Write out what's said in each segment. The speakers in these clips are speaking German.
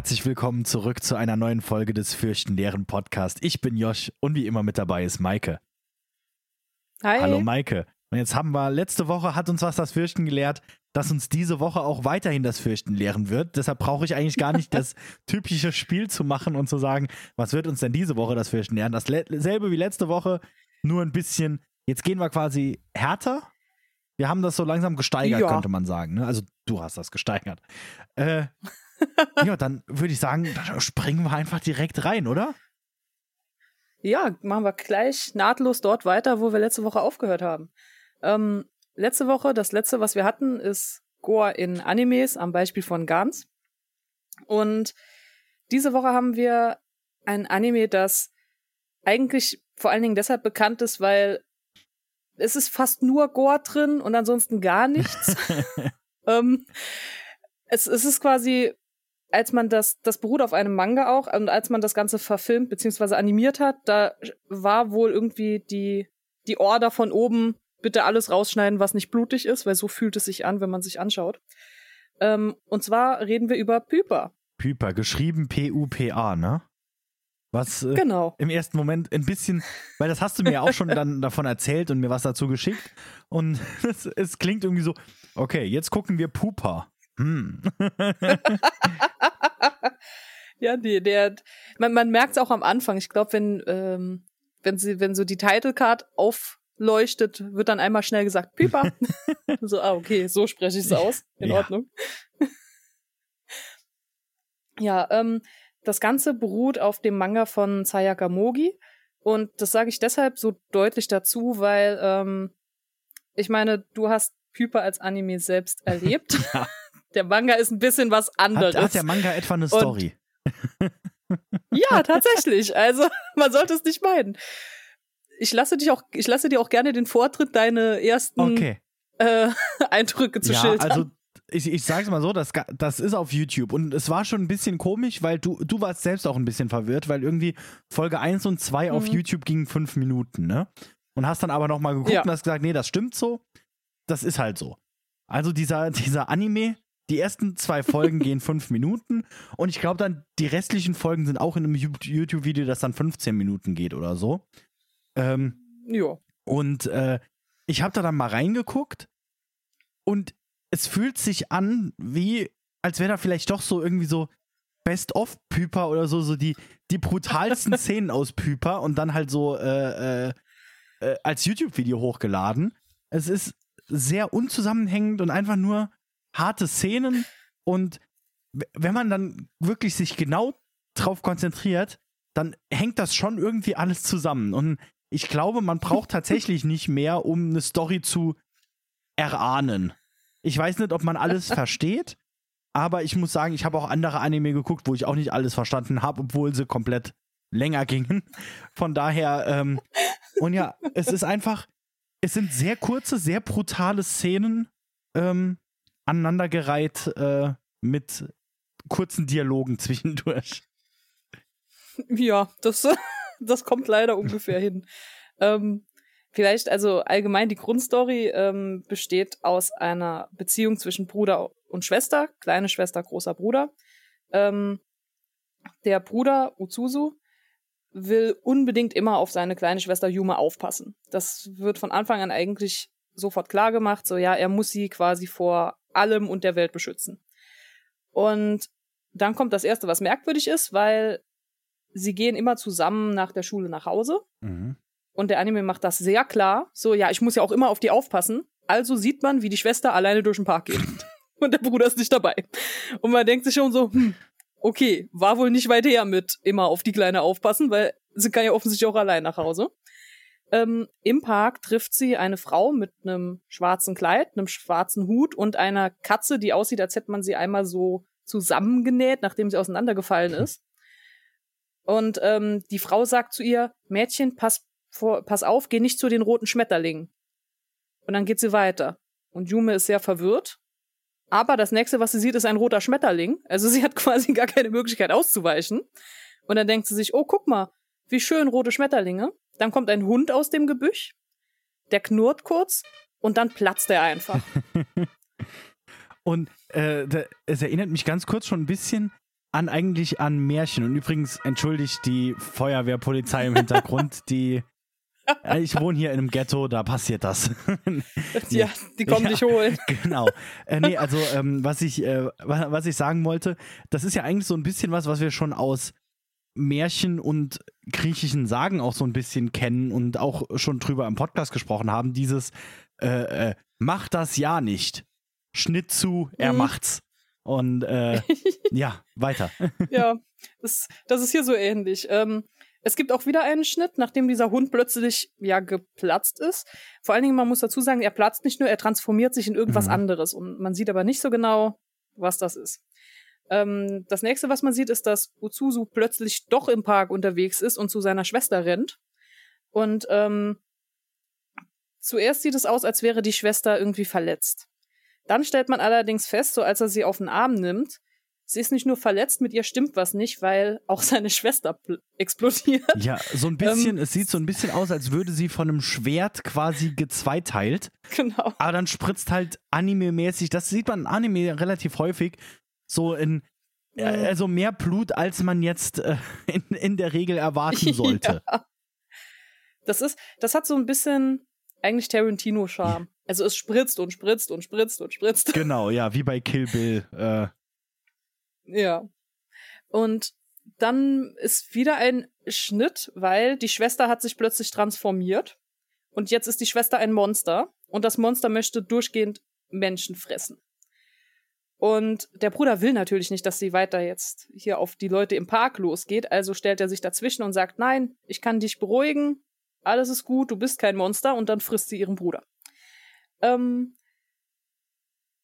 herzlich willkommen zurück zu einer neuen Folge des Fürchtenleeren Podcast. Ich bin Josh und wie immer mit dabei ist Maike. Hi. Hallo Maike. Und jetzt haben wir, letzte Woche hat uns was das Fürchten gelehrt, dass uns diese Woche auch weiterhin das Fürchten lehren wird. Deshalb brauche ich eigentlich gar nicht das typische Spiel zu machen und zu sagen, was wird uns denn diese Woche das Fürchten lehren? Dasselbe wie letzte Woche, nur ein bisschen, jetzt gehen wir quasi härter. Wir haben das so langsam gesteigert, Ja. könnte man sagen. Ne? Also du hast das gesteigert. Äh, ja, dann würde ich sagen, springen wir einfach direkt rein, oder? Ja, machen wir gleich nahtlos dort weiter, wo wir letzte Woche aufgehört haben. Ähm, letzte Woche, das letzte, was wir hatten, ist Goa in Animes am Beispiel von Gans. Und diese Woche haben wir ein Anime, das eigentlich vor allen Dingen deshalb bekannt ist, weil es ist fast nur Goa drin und ansonsten gar nichts. ähm, es, es ist quasi, als man das, das beruht auf einem Manga auch, und als man das Ganze verfilmt bzw. animiert hat, da war wohl irgendwie die, die Order von oben, bitte alles rausschneiden, was nicht blutig ist, weil so fühlt es sich an, wenn man sich anschaut. Ähm, und zwar reden wir über Pyper. Pyper, geschrieben P-U-P-A, ne? Was äh, Genau. im ersten Moment ein bisschen, weil das hast du mir ja auch schon dann davon erzählt und mir was dazu geschickt. Und es, es klingt irgendwie so, okay, jetzt gucken wir Pupa. Hm. ja, nee, der, man, man merkt es auch am Anfang. Ich glaube, wenn, ähm, wenn sie, wenn so die Titlecard aufleuchtet, wird dann einmal schnell gesagt, Piper. so, ah, okay, so spreche ich es aus. In Ja. Ordnung. ja, ähm, das Ganze beruht auf dem Manga von Sayaka Mogi. Und das sage ich deshalb so deutlich dazu, weil ähm, ich meine, du hast Piper als Anime selbst erlebt. Ja. Der Manga ist ein bisschen was anderes. Hat, hat der Manga etwa eine Und- Story? Ja, tatsächlich. Also, man sollte es nicht meiden. Ich lasse dich auch, ich lasse dir auch gerne den Vortritt, deine ersten Okay. äh, Eindrücke zu ja, schildern. also ich, ich sag's mal so, das, das ist auf YouTube und es war schon ein bisschen komisch, weil du, du warst selbst auch ein bisschen verwirrt, weil irgendwie Folge 1 und 2 auf Mhm. YouTube gingen fünf Minuten, ne? Und hast dann aber nochmal geguckt Ja. und hast gesagt, nee, das stimmt so. Das ist halt so. Also dieser, dieser Anime, die ersten zwei Folgen gehen fünf Minuten und ich glaube dann, die restlichen Folgen sind auch in einem YouTube-Video, das dann 15 Minuten geht oder so. Ähm, ja. und äh, ich habe da dann mal reingeguckt und es fühlt sich an, wie als wäre da vielleicht doch so irgendwie so Best-of-Pyper oder so, so die, die brutalsten Szenen aus Pyper und dann halt so äh, äh, äh, als YouTube-Video hochgeladen. Es ist sehr unzusammenhängend und einfach nur harte Szenen und wenn man dann wirklich sich genau drauf konzentriert, dann hängt das schon irgendwie alles zusammen. Und ich glaube, man braucht tatsächlich nicht mehr, um eine Story zu erahnen. Ich weiß nicht, ob man alles versteht, aber ich muss sagen, ich habe auch andere Anime geguckt, wo ich auch nicht alles verstanden habe, obwohl sie komplett länger gingen. Von daher, ähm, und ja, es ist einfach, es sind sehr kurze, sehr brutale Szenen ähm, aneinandergereiht äh, mit kurzen Dialogen zwischendurch. Ja, das, das kommt leider ungefähr hin. Ähm, vielleicht, also allgemein die Grundstory ähm, besteht aus einer Beziehung zwischen Bruder und Schwester, kleine Schwester, großer Bruder. Ähm, der Bruder Utsuzu will unbedingt immer auf seine kleine Schwester Yume aufpassen. Das wird von Anfang an eigentlich sofort klar gemacht, so ja, er muss sie quasi vor allem und der Welt beschützen. Und dann kommt das erste, was merkwürdig ist, weil sie gehen immer zusammen nach der Schule nach Hause. Mhm. Und der Anime macht das sehr klar. So, ja, ich muss ja auch immer auf die aufpassen. Also sieht man, wie die Schwester alleine durch den Park geht. Und der Bruder ist nicht dabei. Und man denkt sich schon so, hm, okay, war wohl nicht weit her mit immer auf die Kleine aufpassen, weil sie kann ja offensichtlich auch allein nach Hause. Ähm, Im Park trifft sie eine Frau mit einem schwarzen Kleid, einem schwarzen Hut und einer Katze, die aussieht, als hätte man sie einmal so zusammengenäht, nachdem sie auseinandergefallen ist. Und ähm, die Frau sagt zu ihr, Mädchen, pass, vor, pass auf, geh nicht zu den roten Schmetterlingen. Und dann geht sie weiter. Und Jume ist sehr verwirrt. Aber das nächste, was sie sieht, ist ein roter Schmetterling. Also sie hat quasi gar keine Möglichkeit auszuweichen. Und dann denkt sie sich, oh, guck mal, wie schön rote Schmetterlinge. Dann kommt ein Hund aus dem Gebüsch. Der knurrt kurz und dann platzt er einfach. Und äh, es erinnert mich ganz kurz schon ein bisschen an eigentlich an Märchen. Und übrigens entschuldigt die Feuerwehrpolizei im Hintergrund, die äh, ich wohne hier in einem Ghetto, da passiert das. ja, die kommen Ja. dich holen. Genau. Äh, nee, also ähm, was ich äh, wa- was ich sagen wollte, das ist ja eigentlich so ein bisschen was, was wir schon aus Märchen und griechischen Sagen auch so ein bisschen kennen und auch schon drüber im Podcast gesprochen haben. Dieses äh, äh, mach das ja nicht. Schnitt zu, er Mhm. macht's. Und äh, ja, weiter. ja, das, das ist hier so ähnlich. Ähm, es gibt auch wieder einen Schnitt, nachdem dieser Hund plötzlich ja geplatzt ist. Vor allen Dingen, man muss dazu sagen, er platzt nicht nur, er transformiert sich in irgendwas Mhm. anderes. Und man sieht aber nicht so genau, was das ist. Ähm, das nächste, was man sieht, ist, dass Uzuzu plötzlich doch im Park unterwegs ist und zu seiner Schwester rennt. Und ähm, zuerst sieht es aus, als wäre die Schwester irgendwie verletzt. Dann stellt man allerdings fest, so als er sie auf den Arm nimmt, sie ist nicht nur verletzt, mit ihr stimmt was nicht, weil auch seine Schwester pl- explodiert. Ja, so ein bisschen, Ähm, es sieht so ein bisschen aus, als würde sie von einem Schwert quasi gezweiteilt. genau. Aber dann spritzt halt anime-mäßig, das sieht man in Anime relativ häufig, so in, äh, Mhm. also mehr Blut, als man jetzt äh, in, in der Regel erwarten sollte. Ja. Das ist, das hat so ein bisschen eigentlich Tarantino-Charme. Also es spritzt und spritzt und spritzt und spritzt. Genau, ja, wie bei Kill Bill. Äh, Ja. Und dann ist wieder ein Schnitt, weil die Schwester hat sich plötzlich transformiert. Und jetzt ist die Schwester ein Monster. Und das Monster möchte durchgehend Menschen fressen. Und der Bruder will natürlich nicht, dass sie weiter jetzt hier auf die Leute im Park losgeht. Also stellt er sich dazwischen und sagt, nein, ich kann dich beruhigen. Alles ist gut, du bist kein Monster. Und dann frisst sie ihren Bruder. Ähm,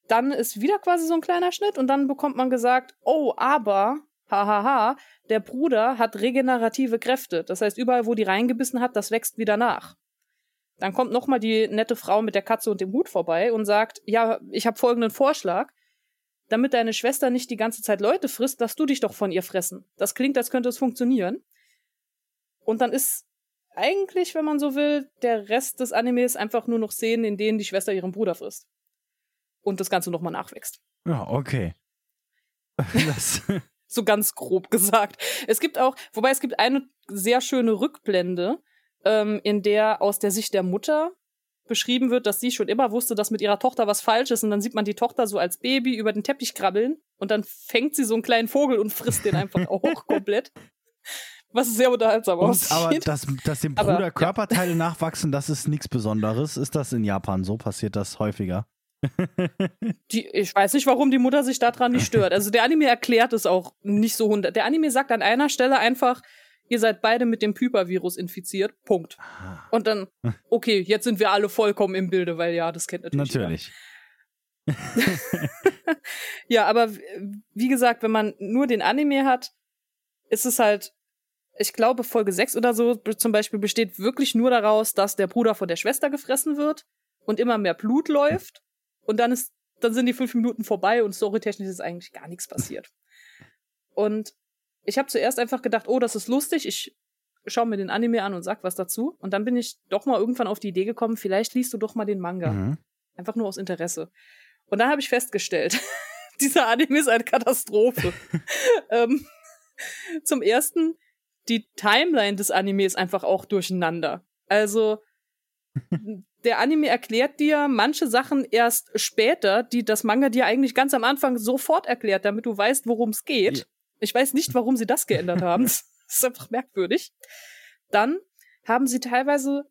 dann ist wieder quasi so ein kleiner Schnitt und dann bekommt man gesagt, oh, aber, hahaha, der Bruder hat regenerative Kräfte. Das heißt, überall, wo die reingebissen hat, das wächst wieder nach. Dann kommt nochmal die nette Frau mit der Katze und dem Hut vorbei und sagt, ja, ich habe folgenden Vorschlag. Damit deine Schwester nicht die ganze Zeit Leute frisst, lass du dich doch von ihr fressen. Das klingt, als könnte es funktionieren. Und dann ist eigentlich, wenn man so will, der Rest des Animes einfach nur noch Szenen, in denen die Schwester ihren Bruder frisst. Und das Ganze nochmal nachwächst. ja, okay. So ganz grob gesagt. Es gibt auch, wobei es gibt eine sehr schöne Rückblende, ähm, in der aus der Sicht der Mutter beschrieben wird, dass sie schon immer wusste, dass mit ihrer Tochter was falsch ist. Und dann sieht man die Tochter so als Baby über den Teppich krabbeln und dann fängt sie so einen kleinen Vogel und frisst den einfach auch komplett. Was sehr unterhaltsam und, aussieht. aber dass, dass dem Aber, Bruder ja. Körperteile nachwachsen, das ist nichts Besonderes. Ist das in Japan so? Passiert das häufiger? Die, ich weiß nicht, warum die Mutter sich daran nicht stört. Also der Anime erklärt es auch nicht so hundert. Der Anime sagt an einer Stelle einfach, ihr seid beide mit dem Pyper-Virus infiziert. Punkt. Ah, Und dann, okay, jetzt sind wir alle vollkommen im Bilde, weil ja, das kennt natürlich. Natürlich. Ja, aber wie gesagt, wenn man nur den Anime hat, ist es halt, ich glaube, Folge 6 oder so zum Beispiel besteht wirklich nur daraus, dass der Bruder von der Schwester gefressen wird und immer mehr Blut läuft. Und dann ist, dann sind die fünf Minuten vorbei und storytechnisch ist eigentlich gar nichts passiert. Und ich habe zuerst einfach gedacht, oh, das ist lustig, ich schaue mir den Anime an und sag was dazu. Und dann bin ich doch mal irgendwann auf die Idee gekommen, vielleicht liest du doch mal den Manga. Mhm. Einfach nur aus Interesse. Und dann habe ich festgestellt, dieser Anime ist eine Katastrophe. ähm, zum ersten, die Timeline des Animes ist einfach auch durcheinander. Also, der Anime erklärt dir manche Sachen erst später, die das Manga dir eigentlich ganz am Anfang sofort erklärt, damit du weißt, worum es geht. Ich weiß nicht, warum sie das geändert haben. Das ist einfach merkwürdig. Dann haben sie teilweise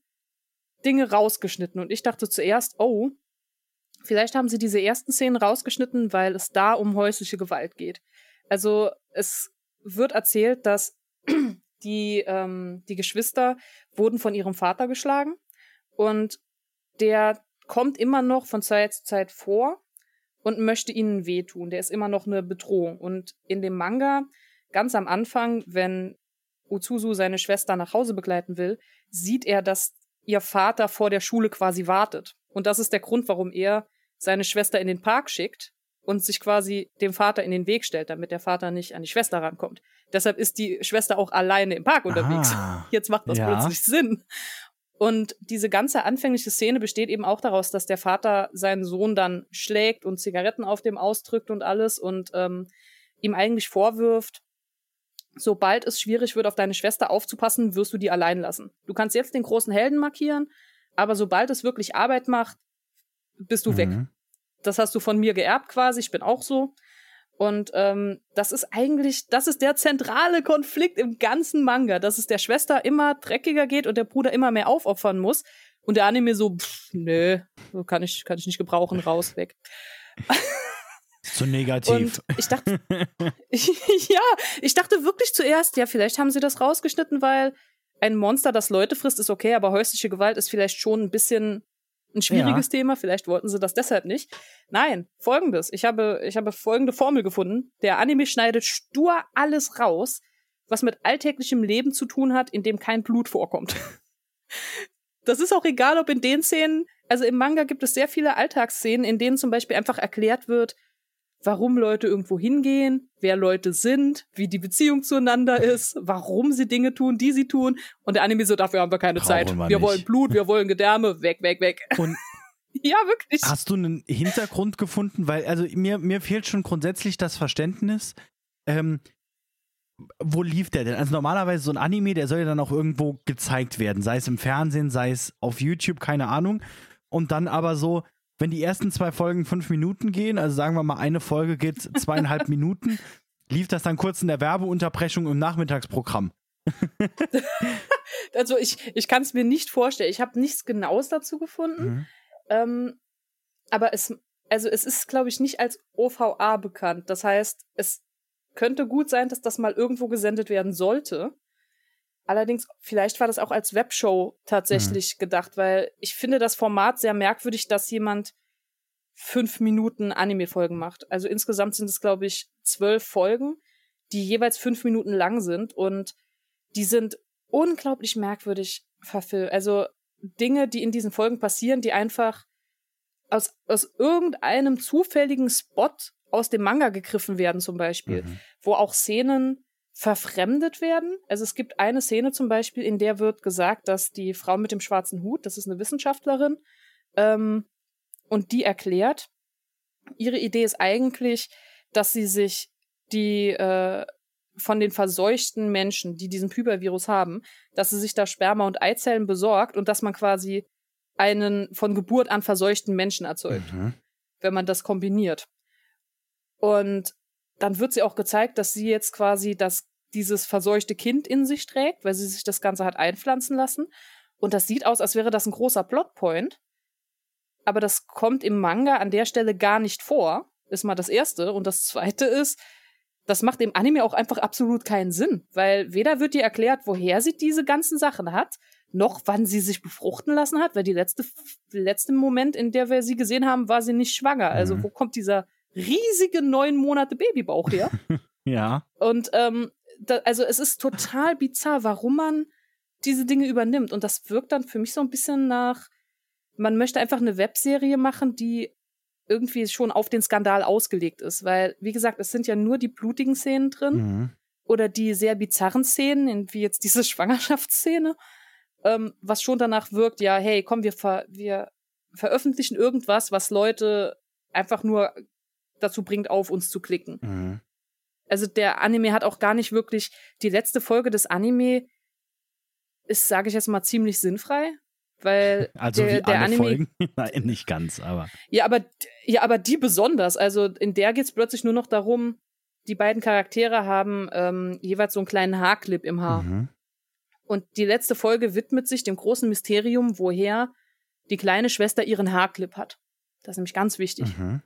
Dinge rausgeschnitten und ich dachte zuerst, oh, vielleicht haben sie diese ersten Szenen rausgeschnitten, weil es da um häusliche Gewalt geht. Also es wird erzählt, dass die, ähm, die Geschwister wurden von ihrem Vater geschlagen und der kommt immer noch von Zeit zu Zeit vor und möchte ihnen wehtun. Der ist immer noch eine Bedrohung. Und in dem Manga, ganz am Anfang, wenn Uzuzu seine Schwester nach Hause begleiten will, sieht er, dass ihr Vater vor der Schule quasi wartet. Und das ist der Grund, warum er seine Schwester in den Park schickt und sich quasi dem Vater in den Weg stellt, damit der Vater nicht an die Schwester rankommt. Deshalb ist die Schwester auch alleine im Park unterwegs. Ah, Jetzt macht das Ja. plötzlich Sinn. Und diese ganze anfängliche Szene besteht eben auch daraus, dass der Vater seinen Sohn dann schlägt und Zigaretten auf dem ausdrückt und alles. Und ähm, ihm eigentlich vorwirft, sobald es schwierig wird, auf deine Schwester aufzupassen, wirst du die allein lassen. Du kannst jetzt den großen Helden markieren, aber sobald es wirklich Arbeit macht, bist du mhm. weg. Das hast du von mir geerbt quasi, ich bin auch so. Und ähm, das ist eigentlich, das ist der zentrale Konflikt im ganzen Manga, dass es der Schwester immer dreckiger geht und der Bruder immer mehr aufopfern muss. Und der Anime so, pff, nö, kann ich, kann ich nicht gebrauchen, raus, weg. Zu negativ. Und ich dachte, ja, ich dachte wirklich zuerst, ja, vielleicht haben sie das rausgeschnitten, weil ein Monster, das Leute frisst, ist okay, aber häusliche Gewalt ist vielleicht schon ein bisschen ein schwieriges ja. Thema. Vielleicht wollten sie das deshalb nicht. Nein, folgendes. Ich habe, ich habe folgende Formel gefunden. Der Anime schneidet stur alles raus, was mit alltäglichem Leben zu tun hat, in dem kein Blut vorkommt. Das ist auch egal, ob in den Szenen, also im Manga gibt es sehr viele Alltagsszenen, in denen zum Beispiel einfach erklärt wird, warum Leute irgendwo hingehen, wer Leute sind, wie die Beziehung zueinander ist, warum sie Dinge tun, die sie tun. Und der Anime so, dafür haben wir keine Brauchen Zeit. Wir, wir wollen Blut, wir wollen Gedärme, weg, weg, weg. Und ja, wirklich. Hast du einen Hintergrund gefunden? Weil, also mir, mir fehlt schon grundsätzlich das Verständnis. Ähm, wo lief der denn? Also normalerweise so ein Anime, der soll ja dann auch irgendwo gezeigt werden, sei es im Fernsehen, sei es auf YouTube, keine Ahnung. Und dann aber so, wenn die ersten zwei Folgen fünf Minuten gehen, also sagen wir mal, eine Folge geht zweieinhalb Minuten, lief das dann kurz in der Werbeunterbrechung im Nachmittagsprogramm. also ich, ich kann es mir nicht vorstellen. Ich habe nichts Genaues dazu gefunden. Mhm. Ähm, aber es, also es ist, glaube ich, nicht als OVA bekannt. Das heißt, es könnte gut sein, dass das mal irgendwo gesendet werden sollte. Allerdings, vielleicht war das auch als Webshow tatsächlich mhm. gedacht, weil ich finde das Format sehr merkwürdig, dass jemand fünf Minuten Anime-Folgen macht. Also insgesamt sind es, glaube ich, zwölf Folgen, die jeweils fünf Minuten lang sind und die sind unglaublich merkwürdig verfilmt. Also Dinge, die in diesen Folgen passieren, die einfach aus, aus irgendeinem zufälligen Spot aus dem Manga gegriffen werden, zum Beispiel, mhm. wo auch Szenen verfremdet werden. Also es gibt eine Szene zum Beispiel, in der wird gesagt, dass die Frau mit dem schwarzen Hut, das ist eine Wissenschaftlerin, ähm, und die erklärt, ihre Idee ist eigentlich, dass sie sich die äh, von den verseuchten Menschen, die diesen Pybervirus haben, dass sie sich da Sperma und Eizellen besorgt und dass man quasi einen von Geburt an verseuchten Menschen erzeugt, mhm. wenn man das kombiniert. Und dann wird sie auch gezeigt, dass sie jetzt quasi das, dieses verseuchte Kind in sich trägt, weil sie sich das Ganze hat einpflanzen lassen. Und das sieht aus, als wäre das ein großer Plotpoint. Aber das kommt im Manga an der Stelle gar nicht vor. Ist mal das erste. Und das zweite ist, das macht im Anime auch einfach absolut keinen Sinn, weil weder wird dir erklärt, woher sie diese ganzen Sachen hat, noch wann sie sich befruchten lassen hat, weil die letzte, letzte Moment, in der wir sie gesehen haben, war sie nicht schwanger. Also mhm. wo kommt dieser riesige neun Monate Babybauch her. ja. Und ähm, da, also es ist total bizarr, warum man diese Dinge übernimmt. Und das wirkt dann für mich so ein bisschen nach, man möchte einfach eine Webserie machen, die irgendwie schon auf den Skandal ausgelegt ist. Weil, wie gesagt, es sind ja nur die blutigen Szenen drin mhm. oder die sehr bizarren Szenen, wie jetzt diese Schwangerschaftsszene, ähm, was schon danach wirkt, ja, hey, komm, wir, ver wir veröffentlichen irgendwas, was Leute einfach nur dazu bringt, auf uns zu klicken. Mhm. Also der Anime hat auch gar nicht wirklich, die letzte Folge des Anime ist, sage ich jetzt mal, ziemlich sinnfrei. Weil also der, der Anime. Folgen? Nein, nicht ganz, aber. Ja, aber ja, aber die besonders. Also in der geht es plötzlich nur noch darum, die beiden Charaktere haben ähm, jeweils so einen kleinen Haarclip im Haar. Mhm. Und die letzte Folge widmet sich dem großen Mysterium, woher die kleine Schwester ihren Haarclip hat. Das ist nämlich ganz wichtig. Mhm.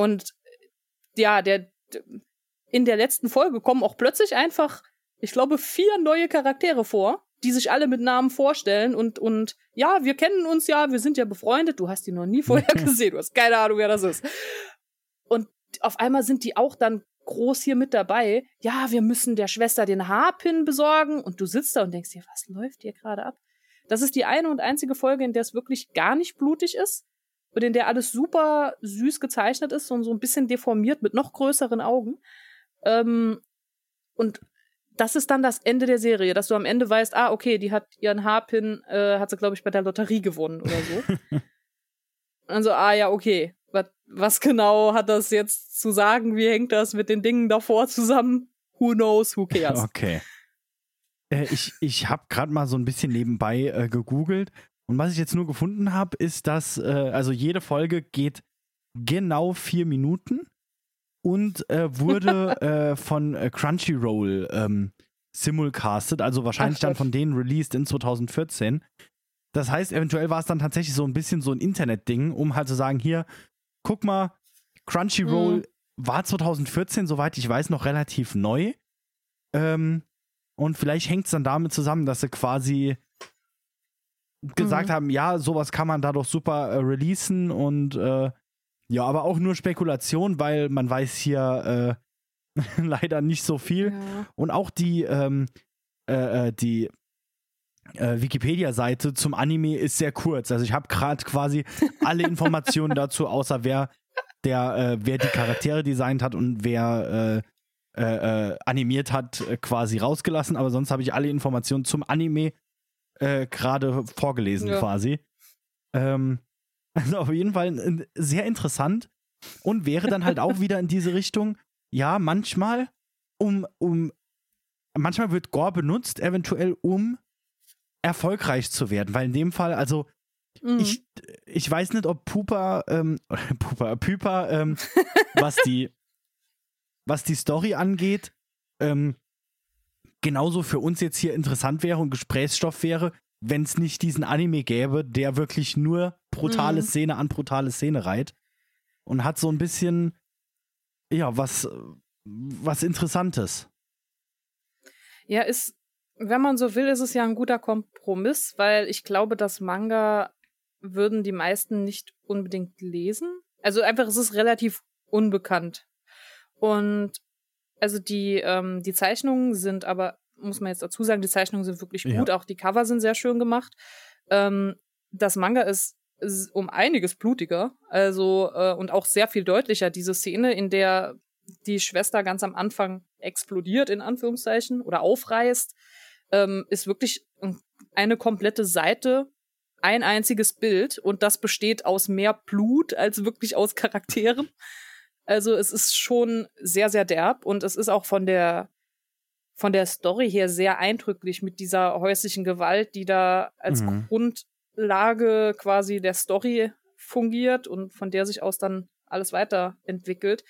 Und ja, der in der letzten Folge kommen auch plötzlich einfach, ich glaube, vier neue Charaktere vor, die sich alle mit Namen vorstellen und und ja, wir kennen uns ja, wir sind ja befreundet. Du hast die noch nie vorher gesehen, du hast keine Ahnung, wer das ist. Und auf einmal sind die auch dann groß hier mit dabei. Ja, wir müssen der Schwester den Haarpin besorgen und du sitzt da und denkst dir, was läuft hier gerade ab? Das ist die eine und einzige Folge, in der es wirklich gar nicht blutig ist und in der alles super süß gezeichnet ist und so ein bisschen deformiert mit noch größeren Augen. Ähm, und das ist dann das Ende der Serie, dass du am Ende weißt, ah, okay, die hat ihren Haarpin, äh, hat sie, glaube ich, bei der Lotterie gewonnen oder so. also, ah ja, okay. was, was genau hat das jetzt zu sagen? Wie hängt das mit den Dingen davor zusammen? Who knows, who cares? Okay. Äh, ich ich habe gerade mal so ein bisschen nebenbei äh, gegoogelt und was ich jetzt nur gefunden habe, ist, dass äh, also jede Folge geht genau vier Minuten und äh, wurde äh, von äh, Crunchyroll ähm, simulcastet, also wahrscheinlich Ach dann von denen released in 2014. Das heißt, eventuell war es dann tatsächlich so ein bisschen so ein Internet-Ding, um halt zu sagen, hier, guck mal, Crunchyroll Mhm. war 2014, soweit ich weiß, noch relativ neu. Ähm, und vielleicht hängt es dann damit zusammen, dass sie quasi gesagt Mhm. haben, ja, sowas kann man da doch super äh, releasen und äh, ja, aber auch nur Spekulation, weil man weiß hier äh, leider nicht so viel. Ja. Und auch die, ähm, äh, äh, die äh, Wikipedia-Seite zum Anime ist sehr kurz. Also ich habe gerade quasi alle Informationen dazu, außer wer der, äh, wer die Charaktere designt hat und wer äh, animiert hat, quasi rausgelassen. Aber sonst habe ich alle Informationen zum Anime äh, gerade vorgelesen Ja. quasi. Ähm, also auf jeden Fall äh, sehr interessant und wäre dann halt auch wieder in diese Richtung. Ja, manchmal um um manchmal wird Gore benutzt, eventuell um erfolgreich zu werden, weil in dem Fall, also Mhm. ich, ich weiß nicht, ob Pupa, ähm, Pupa, Püper, ähm, was die, was die Story angeht, ähm, genauso für uns jetzt hier interessant wäre und Gesprächsstoff wäre, wenn es nicht diesen Anime gäbe, der wirklich nur brutale Mhm. Szene an brutale Szene reiht und hat so ein bisschen, ja, was, was Interessantes. Ja, ist, wenn man so will, ist es ja ein guter Kompromiss, weil ich glaube, das Manga würden die meisten nicht unbedingt lesen. Also einfach, es ist relativ unbekannt. Und also die, ähm, die Zeichnungen sind aber, muss man jetzt dazu sagen, die Zeichnungen sind wirklich Ja. gut, auch die Cover sind sehr schön gemacht. Ähm, das Manga ist, ist um einiges blutiger, also äh, und auch sehr viel deutlicher. Diese Szene, in der die Schwester ganz am Anfang explodiert, in Anführungszeichen, oder aufreißt, ähm, ist wirklich eine komplette Seite, ein einziges Bild und das besteht aus mehr Blut als wirklich aus Charakteren. Also es ist schon sehr, sehr derb und es ist auch von der von der Story her sehr eindrücklich mit dieser häuslichen Gewalt, die da als Mhm. Grundlage quasi der Story fungiert und von der sich aus dann alles weiterentwickelt.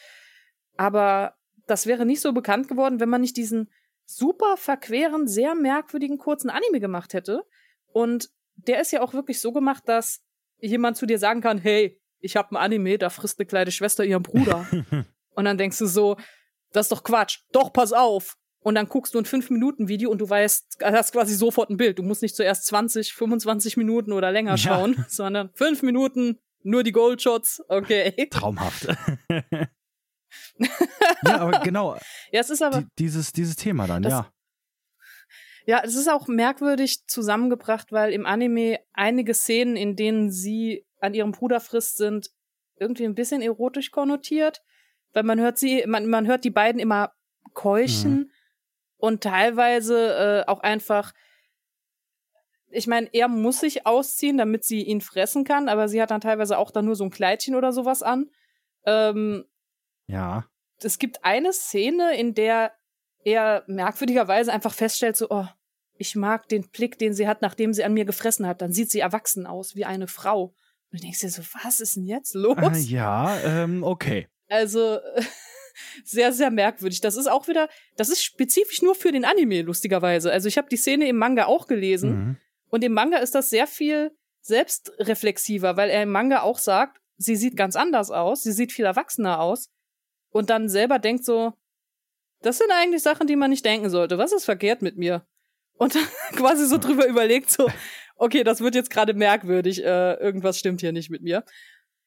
Aber das wäre nicht so bekannt geworden, wenn man nicht diesen super verqueren, sehr merkwürdigen kurzen Anime gemacht hätte. Und der ist ja auch wirklich so gemacht, dass jemand zu dir sagen kann, hey, ich habe ein Anime, da frisst eine kleine Schwester ihren Bruder. und dann denkst du so, das ist doch Quatsch. Doch, pass auf. Und dann guckst du ein 5-Minuten-Video und du weißt, hast quasi sofort ein Bild. Du musst nicht zuerst 20, 25 Minuten oder länger Ja. schauen, sondern 5 Minuten, nur die Goldshots, okay. Traumhaft. ja, aber genau, Ja, es ist aber, die, dieses, dieses Thema dann, Das- ja. ja, es ist auch merkwürdig zusammengebracht, weil im Anime einige Szenen, in denen sie an ihrem Bruder frisst, sind irgendwie ein bisschen erotisch konnotiert, weil man hört sie, man, man hört die beiden immer keuchen und teilweise äh, auch einfach ich meine, er muss sich ausziehen, damit sie ihn fressen kann, aber sie hat dann teilweise auch dann nur so ein Kleidchen oder sowas an. Ähm, Ja. es gibt eine Szene, in der er merkwürdigerweise einfach feststellt, so, oh, ich mag den Blick, den sie hat, nachdem sie an mir gefressen hat. Dann sieht sie erwachsen aus, wie eine Frau. Und du denkst dir so, was ist denn jetzt los? Äh, ja, ähm, okay. Also sehr, sehr merkwürdig. Das ist auch wieder, das ist spezifisch nur für den Anime, lustigerweise. Also ich habe die Szene im Manga auch gelesen. Mhm. Und im Manga ist das sehr viel selbstreflexiver, weil er im Manga auch sagt, sie sieht ganz anders aus, sie sieht viel erwachsener aus. Und dann selber denkt so, das sind eigentlich Sachen, die man nicht denken sollte. Was ist verkehrt mit mir? Und dann quasi so drüber überlegt, so, okay, das wird jetzt gerade merkwürdig, äh, irgendwas stimmt hier nicht mit mir.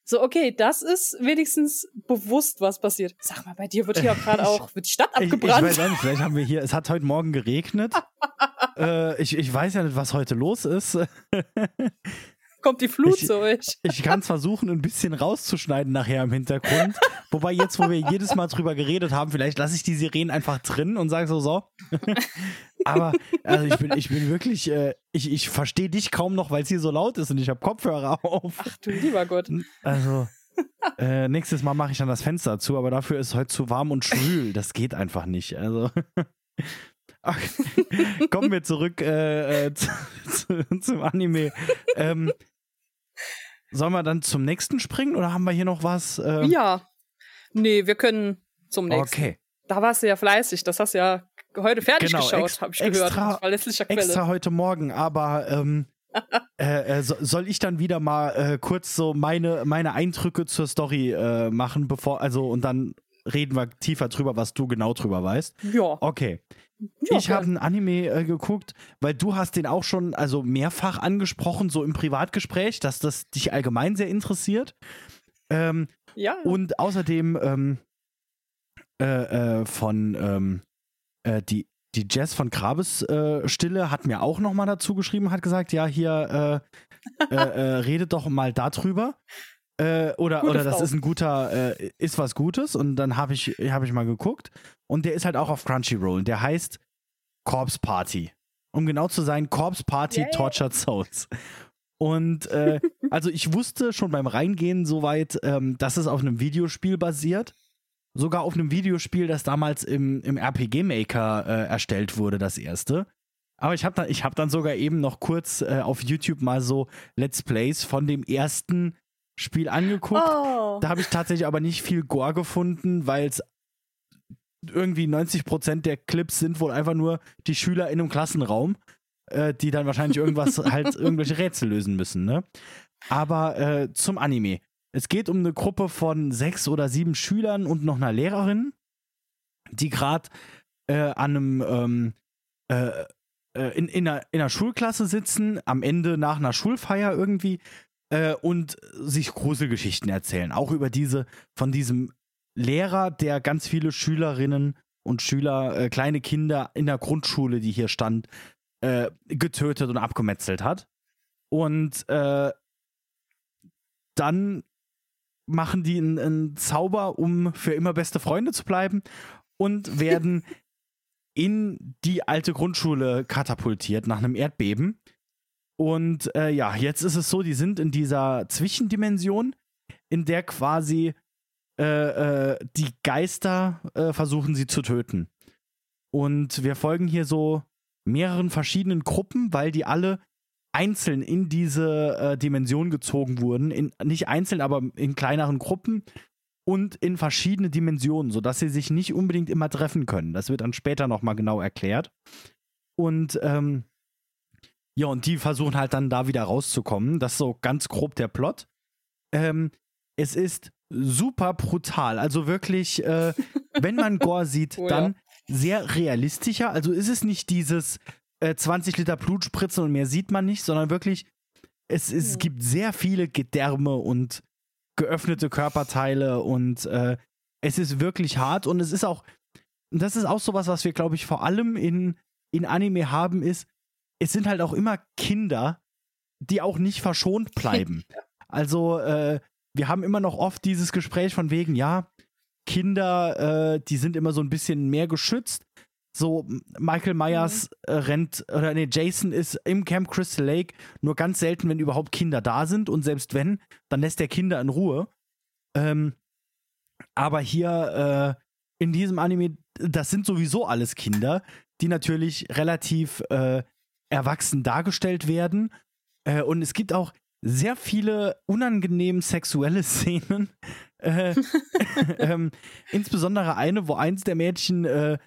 So, okay, das ist wenigstens bewusst, was passiert. Sag mal, bei dir wird hier gerade auch, wird die Stadt Ich, ich abgebrannt. weiß auch nicht, vielleicht haben wir hier, es hat heute Morgen geregnet. äh, ich, ich weiß ja nicht, was heute los ist. Kommt die Flut Ich- zu euch. Ich kann es versuchen, ein bisschen rauszuschneiden nachher im Hintergrund. Wobei jetzt, wo wir jedes Mal drüber geredet haben, vielleicht lasse ich die Sirenen einfach drin und sage so, so. Aber also ich, bin, ich bin wirklich, äh, ich, ich verstehe dich kaum noch, weil es hier so laut ist und ich habe Kopfhörer auf. Ach du lieber Gott. Also, äh, nächstes Mal mache ich dann das Fenster zu, aber dafür ist es heute zu warm und schwül. Das geht einfach nicht. Also. Okay. Kommen wir zurück äh, äh, zu, zu, zum Anime. Ähm, sollen wir dann zum nächsten springen oder haben wir hier noch was? Ähm, ja. Nee, wir können zum nächsten. Okay. Da warst du ja fleißig. Das hast du ja heute fertig Genau, geschaut, habe ich extra- gehört. Verlässlicher Quelle. Extra heute Morgen, aber ähm, äh, äh, so, soll ich dann wieder mal äh, kurz so meine, meine Eindrücke zur Story äh, machen, bevor, also und dann reden wir tiefer drüber, was du genau drüber weißt. Ja. Okay. Ja ich habe einen Anime äh, geguckt, weil du hast den auch schon also mehrfach angesprochen, so im Privatgespräch, dass das dich allgemein sehr interessiert. Ähm, ja. und außerdem ähm, äh, äh, von ähm, äh, die, die Jazz von Grabes äh, Stille hat mir auch nochmal dazu geschrieben, hat gesagt, ja, hier äh, redet doch mal darüber. Äh, oder Gute oder das ist ein guter, äh, ist was Gutes. Und dann habe ich, hab ich mal geguckt. Und der ist halt auch auf Crunchyroll. Der heißt Corpse Party. Um genau zu sein, Corpse Party Yay. Tortured Souls. Und äh, also ich wusste schon beim Reingehen soweit, ähm, dass es auf einem Videospiel basiert. Sogar auf einem Videospiel, das damals im, im RPG Maker äh, erstellt wurde, das erste. Aber ich habe dann, ich hab dann sogar eben noch kurz äh, auf YouTube mal so Let's Plays von dem ersten Spiel angeguckt. oh. Da habe ich tatsächlich aber nicht viel Gore gefunden, weil es irgendwie 90% der Clips sind wohl einfach nur die Schüler in einem Klassenraum, äh, die dann wahrscheinlich irgendwas halt irgendwelche Rätsel lösen müssen, ne? Aber äh, zum Anime. Es geht um eine Gruppe von sechs oder sieben Schülern und noch einer Lehrerin, die gerade äh, an einem ähm, äh, äh, in, in, einer, in einer Schulklasse sitzen, am Ende nach einer Schulfeier irgendwie äh, und sich Gruselgeschichten erzählen. Auch über diese, von diesem Lehrer, der ganz viele Schülerinnen und Schüler, äh, kleine Kinder in der Grundschule, die hier stand, äh, getötet und abgemetzelt hat. Und äh, dann machen die einen, einen Zauber, um für immer beste Freunde zu bleiben und werden in die alte Grundschule katapultiert nach einem Erdbeben. Und äh, ja, jetzt ist es so, die sind in dieser Zwischendimension, in der quasi äh, äh, die Geister äh, versuchen sie zu töten. Und wir folgen hier so mehreren verschiedenen Gruppen, weil die alle einzeln in diese äh, Dimension gezogen wurden. In, nicht einzeln, aber in kleineren Gruppen und in verschiedene Dimensionen, sodass sie sich nicht unbedingt immer treffen können. Das wird dann später nochmal genau erklärt. Und ähm, ja, und die versuchen halt dann da wieder rauszukommen. Das ist so ganz grob der Plot. Ähm, es ist super brutal. Also wirklich, äh, wenn man Gore sieht, Oh ja. dann sehr realistischer. Also ist es nicht dieses äh, 20 Liter Blutspritzen und mehr sieht man nicht, sondern wirklich, es, es Mhm. gibt sehr viele Gedärme und geöffnete Körperteile und äh, es ist wirklich hart und es ist auch, das ist auch sowas, was wir, glaube ich, vor allem in, in Anime haben, ist, es sind halt auch immer Kinder, die auch nicht verschont bleiben. Also, äh, wir haben immer noch oft dieses Gespräch von wegen, ja, Kinder, äh, die sind immer so ein bisschen mehr geschützt. So, Michael Myers äh, rennt, oder nee, Jason ist im Camp Crystal Lake nur ganz selten, wenn überhaupt Kinder da sind. Und selbst wenn, dann lässt der Kinder in Ruhe. Ähm, aber hier äh, in diesem Anime, das sind sowieso alles Kinder, die natürlich relativ äh, erwachsen dargestellt werden. Äh, und es gibt auch sehr viele unangenehm sexuelle Szenen. Äh, ähm, insbesondere eine, wo eins der Mädchen äh,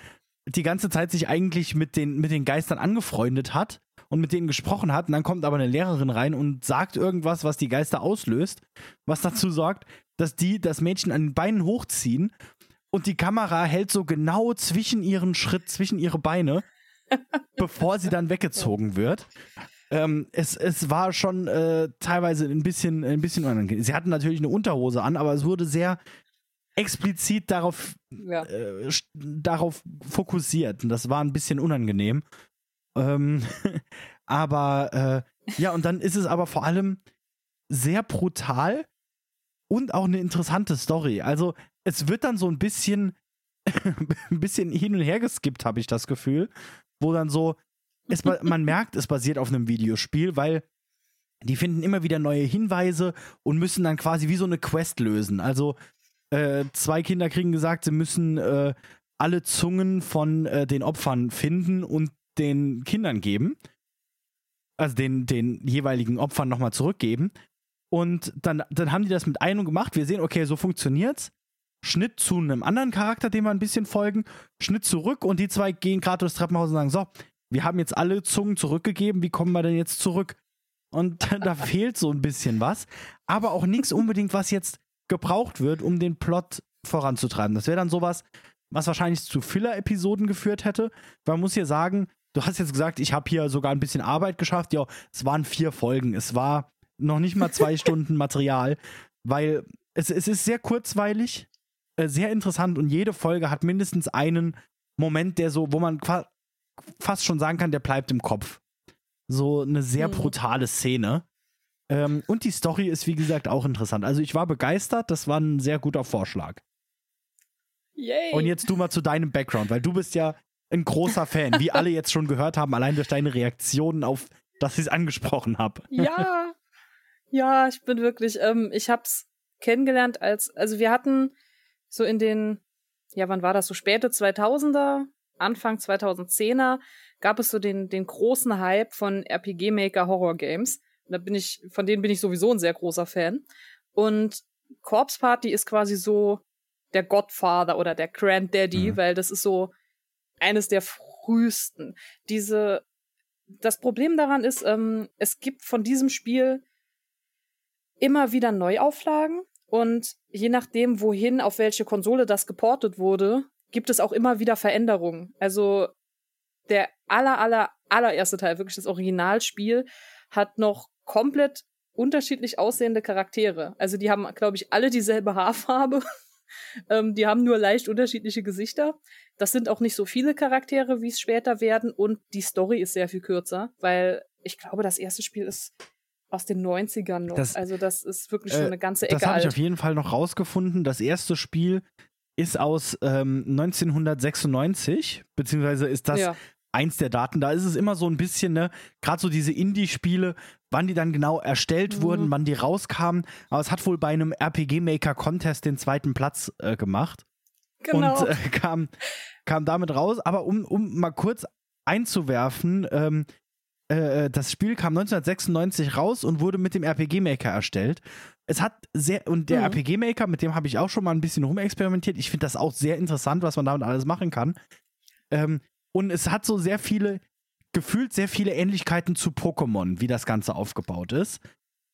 die ganze Zeit sich eigentlich mit den, mit den Geistern angefreundet hat und mit denen gesprochen hat. Und dann kommt aber eine Lehrerin rein und sagt irgendwas, was die Geister auslöst, was dazu sorgt, dass die das Mädchen an den Beinen hochziehen und die Kamera hält so genau zwischen ihren Schritt, zwischen ihre Beine, bevor sie dann weggezogen wird. Ähm, es, es war schon äh, teilweise ein bisschen, ein bisschen unangenehm. Sie hatten natürlich eine Unterhose an, aber es wurde sehr explizit darauf, Ja. äh, darauf fokussiert. Und das war ein bisschen unangenehm. Ähm, aber äh, ja, und dann ist es aber vor allem sehr brutal und auch eine interessante Story. Also es wird dann so ein bisschen, ein bisschen hin und her geskippt, habe ich das Gefühl, wo dann so, es, man merkt, es basiert auf einem Videospiel, weil die finden immer wieder neue Hinweise und müssen dann quasi wie so eine Quest lösen. Also äh, zwei Kinder kriegen gesagt, sie müssen äh, alle Zungen von äh, den Opfern finden und den Kindern geben. Also den, den jeweiligen Opfern nochmal zurückgeben. Und dann, dann haben die das mit einem gemacht. Wir sehen, okay, so funktioniert's. Schnitt zu einem anderen Charakter, dem wir ein bisschen folgen. Schnitt zurück und die zwei gehen gerade durchs Treppenhaus und sagen: So, wir haben jetzt alle Zungen zurückgegeben, wie kommen wir denn jetzt zurück? Und da fehlt so ein bisschen was. Aber auch nichts unbedingt, was jetzt gebraucht wird, um den Plot voranzutreiben. Das wäre dann sowas, was wahrscheinlich zu Filler-Episoden geführt hätte. Man muss hier sagen, du hast jetzt gesagt, ich habe hier sogar ein bisschen Arbeit geschafft. Ja, es waren vier Folgen. Es war noch nicht mal zwei Stunden Material, weil es, es ist sehr kurzweilig, äh, sehr interessant und jede Folge hat mindestens einen Moment, der so, wo man fast schon sagen kann, der bleibt im Kopf. So eine sehr mhm. brutale Szene. Ähm, und die Story ist, wie gesagt, auch interessant. Also ich war begeistert, das war ein sehr guter Vorschlag. Yay. Und jetzt du mal zu deinem Background, weil du bist ja ein großer Fan, wie alle jetzt schon gehört haben, allein durch deine Reaktionen auf, dass ich es angesprochen habe. Ja, ja, ich bin wirklich, ähm, ich hab's kennengelernt als, also wir hatten so in den, ja, wann war das, so späte 2000er, Anfang 2010er, gab es so den, den großen Hype von RPG Maker Horror Games. Da bin ich, von denen bin ich sowieso ein sehr großer Fan. Und Corpse Party ist quasi so der Godfather oder der Granddaddy, mhm. weil das ist so eines der frühesten. Diese, das Problem daran ist, ähm, es gibt von diesem Spiel immer wieder Neuauflagen und je nachdem, wohin, auf welche Konsole das geportet wurde, gibt es auch immer wieder Veränderungen. Also der aller, aller, allererste Teil, wirklich das Originalspiel, hat noch komplett unterschiedlich aussehende Charaktere. Also die haben, glaube ich, alle dieselbe Haarfarbe. ähm, die haben nur leicht unterschiedliche Gesichter. Das sind auch nicht so viele Charaktere, wie es später werden. Und die Story ist sehr viel kürzer, weil ich glaube, das erste Spiel ist aus den 90ern noch. Das, also das ist wirklich schon äh, eine ganze Ecke Das habe ich auf jeden Fall noch rausgefunden. Das erste Spiel ist aus ähm, 1996, beziehungsweise ist das ja. eins der Daten. Da ist es immer so ein bisschen, ne, gerade so diese Indie-Spiele, wann die dann genau erstellt mhm. wurden, wann die rauskamen. Aber es hat wohl bei einem RPG-Maker-Contest den zweiten Platz äh, gemacht. Genau. Und äh, kam, kam damit raus. Aber um, um mal kurz einzuwerfen, ähm, äh, äh, das Spiel kam 1996 raus und wurde mit dem RPG Maker erstellt. Es hat sehr, und der mhm. RPG Maker, mit dem habe ich auch schon mal ein bisschen rumexperimentiert. Ich finde das auch sehr interessant, was man damit alles machen kann. Ähm, und es hat so sehr viele, gefühlt sehr viele Ähnlichkeiten zu Pokémon, wie das Ganze aufgebaut ist.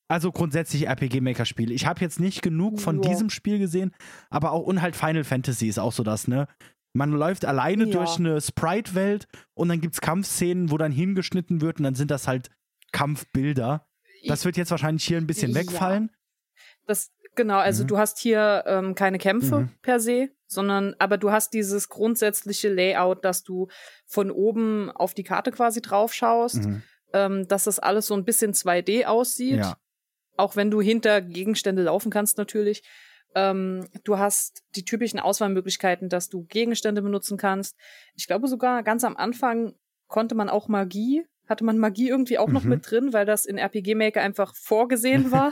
Also grundsätzlich RPG Maker Spiele. Ich habe jetzt nicht genug von ja. diesem Spiel gesehen, aber auch und halt Final Fantasy ist auch so das, ne? Man läuft alleine ja. durch eine Sprite-Welt und dann gibt es Kampfszenen, wo dann hingeschnitten wird und dann sind das halt Kampfbilder. Das wird jetzt wahrscheinlich hier ein bisschen wegfallen. Das, genau, also mhm. du hast hier ähm, keine Kämpfe mhm. per se, sondern aber du hast dieses grundsätzliche Layout, dass du von oben auf die Karte quasi drauf schaust, mhm. ähm, dass das alles so ein bisschen 2D aussieht. Ja. Auch wenn du hinter Gegenstände laufen kannst natürlich. Ähm, du hast die typischen Auswahlmöglichkeiten, dass du Gegenstände benutzen kannst. Ich glaube sogar ganz am Anfang konnte man auch Magie, hatte man Magie irgendwie auch mhm. noch mit drin, weil das in RPG Maker einfach vorgesehen war.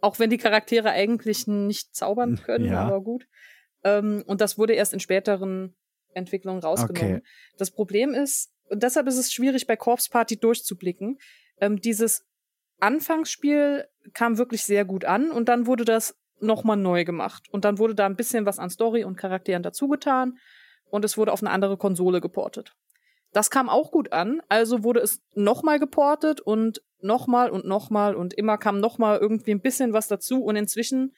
Auch wenn die Charaktere eigentlich nicht zaubern können, ja. aber gut. Ähm, und das wurde erst in späteren Entwicklungen rausgenommen. Okay. Das Problem ist, und deshalb ist es schwierig, bei Corpse Party durchzublicken. Ähm, dieses Anfangsspiel kam wirklich sehr gut an und dann wurde das nochmal neu gemacht. Und dann wurde da ein bisschen was an Story und Charakteren dazugetan und es wurde auf eine andere Konsole geportet. Das kam auch gut an, also wurde es nochmal geportet und nochmal und nochmal und immer kam nochmal irgendwie ein bisschen was dazu und inzwischen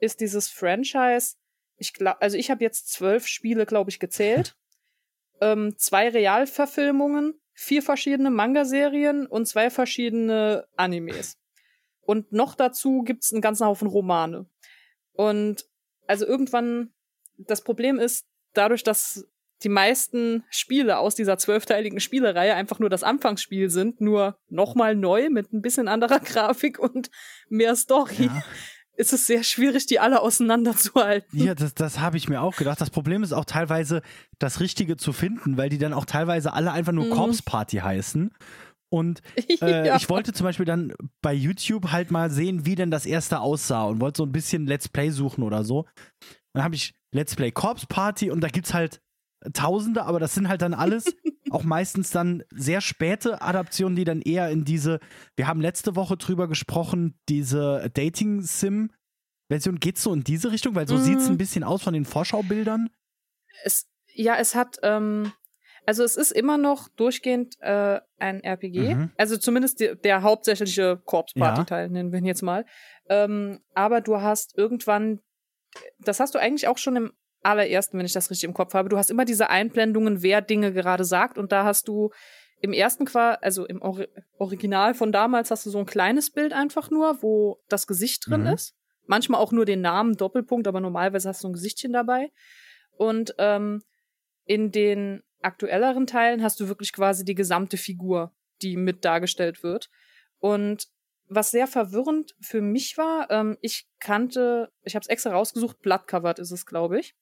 ist dieses Franchise, ich glaube, also ich habe jetzt zwölf Spiele, glaube ich, gezählt, ähm, zwei Realverfilmungen, vier verschiedene Manga-Serien und zwei verschiedene Animes. Und noch dazu gibt's einen ganzen Haufen Romane. Und also irgendwann, das Problem ist, dadurch, dass die meisten Spiele aus dieser zwölfteiligen Spielereihe einfach nur das Anfangsspiel sind, nur nochmal neu mit ein bisschen anderer Grafik und mehr Story, ja. ist es sehr schwierig, die alle auseinanderzuhalten. Ja, das, das habe ich mir auch gedacht. Das Problem ist auch teilweise, das Richtige zu finden, weil die dann auch teilweise alle einfach nur mhm. Corpse Party heißen. Und äh, Ja. ich wollte zum Beispiel dann bei YouTube halt mal sehen, wie denn das erste aussah und wollte so ein bisschen Let's Play suchen oder so. Dann habe ich Let's Play Corpse Party und da gibt's halt Tausende, aber das sind halt dann alles auch meistens dann sehr späte Adaptionen, die dann eher in diese, wir haben letzte Woche drüber gesprochen, diese Dating-Sim-Version geht so in diese Richtung, weil so Mhm. sieht's ein bisschen aus von den Vorschaubildern. Es, ja, es hat, ähm, also es ist immer noch durchgehend äh, ein RPG. Mhm. Also zumindest die, der hauptsächliche Corpse Ja. Nennen wir ihn jetzt mal. Ähm, aber du hast irgendwann, das hast du eigentlich auch schon im allerersten, wenn ich das richtig im Kopf habe, du hast immer diese Einblendungen, wer Dinge gerade sagt und da hast du im ersten Qua, also im Ori Original von damals hast du so ein kleines Bild einfach nur, wo das Gesicht drin Mhm. ist. Manchmal auch nur den Namen, Doppelpunkt, aber normalerweise hast du ein Gesichtchen dabei. Und ähm, in den aktuelleren Teilen hast du wirklich quasi die gesamte Figur, die mit dargestellt wird. Und was sehr verwirrend für mich war, ähm, ich kannte, ich habe es extra rausgesucht, Bloodcovered ist es, glaube ich.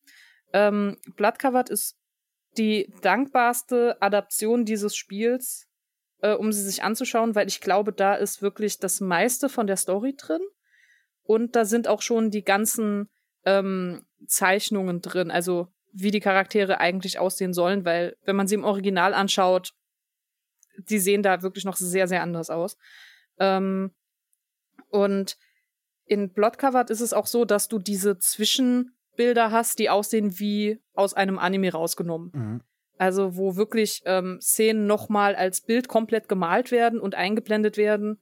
Ähm, Bloodcovered ist die dankbarste Adaption dieses Spiels, äh, um sie sich anzuschauen, weil ich glaube, da ist wirklich das meiste von der Story drin. Und da sind auch schon die ganzen ähm, Zeichnungen drin, also wie die Charaktere eigentlich aussehen sollen, weil wenn man sie im Original anschaut, die sehen da wirklich noch sehr, sehr anders aus. Ähm, und in Bloodcovered ist es auch so, dass du diese Zwischenbilder hast, die aussehen wie aus einem Anime rausgenommen. Mhm. Also wo wirklich ähm, Szenen nochmal als Bild komplett gemalt werden und eingeblendet werden,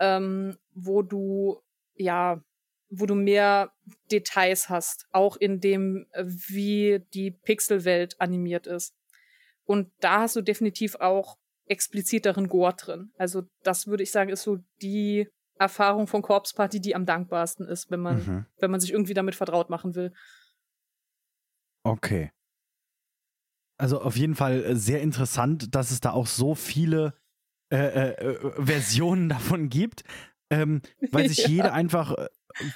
ähm, wo du ja, wo du mehr Details hast, auch in dem, äh, wie die Pixelwelt animiert ist. Und da hast du definitiv auch expliziteren Gore drin. Also das würde ich sagen, ist so die Erfahrung von Corpse Party, die am dankbarsten ist, wenn man, Mhm. wenn man sich irgendwie damit vertraut machen will. Okay. Also auf jeden Fall äh, sehr interessant, dass es da auch so viele äh, äh, äh, Versionen davon gibt, ähm, weil sich Ja. jede einfach äh,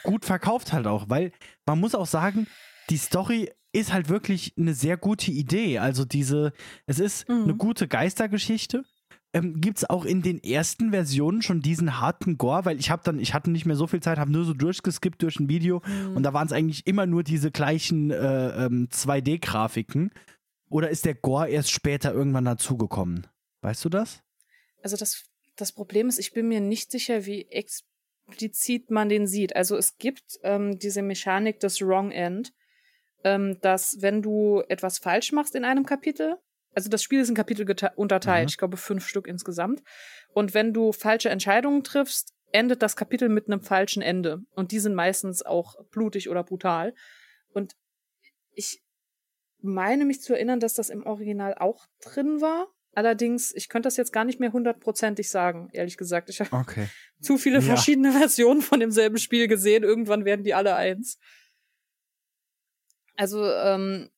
gut verkauft halt auch, weil man muss auch sagen, die Story ist halt wirklich eine sehr gute Idee. Also diese, es ist Mhm. eine gute Geistergeschichte. Ähm, Gibt es auch in den ersten Versionen schon diesen harten Gore, weil ich habe dann, ich hatte nicht mehr so viel Zeit, habe nur so durchgeskippt durch ein Video und da waren es eigentlich immer nur diese gleichen äh, ähm, 2D-Grafiken. Oder ist der Gore erst später irgendwann dazugekommen? Weißt du das? Also das, das Problem ist, ich bin mir nicht sicher, wie explizit man den sieht. Also es gibt ähm, diese Mechanik des Wrong End, ähm, dass wenn du etwas falsch machst in einem Kapitel, also das Spiel ist in Kapitel unterteilt, Mhm. ich glaube fünf Stück insgesamt, und wenn du falsche Entscheidungen triffst, endet das Kapitel mit einem falschen Ende. Und die sind meistens auch blutig oder brutal. Und ich meine mich zu erinnern, dass das im Original auch drin war. Allerdings, ich könnte das jetzt gar nicht mehr hundertprozentig sagen, ehrlich gesagt. Ich habe Okay. zu viele Ja. verschiedene Versionen von demselben Spiel gesehen. Irgendwann werden die alle eins. Also, ähm,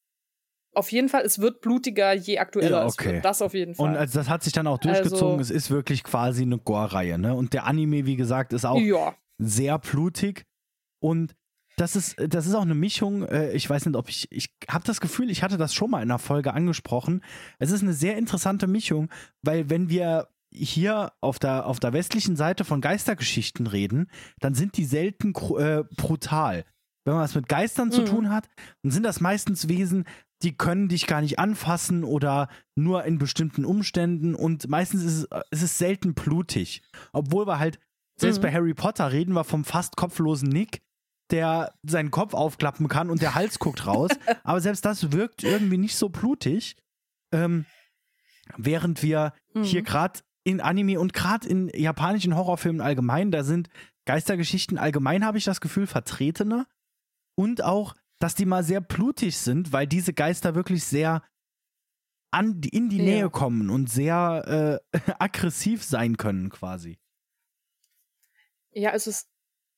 auf jeden Fall, es wird blutiger, je aktueller Ja, es okay. wird. Das auf jeden Fall. Und also das hat sich dann auch durchgezogen. Also- es ist wirklich quasi eine Gore-Reihe, ne? Und der Anime, wie gesagt, ist auch ja. sehr blutig. Und das ist, das ist auch eine Mischung. Äh, ich weiß nicht, ob ich. Ich habe das Gefühl, ich hatte das schon mal in einer Folge angesprochen. Es ist eine sehr interessante Mischung, weil wenn wir hier auf der, auf der westlichen Seite von Geistergeschichten reden, dann sind die selten äh, brutal. Wenn man was mit Geistern zu Mhm. tun hat, dann sind das meistens Wesen, die können dich gar nicht anfassen oder nur in bestimmten Umständen und meistens ist es, es ist selten blutig. Obwohl wir halt, selbst Mhm. bei Harry Potter reden wir vom fast kopflosen Nick, der seinen Kopf aufklappen kann und der Hals guckt raus. Aber selbst das wirkt irgendwie nicht so blutig. Ähm, während wir Mhm. hier gerade in Anime und gerade in japanischen Horrorfilmen allgemein, da sind Geistergeschichten allgemein, habe ich das Gefühl, vertretener. Und auch, dass die mal sehr blutig sind, weil diese Geister wirklich sehr an, in die Ja. Nähe kommen und sehr äh, aggressiv sein können, quasi. Ja, also es,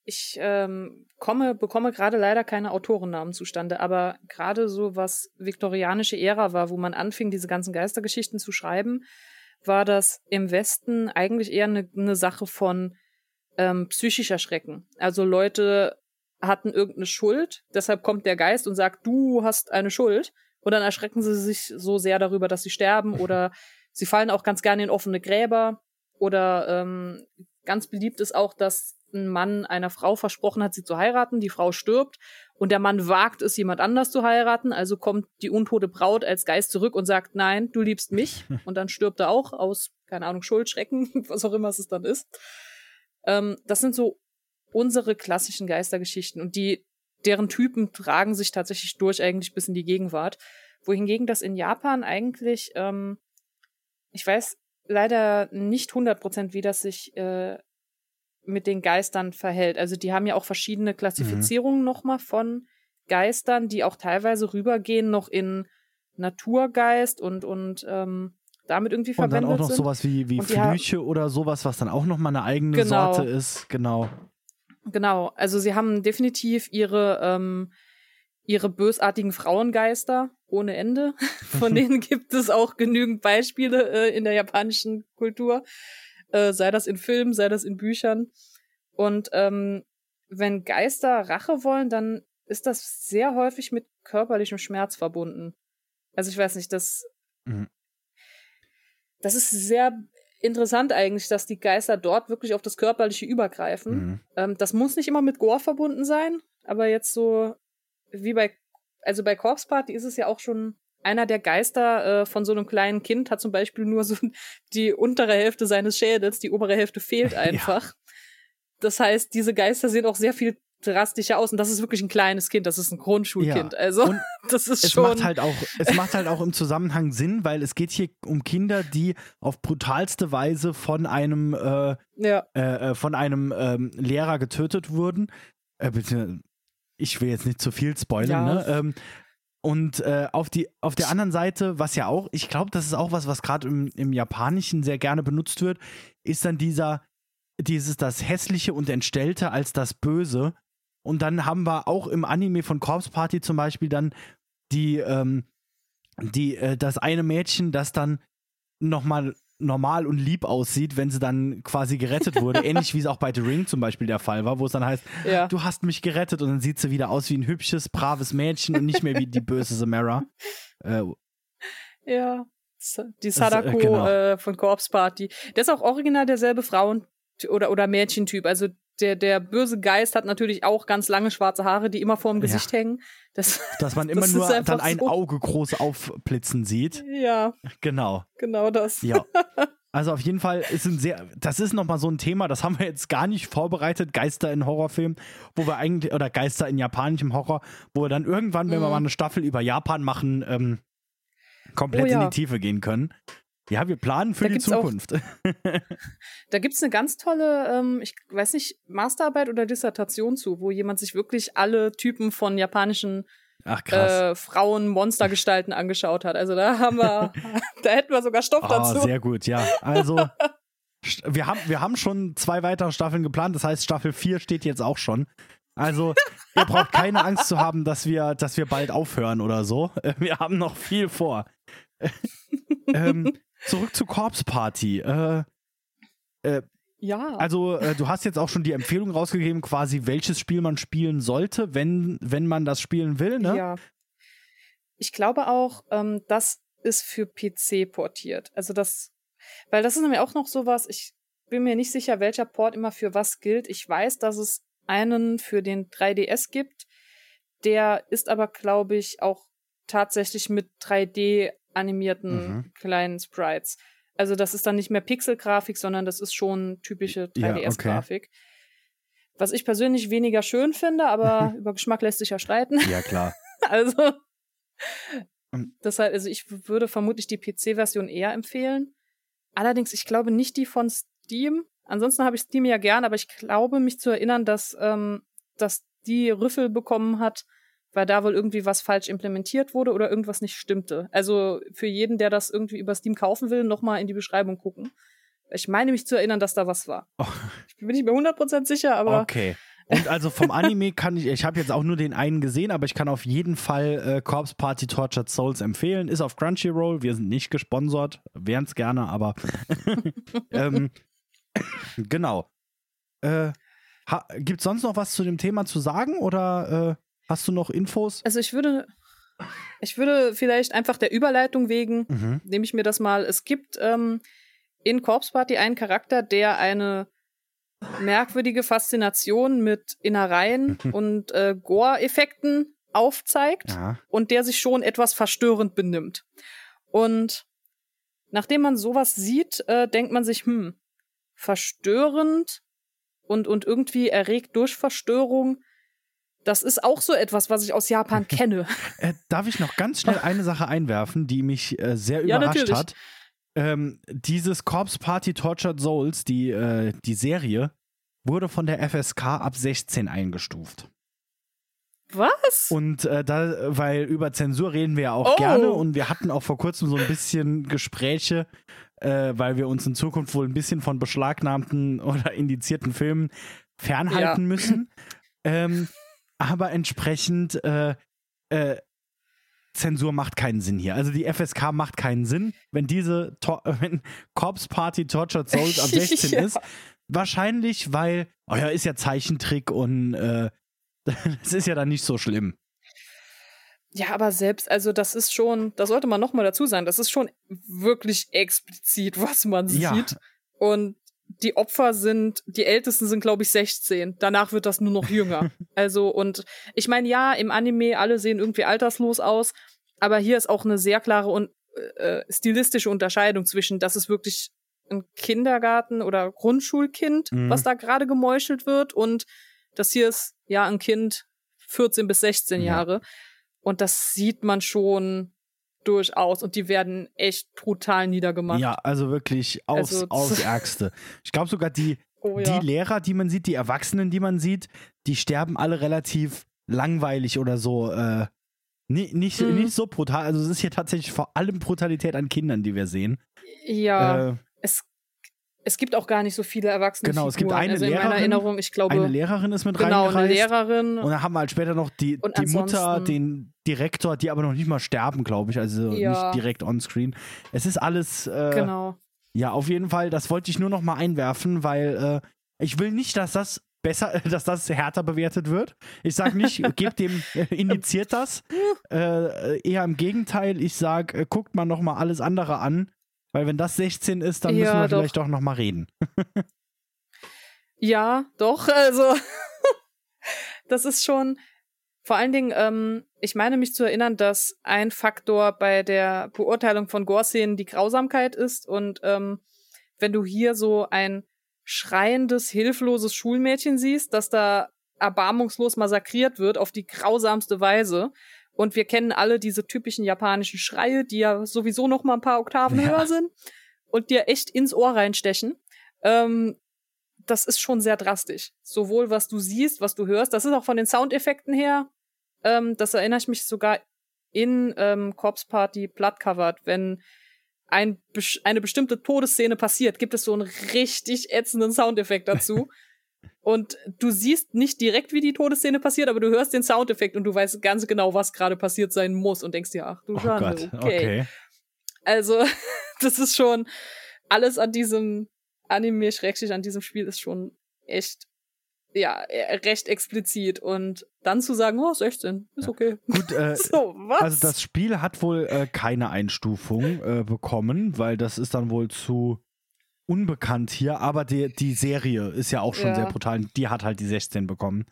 ich ähm, komme, bekomme gerade leider keine Autorennamen zustande, aber gerade so was viktorianische Ära war, wo man anfing, diese ganzen Geistergeschichten zu schreiben, war das im Westen eigentlich eher eine ne Sache von ähm, psychischer Schrecken. Also Leute hatten irgendeine Schuld, deshalb kommt der Geist und sagt, du hast eine Schuld. Und dann erschrecken sie sich so sehr darüber, dass sie sterben oder sie fallen auch ganz gerne in offene Gräber Oder ähm, ganz beliebt ist auch, dass ein Mann einer Frau versprochen hat, sie zu heiraten, die Frau stirbt und der Mann wagt es, jemand anders zu heiraten, also kommt die untote Braut als Geist zurück und sagt, nein, du liebst mich und dann stirbt er auch aus, keine Ahnung, Schuldschrecken, was auch immer es dann ist. Ähm, das sind so unsere klassischen Geistergeschichten und die, deren Typen tragen sich tatsächlich durch eigentlich bis in die Gegenwart. Wohingegen das in Japan eigentlich, ähm, ich weiß leider nicht 100 wie das sich äh, mit den Geistern verhält. Also die haben ja auch verschiedene Mhm. Klassifizierungen mhm. nochmal von Geistern, die auch teilweise rübergehen noch in Naturgeist und, und ähm, damit irgendwie Und dann verwendet auch noch sind. sowas wie, wie Flüche oder sowas, was dann auch nochmal eine eigene Genau. Sorte ist. Genau. Genau, also sie haben definitiv ihre, ähm, ihre bösartigen Frauengeister ohne Ende. Von denen gibt es auch genügend Beispiele äh, in der japanischen Kultur. Äh, sei das in Filmen, sei das in Büchern. Und ähm, wenn Geister Rache wollen, dann ist das sehr häufig mit körperlichem Schmerz verbunden. Also ich weiß nicht, das, Mhm. das ist sehr interessant eigentlich, dass die Geister dort wirklich auf das Körperliche übergreifen. Mhm. Ähm, das muss nicht immer mit Gore verbunden sein, aber jetzt so wie bei, also bei Corpse Party ist es ja auch schon einer der Geister äh, von so einem kleinen Kind hat zum Beispiel nur so die untere Hälfte seines Schädels, die obere Hälfte fehlt einfach. Das heißt, diese Geister sehen auch sehr viel drastischer aus und das ist wirklich ein kleines Kind, das ist ein Grundschulkind. Ja. Also Und das ist Es schon macht halt auch, es macht halt auch im Zusammenhang Sinn, weil es geht hier um Kinder, die auf brutalste Weise von einem äh, ja, äh, äh, von einem ähm, Lehrer getötet wurden. Äh, ich will jetzt nicht zu viel spoilern, Ja. ne? Ähm, und äh, auf, die, auf der anderen Seite, was ja auch, ich glaube, das ist auch was, was gerade im, im Japanischen sehr gerne benutzt wird, ist dann dieser, dieses das Hässliche und Entstellte als das Böse. Und dann haben wir auch im Anime von Corpse Party zum Beispiel dann die, ähm, die, äh, das eine Mädchen, das dann nochmal normal und lieb aussieht, wenn sie dann quasi gerettet wurde. Ähnlich wie es auch bei The Ring zum Beispiel der Fall war, wo es dann heißt, ja. du hast mich gerettet und dann sieht sie wieder aus wie ein hübsches, braves Mädchen und nicht mehr wie die böse Samara. Äh, Ja, die Sadako äh, genau. äh, von Corpse Party. Der ist auch original derselbe Frauen- oder, oder Mädchentyp. Also der, der böse Geist hat natürlich auch ganz lange schwarze Haare, die immer vorm Ja. Gesicht hängen. Das, dass man immer Das nur dann ein so. Auge groß aufblitzen sieht. ja, Genau. genau das. Ja. Also auf jeden Fall ist ein sehr, das ist nochmal so ein Thema, das haben wir jetzt gar nicht vorbereitet, Geister in Horrorfilmen, wo wir eigentlich, oder Geister in japanischem Horror, wo wir dann irgendwann, wenn wir Mhm. mal eine Staffel über Japan machen, ähm, komplett Oh ja. in die Tiefe gehen können. Ja, wir planen für Da die gibt's auch- Zukunft. Da gibt's eine ganz tolle, ähm, ich weiß nicht, Masterarbeit oder Dissertation zu, wo jemand sich wirklich alle Typen von japanischen Ach äh, Frauen, Monstergestalten angeschaut hat. Also da haben wir, da hätten wir sogar Stoff Ah, dazu. sehr gut, ja. Also, wir haben, wir haben schon zwei weitere Staffeln geplant, das heißt, Staffel 4 steht jetzt auch schon. Also, ihr braucht keine Angst zu haben, dass wir, dass wir bald aufhören oder so. Wir haben noch viel vor. ähm, zurück zu Corpse Party. Äh, ja. also, äh, du hast jetzt auch schon die Empfehlung rausgegeben, quasi, welches Spiel man spielen sollte, wenn, wenn man das spielen will, ne? Ja. Ich glaube auch, ähm, das ist für PC portiert. Also das, weil das ist nämlich auch noch sowas, ich bin mir nicht sicher, welcher Port immer für was gilt. Ich weiß, dass es einen für den 3DS gibt. Der ist aber, glaube ich, auch tatsächlich mit 3D animierten Mhm. kleinen Sprites. Also das ist dann nicht mehr Pixelgrafik, sondern das ist schon typische Ja, okay. 3DS-Grafik. Was ich persönlich weniger schön finde, aber über Geschmack lässt sich ja streiten. Ja, klar. Also, deshalb, also ich würde vermutlich die PC-Version eher empfehlen. Allerdings, ich glaube nicht die von Steam. Ansonsten habe ich Steam ja gern, aber ich glaube mich zu erinnern, dass, ähm, dass die Rüffel bekommen hat, weil da wohl irgendwie was falsch implementiert wurde oder irgendwas nicht stimmte. Also für jeden, der das irgendwie über Steam kaufen will, nochmal in die Beschreibung gucken. Ich meine mich zu erinnern, dass da was war. Oh. Ich bin nicht mehr 100% sicher, aber Okay. Und also vom Anime kann ich, ich habe jetzt auch nur den einen gesehen, aber ich kann auf jeden Fall äh, Corpse Party Tortured Souls empfehlen. Ist auf Crunchyroll, wir sind nicht gesponsert, wären es gerne, aber ähm, genau. Äh, ha, Gibt es sonst noch was zu dem Thema zu sagen oder äh, hast du noch Infos? Also ich würde, ich würde vielleicht einfach der Überleitung wegen, Mhm. nehme ich mir das mal. Es gibt ähm, in Corpse Party einen Charakter, der eine merkwürdige Faszination mit Innereien und äh, Gore-Effekten aufzeigt Ja. und der sich schon etwas verstörend benimmt. Und nachdem man sowas sieht, äh, denkt man sich, hm, verstörend und, und irgendwie erregt durch Verstörung, das ist auch so etwas, was ich aus Japan kenne. Äh, darf ich noch ganz schnell eine Sache einwerfen, die mich äh, sehr Ja, überrascht natürlich. hat? Ähm, dieses Corpse Party Tortured Souls, die, äh, die Serie, wurde von der FSK ab 16 eingestuft. Was? Und äh, da, weil über Zensur reden wir ja auch Oh. gerne und wir hatten auch vor kurzem so ein bisschen Gespräche, äh, weil wir uns in Zukunft wohl ein bisschen von beschlagnahmten oder indizierten Filmen fernhalten Ja. müssen. Ähm, aber entsprechend äh, äh, Zensur macht keinen Sinn hier. Also die FSK macht keinen Sinn, wenn diese Tor wenn Corpse Party Tortured Souls ab 16 Ja. ist. Wahrscheinlich, weil, oh ja, ist ja Zeichentrick und äh, das ist ja dann nicht so schlimm. Ja, aber selbst, also das ist schon, das sollte man noch mal dazu sagen, das ist schon wirklich explizit, was man Ja. sieht. Und die Opfer sind, die ältesten sind, glaube ich, 16. Danach wird das nur noch jünger. also, und ich meine, ja, im Anime, alle sehen irgendwie alterslos aus, aber hier ist auch eine sehr klare und äh, stilistische Unterscheidung zwischen, das ist wirklich ein Kindergarten- oder Grundschulkind, Mhm. was da gerade gemeuchelt wird, und das hier ist ja ein Kind 14 bis 16 Ja. Jahre. Und das sieht man schon durchaus. Und die werden echt brutal niedergemacht. Ja, also wirklich aufs, Also, aufs Ärgste. Ich glaube sogar die, oh, ja. die Lehrer, die man sieht, die Erwachsenen, die man sieht, die sterben alle relativ langweilig oder so. Äh, nicht, nicht, Mhm. nicht so brutal. Also es ist hier tatsächlich vor allem Brutalität an Kindern, die wir sehen. ja. Äh, es, es gibt auch gar nicht so viele Erwachsene. Genau, es gibt eine also in Lehrerin, meiner Erinnerung, ich glaube, eine Lehrerin ist mit genau, eine reingereist. Lehrerin. Und dann haben wir halt später noch die, die Mutter, den Direktor, die aber noch nicht mal sterben, glaube ich. Also Ja. nicht direkt on-screen. Es ist alles, äh, genau. ja, auf jeden Fall, das wollte ich nur noch mal einwerfen, weil äh, ich will nicht, dass das besser, dass das härter bewertet wird. Ich sage nicht, gebt dem, äh, indiziert das. Äh, eher im Gegenteil, ich sage, äh, guckt mal noch mal alles andere an. Weil wenn das 16 ist, dann müssen Ja, wir doch. vielleicht doch noch mal reden. Ja, doch, also das ist schon vor allen Dingen, ähm, ich meine mich zu erinnern, dass ein Faktor bei der Beurteilung von Gore-Szenen die Grausamkeit ist und ähm, wenn du hier so ein schreiendes, hilfloses Schulmädchen siehst, das da erbarmungslos massakriert wird auf die grausamste Weise und wir kennen alle diese typischen japanischen Schreie, die ja sowieso noch mal ein paar Oktaven Ja. höher sind und dir echt ins Ohr reinstechen. Ähm, das ist schon sehr drastisch. Sowohl was du siehst, was du hörst. Das ist auch von den Soundeffekten her. Ähm, das erinnere ich mich sogar in ähm, Corpse Party Bloodcovered, wenn ein, eine bestimmte Todesszene passiert, gibt es so einen richtig ätzenden Soundeffekt dazu. und du siehst nicht direkt, wie die Todesszene passiert, aber du hörst den Soundeffekt und du weißt ganz genau, was gerade passiert sein muss und denkst dir, ach du Oh Schande, Gott, okay. okay. Also, das ist schon alles an diesem Anime, schrägstrich an diesem Spiel ist schon echt, ja, äh, recht explizit. Und dann zu sagen, oh, 16, ist okay. Gut, äh, So, was? Also das Spiel hat wohl äh, keine Einstufung äh, bekommen, weil das ist dann wohl zu unbekannt hier, aber die, die Serie ist ja auch schon Ja. sehr brutal. Die hat halt die 16 bekommen.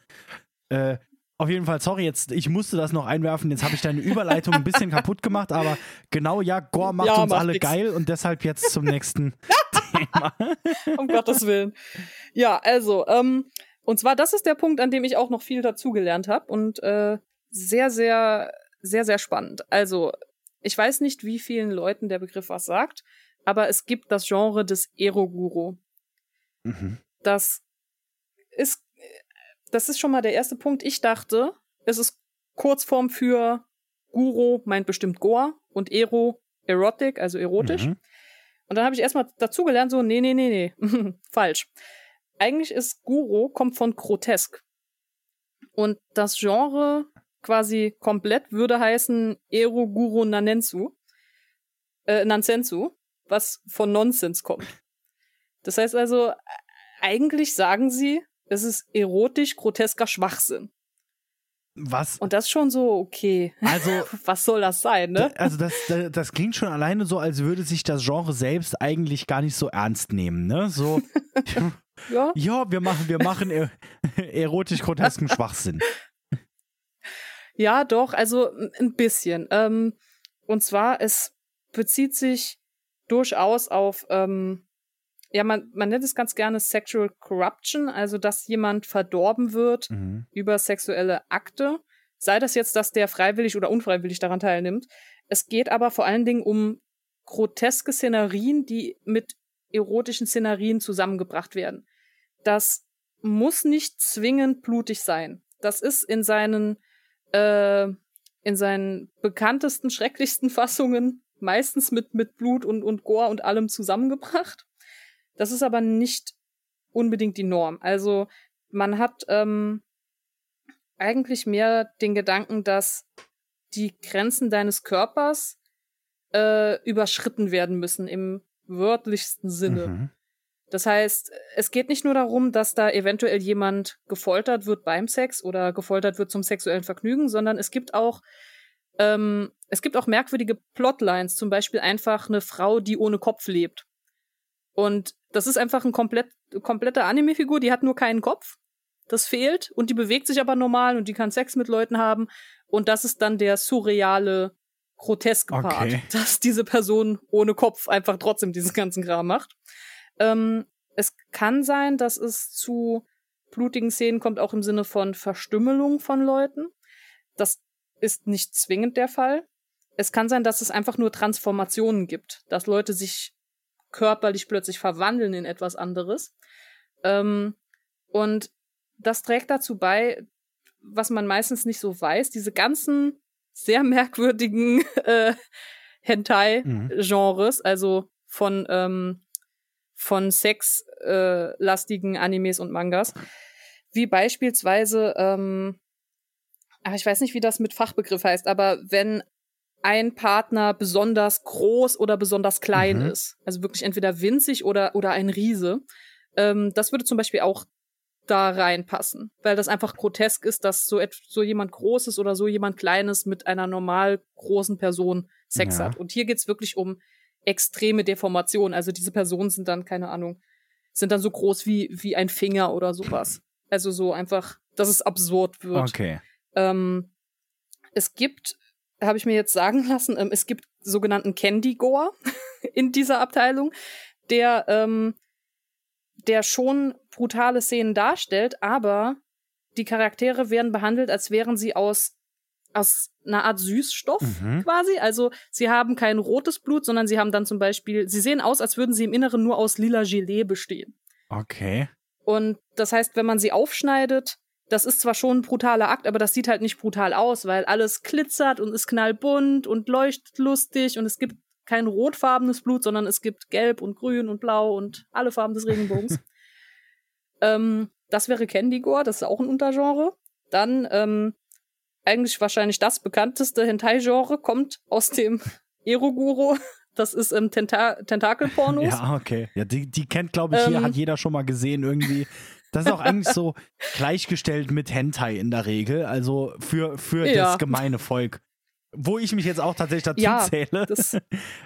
Äh, auf jeden Fall, sorry, jetzt, ich musste das noch einwerfen, jetzt habe ich deine Überleitung ein bisschen kaputt gemacht, aber genau, ja, Gore macht Ja, uns macht alle nix. geil und deshalb jetzt zum nächsten Thema. um Gottes Willen. Ja, also, ähm, und zwar, das ist der Punkt, an dem ich auch noch viel dazugelernt habe und äh, sehr, sehr, sehr, sehr spannend. Also, ich weiß nicht, wie vielen Leuten der Begriff was sagt, aber es gibt das Genre des Eroguro. Mhm. Das ist, das ist schon mal der erste Punkt. Ich dachte, es ist Kurzform für Guro meint bestimmt Gore und Ero Erotic, also erotisch. Mhm. Und dann habe ich erstmal dazugelernt, so, nee, nee, nee, nee, falsch. Eigentlich ist Guro, kommt von grotesk. Und das Genre quasi komplett würde heißen Ero Guro Nanensu, äh, Nansensu, was von Nonsens kommt. Das heißt also, eigentlich sagen sie, es ist erotisch grotesker Schwachsinn. Was? Und das schon so, okay. Also, Was soll das sein, ne? also das, das, das klingt schon alleine so, als würde sich das Genre selbst eigentlich gar nicht so ernst nehmen, ne? So, Ja. ja, wir machen, wir machen er erotisch-grotesken Schwachsinn. Ja, doch, also ein bisschen. Ähm, und zwar, es bezieht sich durchaus auf, ähm, ja, man, man nennt es ganz gerne Sexual Corruption, also dass jemand verdorben wird Mhm. über sexuelle Akte. Sei das jetzt, dass der freiwillig oder unfreiwillig daran teilnimmt. Es geht aber vor allen Dingen um groteske Szenerien, die mit erotischen Szenerien zusammengebracht werden. Das muss nicht zwingend blutig sein. Das ist in seinen äh, in seinen bekanntesten, schrecklichsten Fassungen meistens mit, mit Blut und, und Gore und allem zusammengebracht. Das ist aber nicht unbedingt die Norm. Also man hat ähm, eigentlich mehr den Gedanken, dass die Grenzen deines Körpers äh, überschritten werden müssen im wörtlichsten Sinne. Mhm. Das heißt, es geht nicht nur darum, dass da eventuell jemand gefoltert wird beim Sex oder gefoltert wird zum sexuellen Vergnügen, sondern es gibt auch ähm, es gibt auch merkwürdige Plotlines, zum Beispiel einfach eine Frau, die ohne Kopf lebt. Und das ist einfach ein komplett, komplette Anime-Figur, die hat nur keinen Kopf. Das fehlt und die bewegt sich aber normal und die kann Sex mit Leuten haben. Und das ist dann der surreale, groteske Part, Okay. dass diese Person ohne Kopf einfach trotzdem diesen ganzen Kram macht. Ähm, es kann sein, dass es zu blutigen Szenen kommt, auch im Sinne von Verstümmelung von Leuten. Das ist nicht zwingend der Fall. Es kann sein, dass es einfach nur Transformationen gibt, dass Leute sich körperlich plötzlich verwandeln in etwas anderes. Ähm, und das trägt dazu bei, was man meistens nicht so weiß, diese ganzen sehr merkwürdigen äh, Hentai-Genres, also von, ähm, von sexlastigen äh, Animes und Mangas, wie beispielsweise, ähm, ach, ich weiß nicht, wie das mit Fachbegriff heißt, aber wenn ein Partner besonders groß oder besonders klein Mhm. ist, also wirklich entweder winzig oder, oder ein Riese, ähm, das würde zum Beispiel auch da reinpassen, weil das einfach grotesk ist, dass so, so jemand Großes oder so jemand Kleines mit einer normal großen Person Sex Ja. hat. Und hier geht's wirklich um extreme Deformation. Also diese Personen sind dann, keine Ahnung, sind dann so groß wie, wie ein Finger oder sowas. Also so einfach, dass es absurd wird. Okay. Ähm, es gibt, habe ich mir jetzt sagen lassen, ähm, es gibt sogenannten Candy Gore in dieser Abteilung, der, ähm, der schon brutale Szenen darstellt, aber die Charaktere werden behandelt, als wären sie aus, aus einer Art Süßstoff Mhm. quasi. Also sie haben kein rotes Blut, sondern sie haben dann zum Beispiel, sie sehen aus, als würden sie im Inneren nur aus lila Gelee bestehen. Okay. Und das heißt, wenn man sie aufschneidet, das ist zwar schon ein brutaler Akt, aber das sieht halt nicht brutal aus, weil alles glitzert und ist knallbunt und leuchtet lustig und es gibt kein rotfarbenes Blut, sondern es gibt gelb und grün und blau und alle Farben des Regenbogens. ähm, das wäre Candy Gore, das ist auch ein Untergenre. Dann ähm, eigentlich wahrscheinlich das bekannteste Hentai-Genre kommt aus dem Eroguro. Das ist ähm, Tenta Tentakelpornos. Ja, okay. Ja, die, die kennt, glaube ich, hier Ähm. hat jeder schon mal gesehen irgendwie. Das ist auch eigentlich so gleichgestellt mit Hentai in der Regel, also für, für Ja. das gemeine Volk. Wo ich mich jetzt auch tatsächlich dazu Ja, zähle. Das,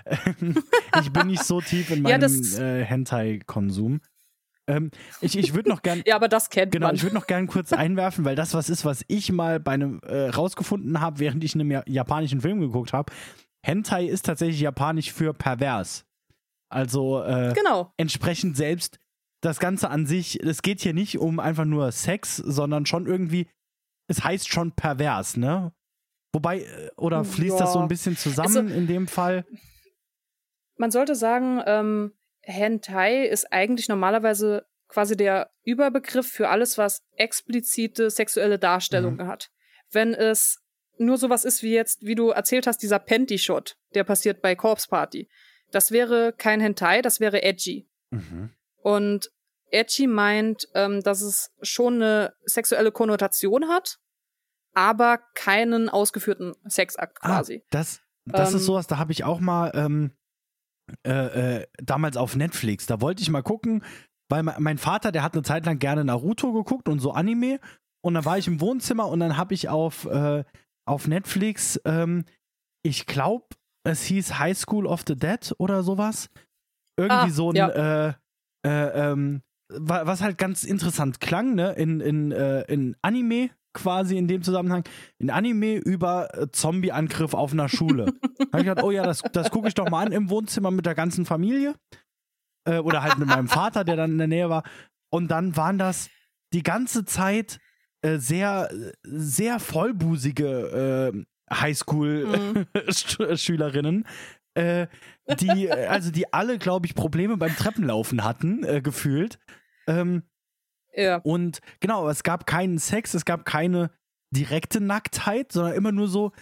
ich bin nicht so tief in Ja, meinem das- äh, Hentai-Konsum. Ähm, ich ich würde noch gern ja, aber das kennt Genau, man. ich würde noch gerne kurz einwerfen, weil das was ist, was ich mal bei einem äh, rausgefunden habe, während ich einen ja- japanischen Film geguckt habe. Hentai ist tatsächlich japanisch für pervers. Also äh, genau. entsprechend selbst das Ganze an sich, es geht hier nicht um einfach nur Sex, sondern schon irgendwie, es heißt schon pervers, ne? Wobei, äh, oder fließt das so Ja. ein bisschen zusammen Also- in dem Fall? Man sollte sagen, ähm, Hentai ist eigentlich normalerweise quasi der Überbegriff für alles, was explizite sexuelle Darstellungen hat. Wenn es nur sowas ist wie jetzt, wie du erzählt hast, dieser Panty-Shot, der passiert bei Corpse Party. Das wäre kein Hentai, das wäre edgy. Mhm. Und edgy meint, ähm, dass es schon eine sexuelle Konnotation hat, aber keinen ausgeführten Sexakt quasi. Ah, das das Ähm, ist sowas, da habe ich auch mal ähm, äh, äh, damals auf Netflix, da wollte ich mal gucken, weil me- mein Vater, der hat eine Zeit lang gerne Naruto geguckt und so Anime Und dann war ich im Wohnzimmer und dann habe ich auf, äh, auf Netflix, ähm, ich glaube, es hieß High School of the Dead oder sowas. Irgendwie Ah, so ein, ja. äh, äh, ähm, was halt ganz interessant klang, ne? In, in, äh, in Anime quasi in dem Zusammenhang. In Anime über äh, Zombie-Angriff auf einer Schule. habe ich gedacht, oh ja, das, das gucke ich doch mal an im Wohnzimmer mit der ganzen Familie. Äh, oder halt mit meinem Vater, der dann in der Nähe war. Und dann waren das die ganze Zeit äh, sehr, sehr vollbusige äh, Highschool-Schülerinnen, äh, die, äh, also die alle, glaube ich, Probleme beim Treppenlaufen hatten, äh, gefühlt. Ähm, Ja. und genau, es gab keinen Sex, es gab keine direkte Nacktheit, sondern immer nur so,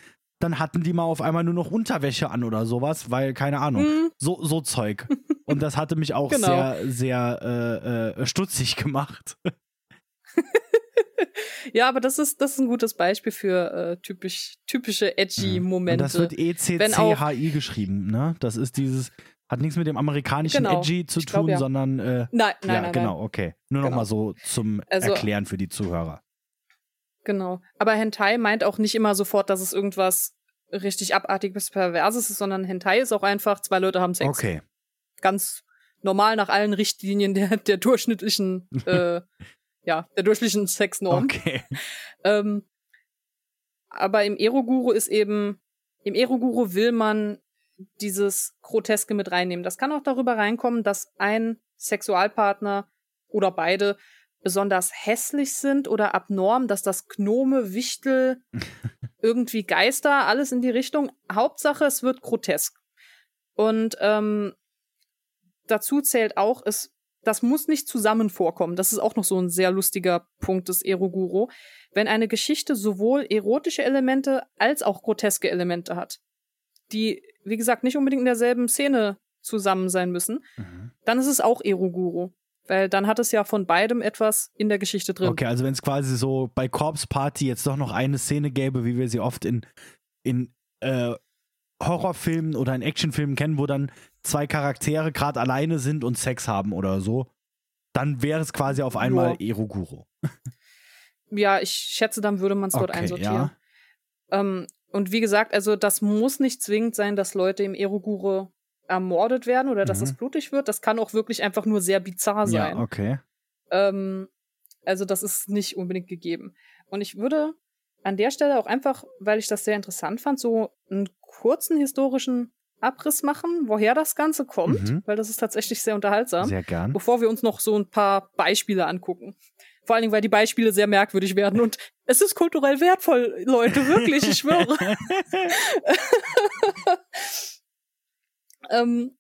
dann hatten die mal auf einmal nur noch Unterwäsche an oder sowas, weil, keine Ahnung, Mhm. so, so Zeug. Und das hatte mich auch Genau. sehr, sehr äh, äh, stutzig gemacht. Ja, aber das ist, das ist ein gutes Beispiel für äh, typisch, typische edgy Und Momente. das wird ECCHI geschrieben, ne? Das ist dieses, hat nichts mit dem amerikanischen Genau. Edgy zu Ich glaub, tun, ja. sondern äh, nein, nein, ja, nein, genau, nein. okay. Nur noch Genau. mal so zum Also- Erklären für die Zuhörer. Genau. Aber Hentai meint auch nicht immer sofort, dass es irgendwas richtig abartiges, perverses ist, sondern Hentai ist auch einfach, zwei Leute haben Sex. Okay. Ganz normal nach allen Richtlinien der, der durchschnittlichen, äh, ja, der durchschnittlichen Sexnorm. Okay. Ähm, aber im Eroguru ist eben, im Eroguru will man dieses Groteske mit reinnehmen. Das kann auch darüber reinkommen, dass ein Sexualpartner oder beide besonders hässlich sind oder abnorm, dass das Gnome, Wichtel, irgendwie Geister, alles in die Richtung. Hauptsache, es wird grotesk. Und ähm, dazu zählt auch, es, das muss nicht zusammen vorkommen. Das ist auch noch so ein sehr lustiger Punkt des Eroguro. Wenn eine Geschichte sowohl erotische Elemente als auch groteske Elemente hat, die, wie gesagt, nicht unbedingt in derselben Szene zusammen sein müssen, Mhm. dann ist es auch Eroguro. Weil dann hat es ja von beidem etwas in der Geschichte drin. Okay, also wenn es quasi so bei Corpse Party jetzt doch noch eine Szene gäbe, wie wir sie oft in, in äh, Horrorfilmen oder in Actionfilmen kennen, wo dann zwei Charaktere gerade alleine sind und Sex haben oder so, dann wäre es quasi auf einmal Eroguro. Ja, ich schätze, dann würde man es dort Okay, einsortieren. ja. Ähm, und wie gesagt, also das muss nicht zwingend sein, dass Leute im Erogure ermordet werden oder dass Mhm. es blutig wird. Das kann auch wirklich einfach nur sehr bizarr sein. Ja, okay. Ähm, also das ist nicht unbedingt gegeben. Und ich würde an der Stelle auch einfach, weil ich das sehr interessant fand, so einen kurzen historischen Abriss machen, woher das Ganze kommt, Mhm. weil das ist tatsächlich sehr unterhaltsam, Sehr gern. bevor wir uns noch so ein paar Beispiele angucken. Vor allen Dingen, weil die Beispiele sehr merkwürdig werden und es ist kulturell wertvoll, Leute, wirklich, ich schwöre. ähm,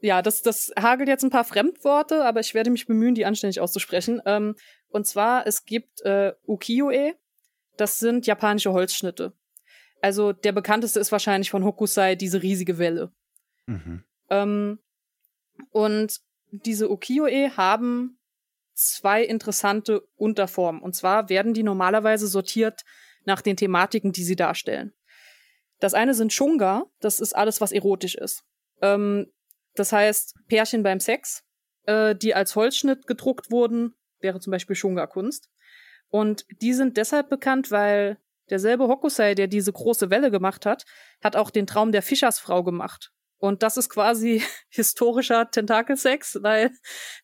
ja, das, das hagelt jetzt ein paar Fremdworte, aber ich werde mich bemühen, die anständig auszusprechen. Ähm, und zwar, es gibt äh, Ukiyo-e, das sind japanische Holzschnitte. Also der bekannteste ist wahrscheinlich von Hokusai diese riesige Welle. Mhm. Ähm, und diese Ukiyo-e haben zwei interessante Unterformen. Und zwar werden die normalerweise sortiert nach den Thematiken, die sie darstellen. Das eine sind Shunga, das ist alles, was erotisch ist. Ähm, das heißt, Pärchen beim Sex, äh, die als Holzschnitt gedruckt wurden, wäre zum Beispiel Shunga-Kunst. Und die sind deshalb bekannt, weil derselbe Hokusai, der diese große Welle gemacht hat, hat auch den Traum der Fischersfrau gemacht. Und das ist quasi historischer Tentakelsex, weil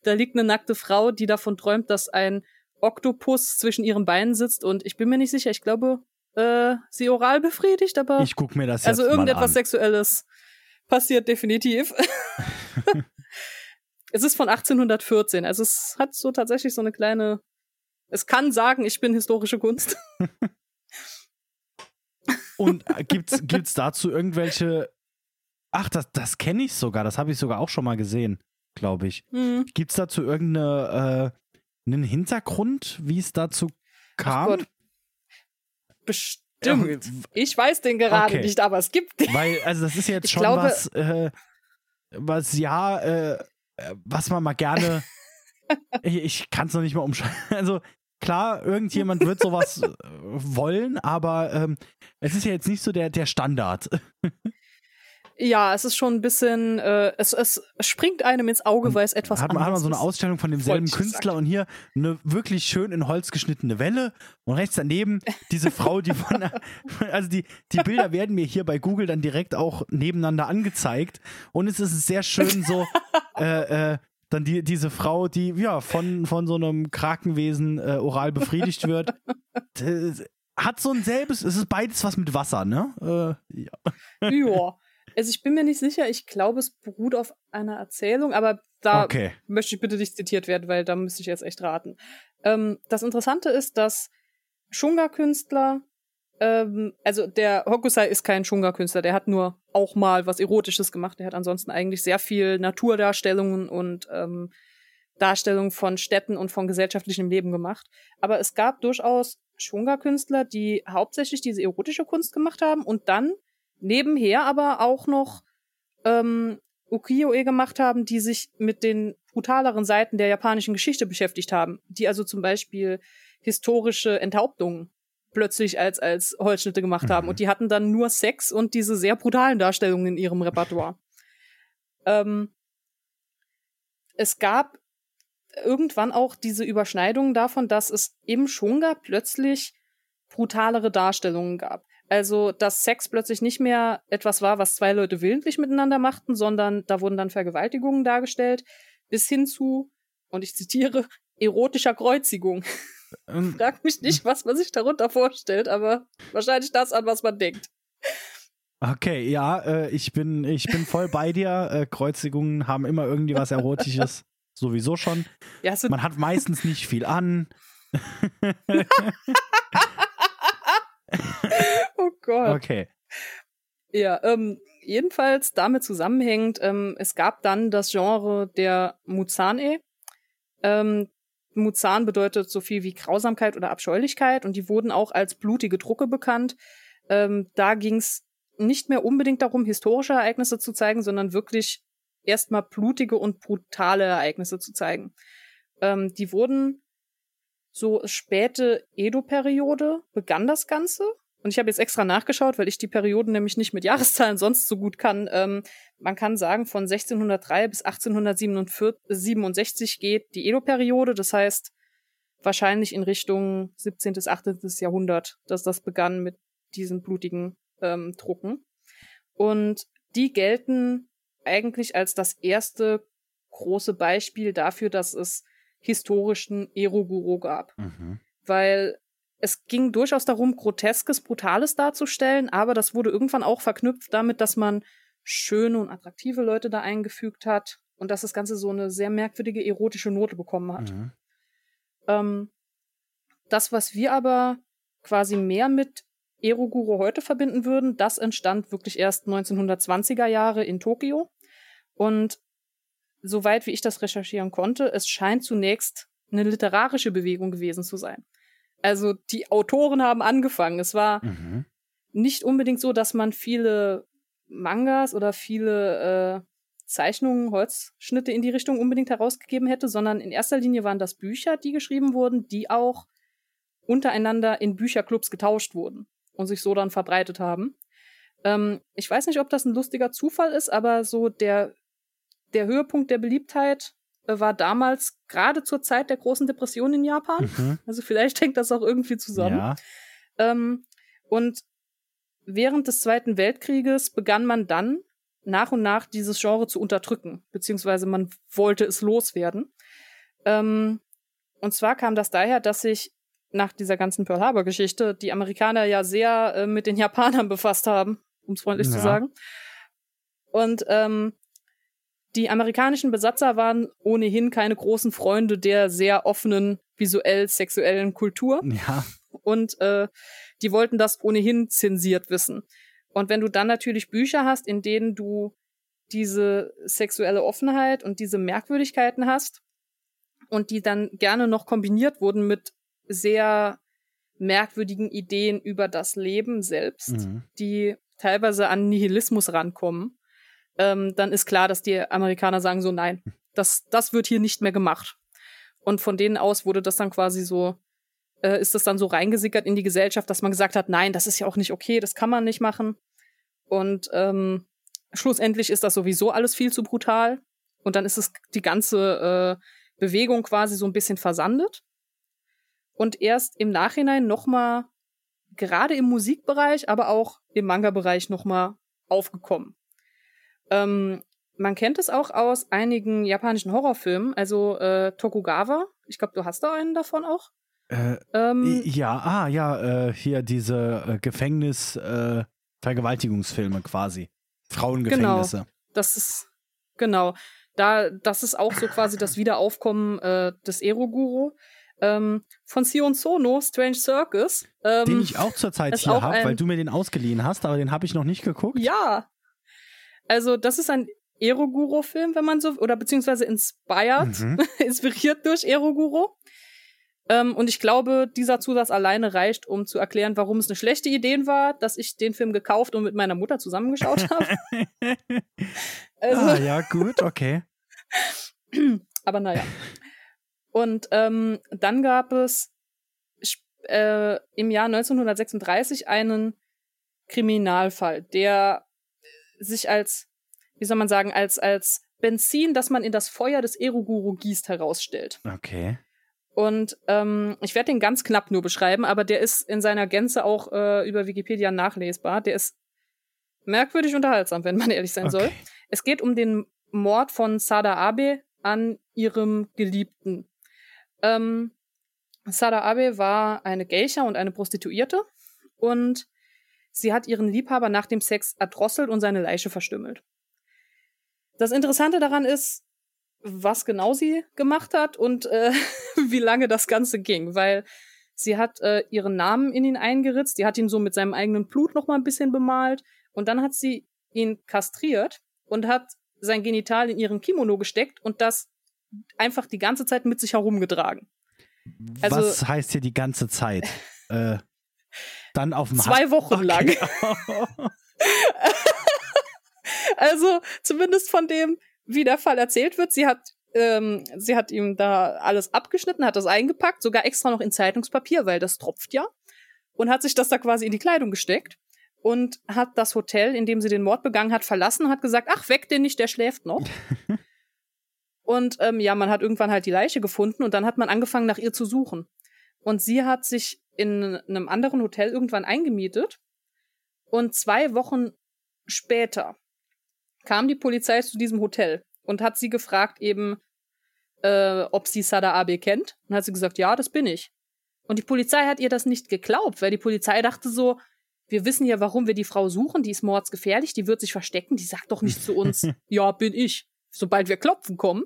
da liegt eine nackte Frau, die davon träumt, dass ein Oktopus zwischen ihren Beinen sitzt. Und ich bin mir nicht sicher, ich glaube, äh, sie oral befriedigt, aber Ich gucke mir das jetzt also irgendetwas an. Sexuelles passiert definitiv. es ist von 1814, also es hat so tatsächlich so eine kleine. Es kann sagen, ich bin historische Kunst. Und äh, gibt's, gibt's dazu irgendwelche. Ach, das, das kenne ich sogar. Das habe ich sogar auch schon mal gesehen, glaube ich. Hm. Gibt's dazu irgendeinen äh, Hintergrund, wie es dazu kam? Bestimmt. Ich weiß den gerade Okay. nicht, aber es gibt den. Weil, also das ist jetzt Ich schon glaube- was, äh, was ja, äh, äh, was man mal gerne. ich ich kann es noch nicht mal umschreiben. Also klar, irgendjemand wird sowas äh, wollen, aber ähm, es ist ja jetzt nicht so der, der Standard. Ja, es ist schon ein bisschen, äh, es, es springt einem ins Auge, weil es etwas hat man, hat man so eine. Ausstellung von demselben Künstler sagen. und hier eine wirklich schön in Holz geschnittene Welle und rechts daneben diese Frau, die von also die, die Bilder werden mir hier bei Google dann direkt auch nebeneinander angezeigt und es ist sehr schön so, äh, äh, dann die, diese Frau, die ja von, von so einem Krakenwesen äh, oral befriedigt wird. Das hat so ein selbes, es ist beides was mit Wasser, ne? Äh, ja. Ja. Also ich bin mir nicht sicher, ich glaube, es beruht auf einer Erzählung, aber da Okay. möchte ich bitte nicht zitiert werden, weil da müsste ich jetzt echt raten. Ähm, das Interessante ist, dass Shunga-Künstler, ähm, also der Hokusai ist kein Shunga-Künstler, der hat nur auch mal was Erotisches gemacht. Der hat ansonsten eigentlich sehr viel Naturdarstellungen und ähm, Darstellungen von Städten und von gesellschaftlichem Leben gemacht. Aber es gab durchaus Shunga-Künstler, die hauptsächlich diese erotische Kunst gemacht haben und dann nebenher aber auch noch ähm, Ukiyo-e gemacht haben, die sich mit den brutaleren Seiten der japanischen Geschichte beschäftigt haben. Die also zum Beispiel historische Enthauptungen plötzlich als, als Holzschnitte gemacht haben. Mhm. Und die hatten dann nur Sex und diese sehr brutalen Darstellungen in ihrem Repertoire. ähm, es gab irgendwann auch diese Überschneidung davon, dass es im Shunga plötzlich brutalere Darstellungen gab. Also, dass Sex plötzlich nicht mehr etwas war, was zwei Leute willentlich miteinander machten, sondern da wurden dann Vergewaltigungen dargestellt, bis hin zu, und ich zitiere, erotischer Kreuzigung. Ähm, Frag mich nicht, was man sich darunter vorstellt, aber wahrscheinlich das an, was man denkt. Okay, ja, äh, ich bin, ich bin voll bei dir. Äh, Kreuzigungen haben immer irgendwie was Erotisches. Sowieso schon. Ja, so, Man hat meistens nicht viel an. oh Gott. Okay. Ja, ähm, jedenfalls damit zusammenhängend, ähm, es gab dann das Genre der Muzane. Ähm, Muzan bedeutet so viel wie Grausamkeit oder Abscheulichkeit und die wurden auch als blutige Drucke bekannt. Ähm, da ging es nicht mehr unbedingt darum, historische Ereignisse zu zeigen, sondern wirklich erstmal blutige und brutale Ereignisse zu zeigen. Ähm, die wurden so späte Edo-Periode begann das Ganze. Und ich habe jetzt extra nachgeschaut, weil ich die Perioden nämlich nicht mit Jahreszahlen sonst so gut kann. Ähm, man kann sagen, von 1603 bis 1867 geht die Edo-Periode. Das heißt, wahrscheinlich in Richtung 17. bis 18. Jahrhundert, dass das begann mit diesen blutigen ähm, Drucken. Und die gelten eigentlich als das erste große Beispiel dafür, dass es historischen Eroguro gab Mhm. weil es ging durchaus darum, groteskes, brutales darzustellen, aber das wurde irgendwann auch verknüpft damit, dass man schöne und attraktive Leute da eingefügt hat und dass das Ganze so eine sehr merkwürdige erotische Note bekommen hat. Mhm. Ähm, das, was wir aber quasi mehr mit Eroguro heute verbinden würden, das entstand wirklich erst 1920er Jahre in Tokio. Und soweit wie ich das recherchieren konnte, es scheint zunächst eine literarische Bewegung gewesen zu sein. Also die Autoren haben angefangen. Es war Mhm. nicht unbedingt so, dass man viele Mangas oder viele äh, Zeichnungen, Holzschnitte in die Richtung unbedingt herausgegeben hätte, sondern in erster Linie waren das Bücher, die geschrieben wurden, die auch untereinander in Bücherclubs getauscht wurden und sich so dann verbreitet haben. Ähm, ich weiß nicht, ob das ein lustiger Zufall ist, aber so der, der Höhepunkt der Beliebtheit war damals gerade zur Zeit der großen Depression in Japan. Mhm. Also vielleicht hängt das auch irgendwie zusammen. Ja. Ähm, und während des Zweiten Weltkrieges begann man dann nach und nach dieses Genre zu unterdrücken, beziehungsweise man wollte es loswerden. Ähm, und zwar kam das daher, dass sich nach dieser ganzen Pearl Harbor Geschichte die Amerikaner ja sehr äh, mit den Japanern befasst haben, um es freundlich Ja. zu sagen. Und ähm, die amerikanischen Besatzer waren ohnehin keine großen Freunde der sehr offenen visuell sexuellen Kultur Ja. und äh, die wollten das ohnehin zensiert wissen. Und wenn du dann natürlich Bücher hast, in denen du diese sexuelle Offenheit und diese Merkwürdigkeiten hast und die dann gerne noch kombiniert wurden mit sehr merkwürdigen Ideen über das Leben selbst, Mhm. die teilweise an Nihilismus rankommen, ähm, dann ist klar, dass die Amerikaner sagen so, nein, das, das wird hier nicht mehr gemacht. Und von denen aus wurde das dann quasi so, äh, ist das dann so reingesickert in die Gesellschaft, dass man gesagt hat, nein, das ist ja auch nicht okay, das kann man nicht machen. Und ähm, schlussendlich ist das sowieso alles viel zu brutal. Und dann ist es die ganze äh, Bewegung quasi so ein bisschen versandet. Und erst im Nachhinein nochmal, gerade im Musikbereich, aber auch im Manga-Bereich nochmal aufgekommen. Ähm, man kennt es auch aus einigen japanischen Horrorfilmen, also äh, Tokugawa. Ich glaube, du hast da einen davon auch. Äh, ähm, ja, ah, ja, äh, hier diese äh, Gefängnis-Vergewaltigungsfilme äh, quasi. Frauengefängnisse. Genau, das ist, genau. Da, das ist auch so quasi das Wiederaufkommen äh, des Eroguro. Ähm, von Sion Sono, Strange Circus. Ähm, den ich auch zurzeit hier habe, weil du mir den ausgeliehen hast, aber den habe ich noch nicht geguckt. Ja. Also, das ist ein Eroguro-Film, wenn man so, oder beziehungsweise inspired, mhm. inspiriert durch Eroguro. Ähm, und ich glaube, dieser Zusatz alleine reicht, um zu erklären, warum es eine schlechte Idee war, dass ich den Film gekauft und mit meiner Mutter zusammengeschaut habe. also, ah, ja, gut, okay. Aber naja. Und ähm, dann gab es äh, im Jahr 1936 einen Kriminalfall, der sich als, wie soll man sagen, als, als Benzin, das man in das Feuer des Eroguru gießt, herausstellt. Okay. Und ähm, ich werde den ganz knapp nur beschreiben, aber der ist in seiner Gänze auch äh, über Wikipedia nachlesbar. Der ist merkwürdig unterhaltsam, wenn man ehrlich sein okay. soll. Es geht um den Mord von Sada Abe an ihrem Geliebten. Ähm, Sada Abe war eine Geisha und eine Prostituierte und sie hat ihren Liebhaber nach dem Sex erdrosselt und seine Leiche verstümmelt. Das Interessante daran ist, was genau sie gemacht hat und äh, wie lange das Ganze ging, weil sie hat äh, ihren Namen in ihn eingeritzt, die hat ihn so mit seinem eigenen Blut noch mal ein bisschen bemalt und dann hat sie ihn kastriert und hat sein Genital in ihren Kimono gesteckt und das einfach die ganze Zeit mit sich herumgetragen. Also, was heißt hier die ganze Zeit? äh, dann auf dem Zwei Wochen okay. lang. also zumindest von dem, wie der Fall erzählt wird. Sie hat, ähm, sie hat ihm da alles abgeschnitten, hat das eingepackt, sogar extra noch in Zeitungspapier, weil das tropft ja. Und hat sich das da quasi in die Kleidung gesteckt und hat das Hotel, in dem sie den Mord begangen hat, verlassen und hat gesagt, ach, weck den nicht, der schläft noch. und ähm, ja, man hat irgendwann halt die Leiche gefunden und dann hat man angefangen, nach ihr zu suchen. Und sie hat sich in einem anderen Hotel irgendwann eingemietet. Und zwei Wochen später kam die Polizei zu diesem Hotel und hat sie gefragt eben, äh, ob sie Sada Abe kennt. Und hat sie gesagt, ja, das bin ich. Und die Polizei hat ihr das nicht geglaubt, weil die Polizei dachte so, wir wissen ja, warum wir die Frau suchen, die ist mordsgefährlich, die wird sich verstecken, die sagt doch nicht zu uns, ja, bin ich, sobald wir klopfen kommen.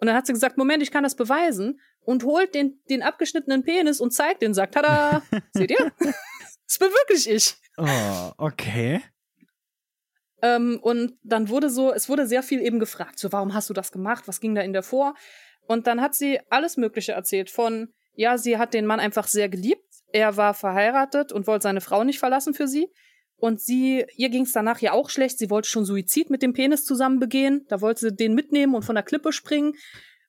Und dann hat sie gesagt, Moment, ich kann das beweisen und holt den, den abgeschnittenen Penis und zeigt den, sagt, tada, seht ihr? das bin wirklich ich. Oh, okay. Ähm, und dann wurde so, es wurde sehr viel eben gefragt, so, warum hast du das gemacht? Was ging da in der vor? Und dann hat sie alles Mögliche erzählt von, ja, sie hat den Mann einfach sehr geliebt. Er war verheiratet und wollte seine Frau nicht verlassen für sie. Und sie, ihr ging es danach ja auch schlecht. Sie wollte schon Suizid mit dem Penis zusammen begehen. Da wollte sie den mitnehmen und von der Klippe springen.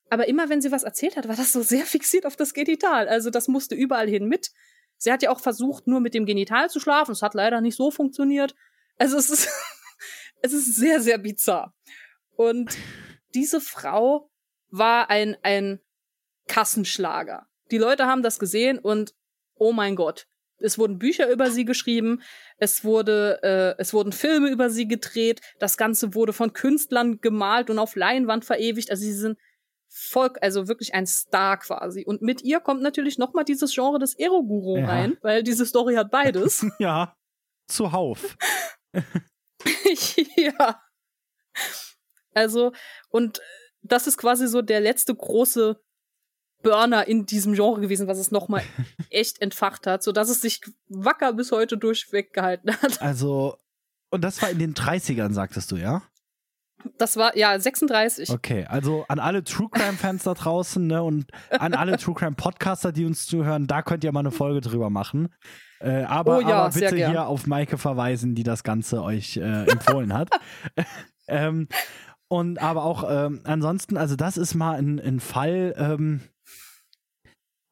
Aber immer wenn sie was erzählt hat, war das so sehr fixiert auf das Genital. Also das musste überall hin mit. Sie hat ja auch versucht, nur mit dem Genital zu schlafen. Es hat leider nicht so funktioniert. Also es ist es ist sehr, sehr bizarr. Und diese Frau war ein, ein Kassenschlager. Die Leute haben das gesehen und oh mein Gott. Es wurden Bücher über sie geschrieben, es wurde, äh, es wurden Filme über sie gedreht, das Ganze wurde von Künstlern gemalt und auf Leinwand verewigt. Also sie sind Volk, also wirklich ein Star quasi. Und mit ihr kommt natürlich noch mal dieses Genre des Eroguro ja. rein, weil diese Story hat beides. ja, zuhauf. ja. Also, und das ist quasi so der letzte große Burner in diesem Genre gewesen, was es nochmal echt entfacht hat, sodass es sich wacker bis heute durchweg gehalten hat. Also, und das war in den 30ern, sagtest du, ja? Das war, ja, 36. Okay, also an alle True Crime-Fans da draußen ne, und an alle True Crime-Podcaster, die uns zuhören, da könnt ihr mal eine Folge drüber machen. Äh, aber, oh ja, aber bitte hier auf Maike verweisen, die das Ganze euch äh, empfohlen hat. ähm, und aber auch ähm, ansonsten, also das ist mal ein, ein Fall ähm,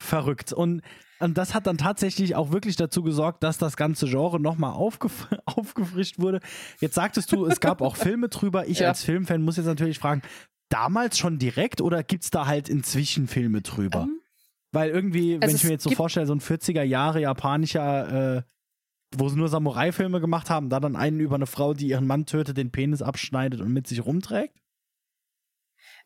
verrückt. Und und das hat dann tatsächlich auch wirklich dazu gesorgt, dass das ganze Genre nochmal aufgef aufgefrischt wurde. Jetzt sagtest du, es gab auch Filme drüber. Ich Ja. als Filmfan muss jetzt natürlich fragen, damals schon direkt oder gibt es da halt inzwischen Filme drüber? Ähm, Weil irgendwie, wenn Also ich mir jetzt so vorstelle, so ein 40er Jahre japanischer, äh, wo sie nur Samurai-Filme gemacht haben, da dann einen über eine Frau, die ihren Mann tötet, den Penis abschneidet und mit sich rumträgt?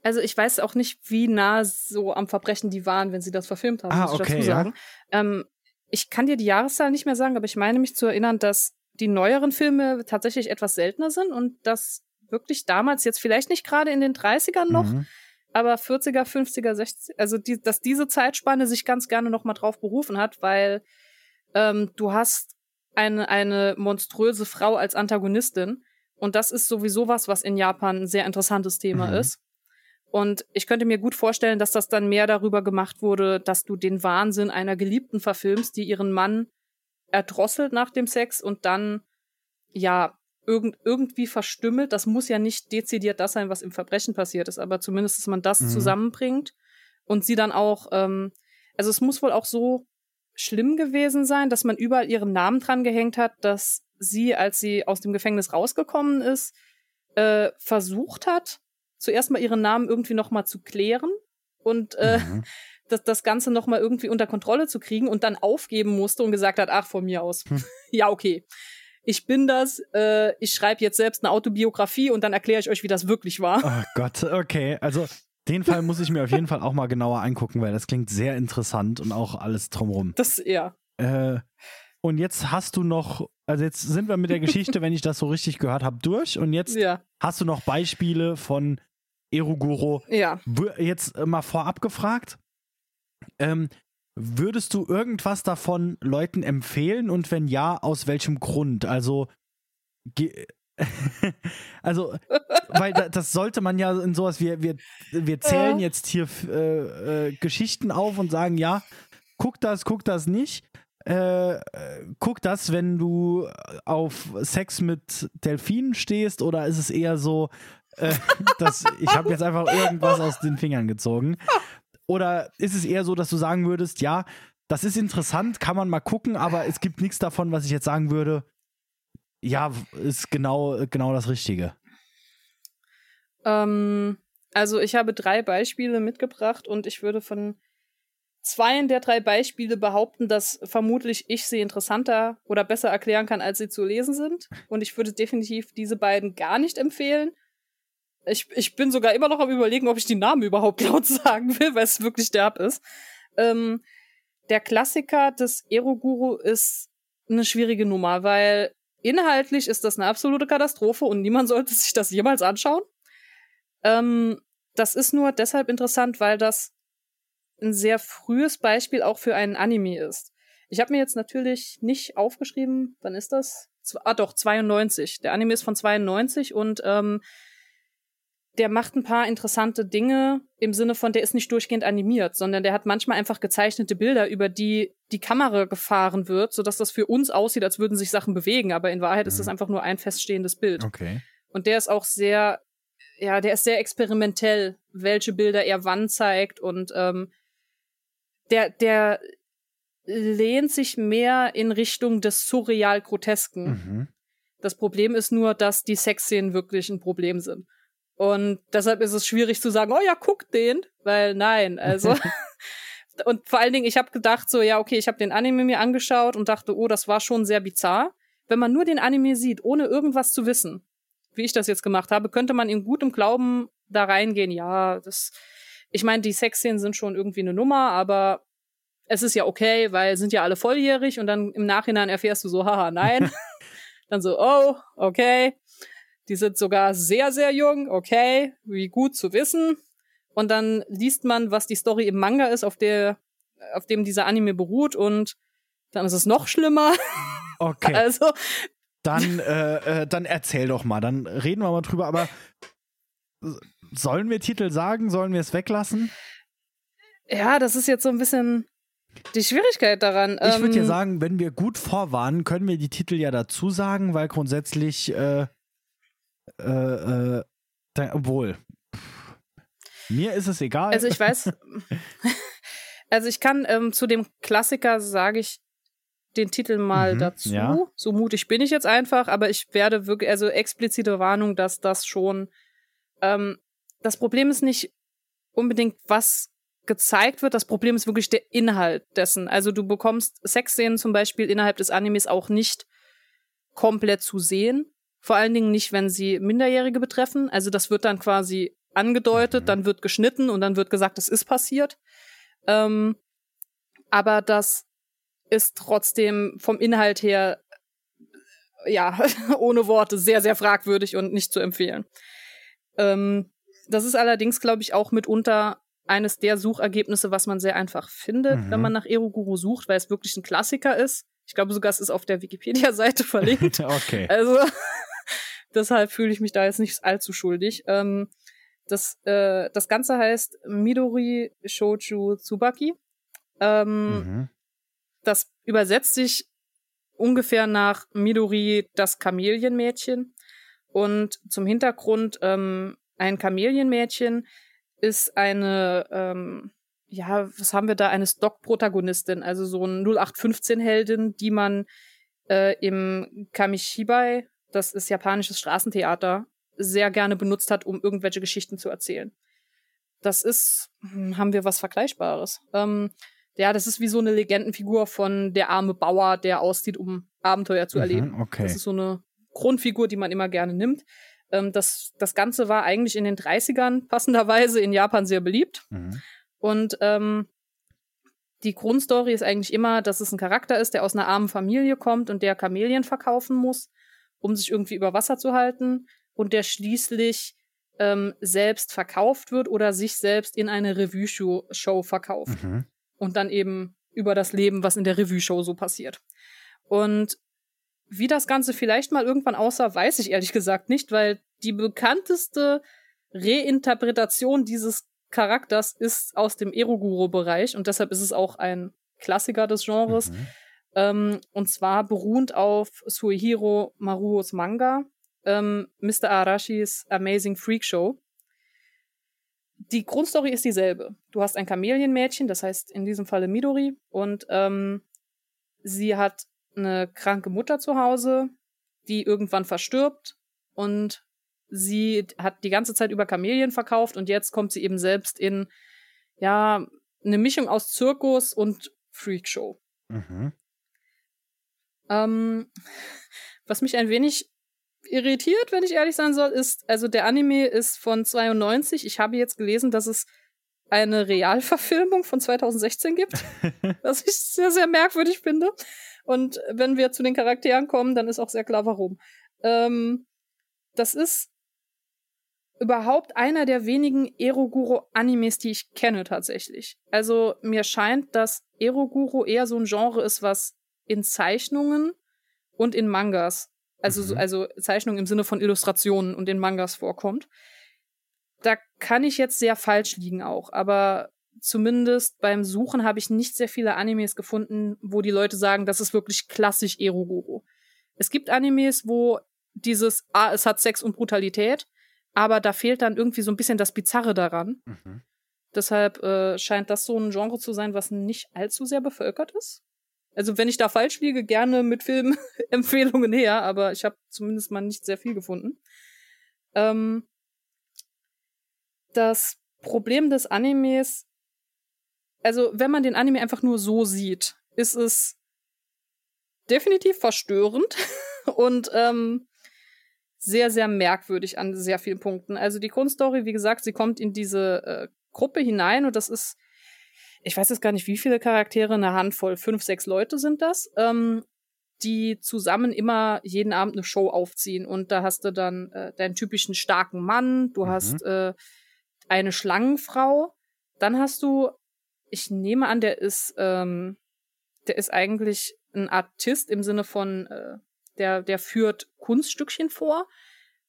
Also ich weiß auch nicht, wie nah so am Verbrechen die waren, wenn sie das verfilmt haben, Ah, muss ich okay, dazu ja. sagen. Ähm, ich kann dir die Jahreszahl nicht mehr sagen, aber ich meine mich zu erinnern, dass die neueren Filme tatsächlich etwas seltener sind und dass wirklich damals, jetzt vielleicht nicht gerade in den 30ern noch, Mhm. aber 40er, 50er, 60er, also die, dass diese Zeitspanne sich ganz gerne noch mal drauf berufen hat, weil ähm, du hast eine, eine monströse Frau als Antagonistin und das ist sowieso was, was in Japan ein sehr interessantes Thema Mhm. ist. Und ich könnte mir gut vorstellen, dass das dann mehr darüber gemacht wurde, dass du den Wahnsinn einer Geliebten verfilmst, die ihren Mann erdrosselt nach dem Sex und dann, ja, irgend, irgendwie verstümmelt. Das muss ja nicht dezidiert das sein, was im Verbrechen passiert ist, aber zumindest, dass man das Mhm. zusammenbringt und sie dann auch, ähm, also es muss wohl auch so schlimm gewesen sein, dass man überall ihren Namen dran gehängt hat, dass sie, als sie aus dem Gefängnis rausgekommen ist, äh, versucht hat, zuerst mal ihren Namen irgendwie noch mal zu klären und äh, Mhm. das, das Ganze noch mal irgendwie unter Kontrolle zu kriegen und dann aufgeben musste und gesagt hat, ach, von mir aus. Hm. ja, okay. Ich bin das, äh, ich schreibe jetzt selbst eine Autobiografie und dann erkläre ich euch, wie das wirklich war. Oh Gott, okay. Also den Fall muss ich mir auf jeden Fall auch mal genauer angucken, weil das klingt sehr interessant und auch alles drumrum. Das, ja. Äh, und jetzt hast du noch, also jetzt sind wir mit der Geschichte, wenn ich das so richtig gehört habe, durch. Und jetzt Ja, hast du noch Beispiele von Eruguro. ja. Jetzt äh, mal vorab gefragt. Ähm, würdest du irgendwas davon Leuten empfehlen und wenn ja, aus welchem Grund? Also, also, weil da, das sollte man ja in sowas, wir, wir, wir zählen Ja. jetzt hier äh, äh, Geschichten auf und sagen, ja, guck das, guck das nicht. Äh, äh, guck das, wenn du auf Sex mit Delfinen stehst, oder ist es eher so, äh, dass ich habe jetzt einfach irgendwas aus den Fingern gezogen? Oder ist es eher so, dass du sagen würdest, ja, das ist interessant, kann man mal gucken, aber es gibt nichts davon, was ich jetzt sagen würde, ja, ist genau, genau das Richtige. Ähm, also ich habe drei Beispiele mitgebracht und ich würde von zweien der drei Beispiele behaupten, dass vermutlich ich sie interessanter oder besser erklären kann, als sie zu lesen sind. Und ich würde definitiv diese beiden gar nicht empfehlen. Ich, ich bin sogar immer noch am überlegen, ob ich die Namen überhaupt laut sagen will, weil es wirklich derb ist. Ähm, der Klassiker des Eroguru ist eine schwierige Nummer, weil inhaltlich ist das eine absolute Katastrophe und niemand sollte sich das jemals anschauen. Ähm, das ist nur deshalb interessant, weil das ein sehr frühes Beispiel auch für einen Anime ist. Ich habe mir jetzt natürlich nicht aufgeschrieben, wann ist das? Ah doch, 92. Der Anime ist von 92 und ähm, der macht ein paar interessante Dinge im Sinne von, der ist nicht durchgehend animiert, sondern der hat manchmal einfach gezeichnete Bilder, über die die Kamera gefahren wird, sodass das für uns aussieht, als würden sich Sachen bewegen, aber in Wahrheit ist das Mhm. einfach nur ein feststehendes Bild. Okay. Und der ist auch sehr, ja, der ist sehr experimentell, welche Bilder er wann zeigt und ähm, der, der lehnt sich mehr in Richtung des surreal-grotesken. Mhm. Das Problem ist nur, dass die Sexszenen wirklich ein Problem sind. Und deshalb ist es schwierig zu sagen, oh ja, guck den, weil nein, also und vor allen Dingen, ich habe gedacht so, ja, okay, ich habe den Anime mir angeschaut und dachte, oh, das war schon sehr bizarr. Wenn man nur den Anime sieht, ohne irgendwas zu wissen, wie ich das jetzt gemacht habe, könnte man in gutem Glauben da reingehen, ja, das ich meine, die Sexszenen sind schon irgendwie eine Nummer, aber es ist ja okay, weil sind ja alle volljährig und dann im Nachhinein erfährst du so, haha, nein. dann so, oh, okay. Die sind sogar sehr, sehr jung, okay, wie gut zu wissen. Und dann liest man, was die Story im Manga ist, auf der, auf dem dieser Anime beruht und dann ist es noch schlimmer. Okay. Also, Dann, äh, äh, dann erzähl doch mal, dann reden wir mal drüber, aber sollen wir Titel sagen? Sollen wir es weglassen? ja, das ist jetzt so ein bisschen die Schwierigkeit daran. Ich würde ja Ähm, sagen, wenn wir gut vorwarnen, können wir die Titel ja dazu sagen, weil grundsätzlich, äh, äh, äh, da, obwohl, mir ist es egal. Also ich weiß, Also ich kann ähm, zu dem Klassiker sage ich den Titel mal Mhm, dazu. ja. So mutig bin ich jetzt einfach, aber ich werde wirklich, also explizite Warnung, dass das schon. Ähm, das Problem ist nicht unbedingt, was gezeigt wird. Das Problem ist wirklich der Inhalt dessen. Also du bekommst Sexszenen zum Beispiel innerhalb des Animes auch nicht komplett zu sehen. Vor allen Dingen nicht, wenn sie Minderjährige betreffen. Also das wird dann quasi angedeutet, Mhm. dann wird geschnitten und dann wird gesagt, es ist passiert. Ähm, aber das ist trotzdem vom Inhalt her, ja, ohne Worte, sehr, sehr fragwürdig und nicht zu empfehlen. Ähm, das ist allerdings, glaube ich, auch mitunter eines der Suchergebnisse, was man sehr einfach findet, Mhm. wenn man nach Eroguru sucht, weil es wirklich ein Klassiker ist. Ich glaube sogar, es ist auf der Wikipedia-Seite verlinkt. okay. Also deshalb fühle ich mich da jetzt nicht allzu schuldig. Ähm, das, äh, das Ganze heißt Midori Shouju Tsubaki. Ähm, Mhm. Das übersetzt sich ungefähr nach Midori das Kamelienmädchen. Und zum Hintergrund, ähm, ein Kamelienmädchen ist eine, ähm, ja, was haben wir da, eine Stock-Protagonistin, also so ein 0815-Heldin, die man äh, im Kamishibai, das ist japanisches Straßentheater, sehr gerne benutzt hat, um irgendwelche Geschichten zu erzählen. Das ist, hm, haben wir was Vergleichbares. Ähm, ja, das ist wie so eine Legendenfigur von der arme Bauer, der auszieht, um Abenteuer zu erleben. Mhm, okay. Das ist so eine Grundfigur, die man immer gerne nimmt. Ähm, das, das Ganze war eigentlich in den 30ern passenderweise in Japan sehr beliebt. Mhm. Und ähm, die Grundstory ist eigentlich immer, dass es ein Charakter ist, der aus einer armen Familie kommt und der Kamelien verkaufen muss, um sich irgendwie über Wasser zu halten. Und der schließlich ähm, selbst verkauft wird oder sich selbst in eine Revue-Show verkauft Mhm. und dann eben über das Leben, was in der Revue-Show so passiert. Und wie das Ganze vielleicht mal irgendwann aussah, weiß ich ehrlich gesagt nicht, weil die bekannteste Reinterpretation dieses Charakters ist aus dem Eroguro-Bereich und deshalb ist es auch ein Klassiker des Genres. Mhm. Ähm, und zwar beruhend auf Suihiro Maruos Manga, ähm, Mr. Arashis Amazing Freak Show. Die Grundstory ist dieselbe. Du hast ein Kamelienmädchen, das heißt in diesem Falle Midori, und ähm, sie hat eine kranke Mutter zu Hause, die irgendwann verstirbt und sie hat die ganze Zeit über Kamelien verkauft und jetzt kommt sie eben selbst in ja eine Mischung aus Zirkus und Freakshow. Mhm. Ähm, was mich ein wenig irritiert, wenn ich ehrlich sein soll, ist, also der Anime ist von 92. Ich habe jetzt gelesen, dass es eine Realverfilmung von 2016 gibt, was ich sehr, sehr merkwürdig finde. Und wenn wir zu den Charakteren kommen, dann ist auch sehr klar, warum. Ähm, das ist überhaupt einer der wenigen Eroguro-Animes, die ich kenne tatsächlich. Also mir scheint, dass Eroguro eher so ein Genre ist, was in Zeichnungen und in Mangas, also, so- Mhm. also Zeichnungen im Sinne von Illustrationen und in Mangas vorkommt. Da kann ich jetzt sehr falsch liegen auch, aber zumindest beim Suchen habe ich nicht sehr viele Animes gefunden, wo die Leute sagen, das ist wirklich klassisch Eroguro. Es gibt Animes, wo dieses, ah, es hat Sex und Brutalität, aber da fehlt dann irgendwie so ein bisschen das Bizarre daran. Mhm. Deshalb äh, scheint das so ein Genre zu sein, was nicht allzu sehr bevölkert ist. Also wenn ich da falsch liege, gerne mit Filmempfehlungen her, aber ich habe zumindest mal nicht sehr viel gefunden. Ähm, das Problem des Animes, also wenn man den Anime einfach nur so sieht, ist es definitiv verstörend und ähm, sehr, sehr merkwürdig an sehr vielen Punkten. Also die Grundstory, wie gesagt, sie kommt in diese äh, Gruppe hinein und das ist, ich weiß jetzt gar nicht, wie viele Charaktere, eine Handvoll, fünf, sechs Leute sind das, ähm, die zusammen immer jeden Abend eine Show aufziehen. Und da hast du dann äh, deinen typischen starken Mann, du Mhm. hast äh, eine Schlangenfrau, dann hast du, ich nehme an, der ist, ähm, der ist eigentlich ein Artist im Sinne von, äh, der, der führt Kunststückchen vor,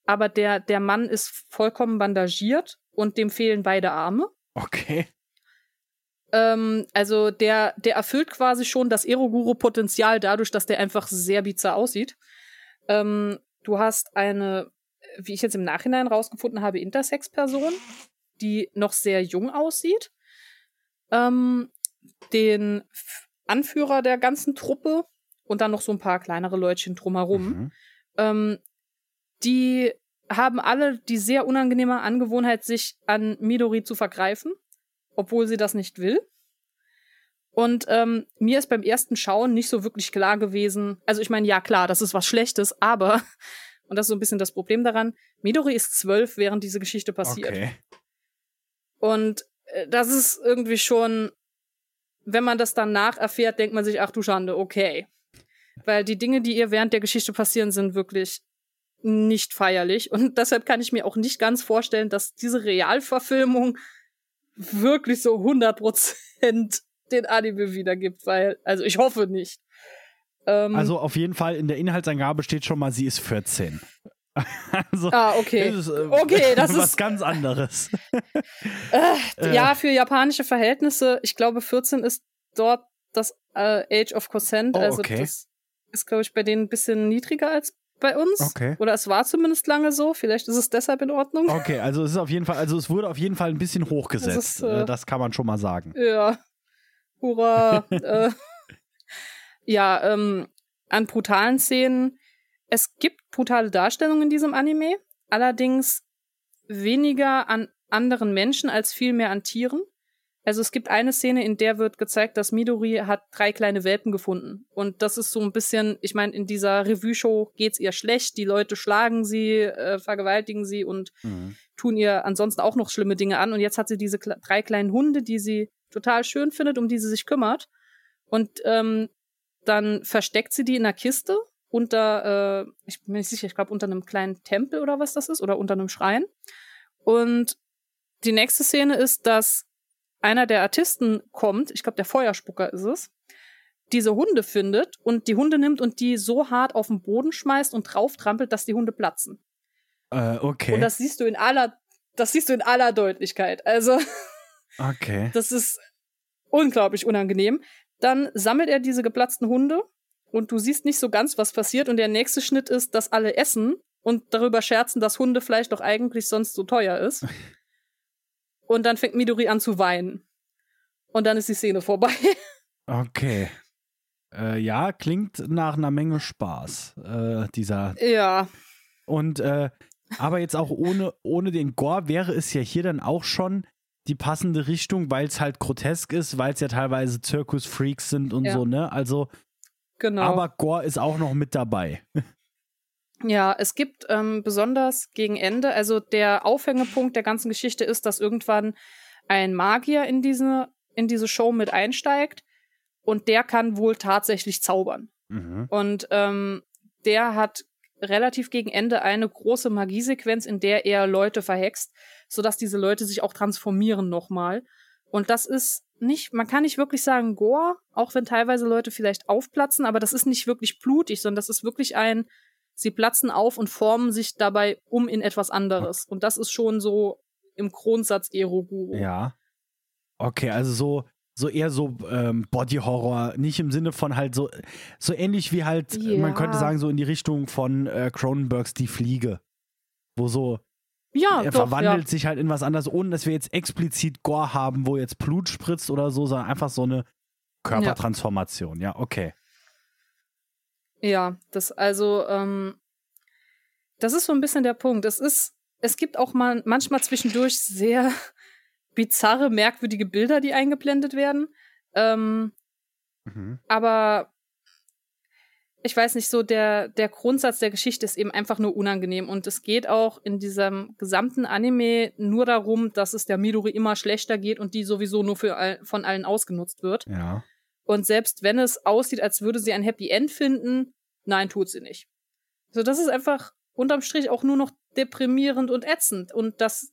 aber der, der Mann ist vollkommen bandagiert und dem fehlen beide Arme. Okay. Ähm, also der, der erfüllt quasi schon das Eroguro-Potenzial dadurch, dass der einfach sehr bizarr aussieht. Ähm, du hast eine, wie ich jetzt im Nachhinein rausgefunden habe, Intersex-Person, die noch sehr jung aussieht. Ähm, den Anführer der ganzen Truppe und dann noch so ein paar kleinere Leutchen drumherum. Mhm. Ähm, die haben alle die sehr unangenehme Angewohnheit, sich an Midori zu vergreifen, obwohl sie das nicht will. Und ähm, mir ist beim ersten Schauen nicht so wirklich klar gewesen. Also ich meine, ja klar, das ist was Schlechtes, aber und das ist so ein bisschen das Problem daran. Midori ist zwölf, während diese Geschichte passiert. Okay. Und äh, das ist irgendwie schon, wenn man das dann nacherfährt, denkt man sich, ach du Schande, okay. Weil die Dinge, die ihr während der Geschichte passieren, sind wirklich nicht feierlich. Und deshalb kann ich mir auch nicht ganz vorstellen, dass diese Realverfilmung wirklich so 100% den Anime wiedergibt, weil, also ich hoffe nicht. Ähm, Also auf jeden Fall in der Inhaltsangabe steht schon mal, sie ist 14. also, ah, okay. das ist, äh, Okay, das was ist- ganz anderes. Äh, ja, für japanische Verhältnisse, ich glaube, 14 ist dort das äh, Age of Consent. Oh, also okay. das ist, glaube ich, bei denen ein bisschen niedriger als bei uns. Okay. Oder es war zumindest lange so. Vielleicht ist es deshalb in Ordnung. Okay, also es ist auf jeden Fall, also es wurde auf jeden Fall ein bisschen hochgesetzt. Das ist, Das, äh, das kann man schon mal sagen. Ja. Hurra. äh, ja, ähm, an brutalen Szenen. Es gibt brutale Darstellungen in diesem Anime, allerdings weniger an anderen Menschen als vielmehr an Tieren. Also es gibt eine Szene, in der wird gezeigt, dass Midori hat drei kleine Welpen gefunden. Und das ist so ein bisschen, ich meine, in dieser Revue-Show geht's ihr schlecht, die Leute schlagen sie, äh, vergewaltigen sie und Mhm. tun ihr ansonsten auch noch schlimme Dinge an. Und jetzt hat sie diese kle drei kleinen Hunde, die sie total schön findet, um die sie sich kümmert. Und ähm, dann versteckt sie die in einer Kiste unter, äh, ich bin mir nicht sicher, ich glaube unter einem kleinen Tempel oder was das ist, oder unter einem Schrein. Und die nächste Szene ist, dass einer der Artisten kommt, ich glaube der Feuerspucker ist es, diese Hunde findet und die Hunde nimmt und die so hart auf den Boden schmeißt und drauf trampelt, dass die Hunde platzen. Äh, okay. Und das siehst du in aller, das siehst du in aller Deutlichkeit. Also, okay. das ist unglaublich unangenehm. Dann sammelt er diese geplatzten Hunde und du siehst nicht so ganz, was passiert. Und der nächste Schnitt ist, dass alle essen und darüber scherzen, dass Hundefleisch doch eigentlich sonst so teuer ist. Und dann fängt Midori an zu weinen. Und dann ist die Szene vorbei. Okay. Äh, ja, klingt nach einer Menge Spaß, äh, dieser. ja. Und äh, aber jetzt auch ohne, ohne den Gore wäre es ja hier dann auch schon die passende Richtung, weil es halt grotesk ist, weil es ja teilweise Zirkusfreaks sind und Ja. so, ne? Also, Genau. aber Gore ist auch noch mit dabei. Ja, es gibt ähm, besonders gegen Ende, also der Aufhängepunkt der ganzen Geschichte ist, dass irgendwann ein Magier in diese, in diese Show mit einsteigt und der kann wohl tatsächlich zaubern. Mhm. Und ähm, der hat relativ gegen Ende eine große Magiesequenz, in der er Leute verhext, sodass diese Leute sich auch transformieren nochmal. Und das ist nicht, man kann nicht wirklich sagen Gore, auch wenn teilweise Leute vielleicht aufplatzen, aber das ist nicht wirklich blutig, sondern das ist wirklich ein, sie platzen auf und formen sich dabei um in etwas anderes. Und das ist schon so im Grundsatz Eroguro. Ja. Okay, also so, so eher so ähm, Body Horror, nicht im Sinne von halt so, so ähnlich wie halt, äh, man Ja. könnte sagen, so in die Richtung von äh, Cronenbergs Die Fliege. Wo so, ja er doch, verwandelt ja. sich halt in was anderes, ohne dass wir jetzt explizit Gore haben, wo jetzt Blut spritzt oder so, sondern einfach so eine Körpertransformation. Ja, okay. Ja, das also, ähm, das ist so ein bisschen der Punkt. Es ist, es gibt auch mal manchmal zwischendurch sehr bizarre, merkwürdige Bilder, die eingeblendet werden. Ähm, Mhm. aber ich weiß nicht, so der, der Grundsatz der Geschichte ist eben einfach nur unangenehm. Und es geht auch in diesem gesamten Anime nur darum, dass es der Midori immer schlechter geht und die sowieso nur für all, von allen ausgenutzt wird. Ja. Und selbst wenn es aussieht, als würde sie ein Happy End finden, nein, tut sie nicht. So, das ist einfach unterm Strich auch nur noch deprimierend und ätzend. Und dass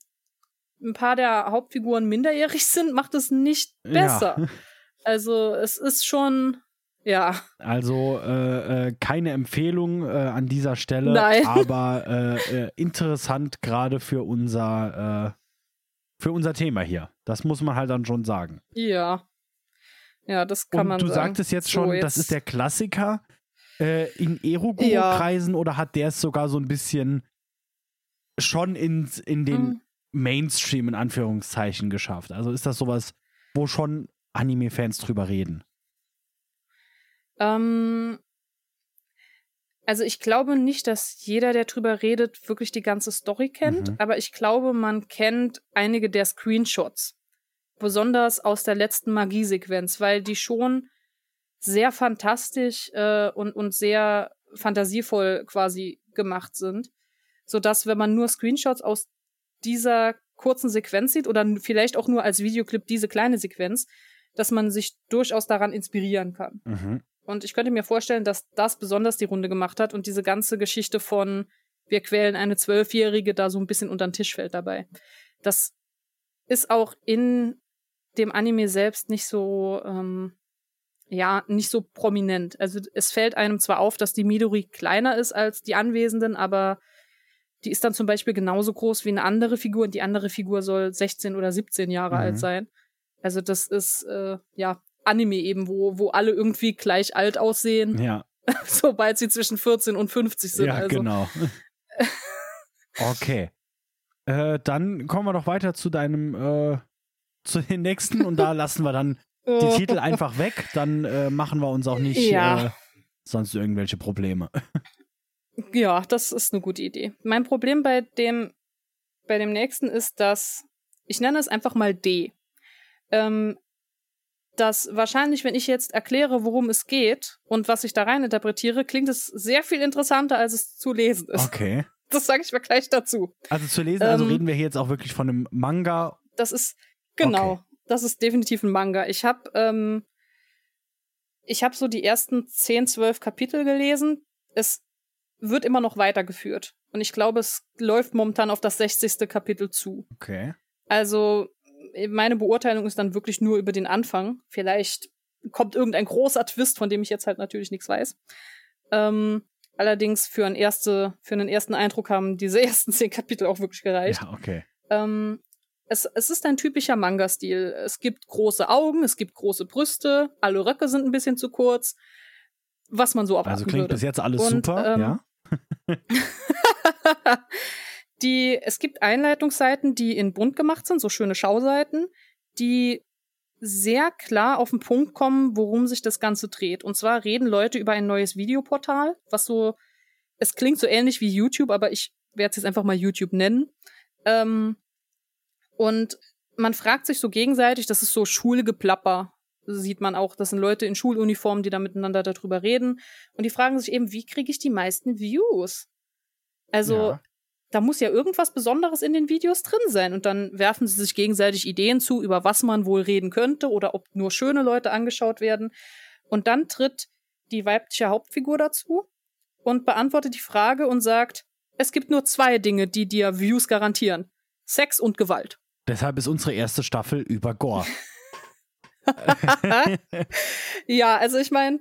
ein paar der Hauptfiguren minderjährig sind, macht es nicht besser. Ja. Also, es ist schon, ja, Also äh, äh, keine Empfehlung äh, an dieser Stelle, Nein. aber äh, äh, interessant gerade für unser äh, für unser Thema hier. Das muss man halt dann schon sagen. ja. Ja, das kann Und man du sagen. sagtest jetzt So, schon, jetzt- das ist der Klassiker äh, in Ja. Eroguro-Kreisen oder hat der es sogar so ein bisschen schon in, in den Mhm. Mainstream in Anführungszeichen geschafft? Also ist das sowas, wo schon Anime-Fans drüber reden? Ähm, also ich glaube nicht, dass jeder, der drüber redet, wirklich die ganze Story kennt, Mhm. aber ich glaube, man kennt einige der Screenshots. Besonders aus der letzten Magiesequenz, weil die schon sehr fantastisch äh, und, und sehr fantasievoll quasi gemacht sind. Sodass, wenn man nur Screenshots aus dieser kurzen Sequenz sieht oder vielleicht auch nur als Videoclip diese kleine Sequenz, dass man sich durchaus daran inspirieren kann. Mhm. Und ich könnte mir vorstellen, dass das besonders die Runde gemacht hat und diese ganze Geschichte von wir quälen eine Zwölfjährige da so ein bisschen unter den Tisch fällt dabei. Das ist auch in dem Anime selbst nicht so, ähm, ja, nicht so prominent. Also es fällt einem zwar auf, dass die Midori kleiner ist als die Anwesenden, aber die ist dann zum Beispiel genauso groß wie eine andere Figur und die andere Figur soll 16 oder 17 Jahre Mhm. alt sein. Also das ist, äh, ja, Anime eben, wo, wo alle irgendwie gleich alt aussehen, Ja, sobald sie zwischen 14 und 50 sind. ja also. genau. okay. Äh, dann kommen wir doch weiter zu deinem, äh, zu den nächsten und da lassen wir dann die Oh. Titel einfach weg. Dann äh, machen wir uns auch nicht Ja. äh, sonst irgendwelche Probleme. Ja, das ist eine gute Idee. Mein Problem bei dem, bei dem nächsten ist, dass ich nenne es einfach mal D. Ähm, dass wahrscheinlich, wenn ich jetzt erkläre, worum es geht und was ich da rein interpretiere, klingt es sehr viel interessanter, als es zu lesen ist. Okay. Das sage ich mir gleich dazu. Also zu lesen, also Ähm, reden wir hier jetzt auch wirklich von einem Manga. Das ist genau, Okay. das ist definitiv ein Manga. Ich habe ähm, ich habe so die ersten 10, 12 Kapitel gelesen. Es wird immer noch weitergeführt und ich glaube, es läuft momentan auf das 60. Kapitel zu. Okay. Also meine Beurteilung ist dann wirklich nur über den Anfang. Vielleicht kommt irgendein großer Twist, von dem ich jetzt halt natürlich nichts weiß. Ähm, allerdings für, ein erste, für einen ersten Eindruck haben diese ersten zehn Kapitel auch wirklich gereicht. Ja, okay. Ähm, es, es ist ein typischer Manga-Stil. Es gibt große Augen, es gibt große Brüste, alle Röcke sind ein bisschen zu kurz. Was man so erwarten Also klingt würde. bis jetzt alles Und, super, ähm, ja? die, es gibt Einleitungsseiten, die in bunt gemacht sind, so schöne Schauseiten, die sehr klar auf den Punkt kommen, worum sich das Ganze dreht. Und zwar reden Leute über ein neues Videoportal, was so, es klingt so ähnlich wie YouTube, aber ich werde es jetzt einfach mal YouTube nennen. Ähm, und man fragt sich so gegenseitig, das ist so Schulgeplapper, sieht man auch. Das sind Leute in Schuluniformen, die da miteinander darüber reden. Und die fragen sich eben, wie kriege ich die meisten Views? Also, Ja. da muss ja irgendwas Besonderes in den Videos drin sein. Und dann werfen sie sich gegenseitig Ideen zu, über was man wohl reden könnte oder ob nur schöne Leute angeschaut werden. Und dann tritt die weibliche Hauptfigur dazu und beantwortet die Frage und sagt, es gibt nur zwei Dinge, die dir Views garantieren. Sex und Gewalt. Deshalb ist unsere erste Staffel über Gore. Ja, also ich meine,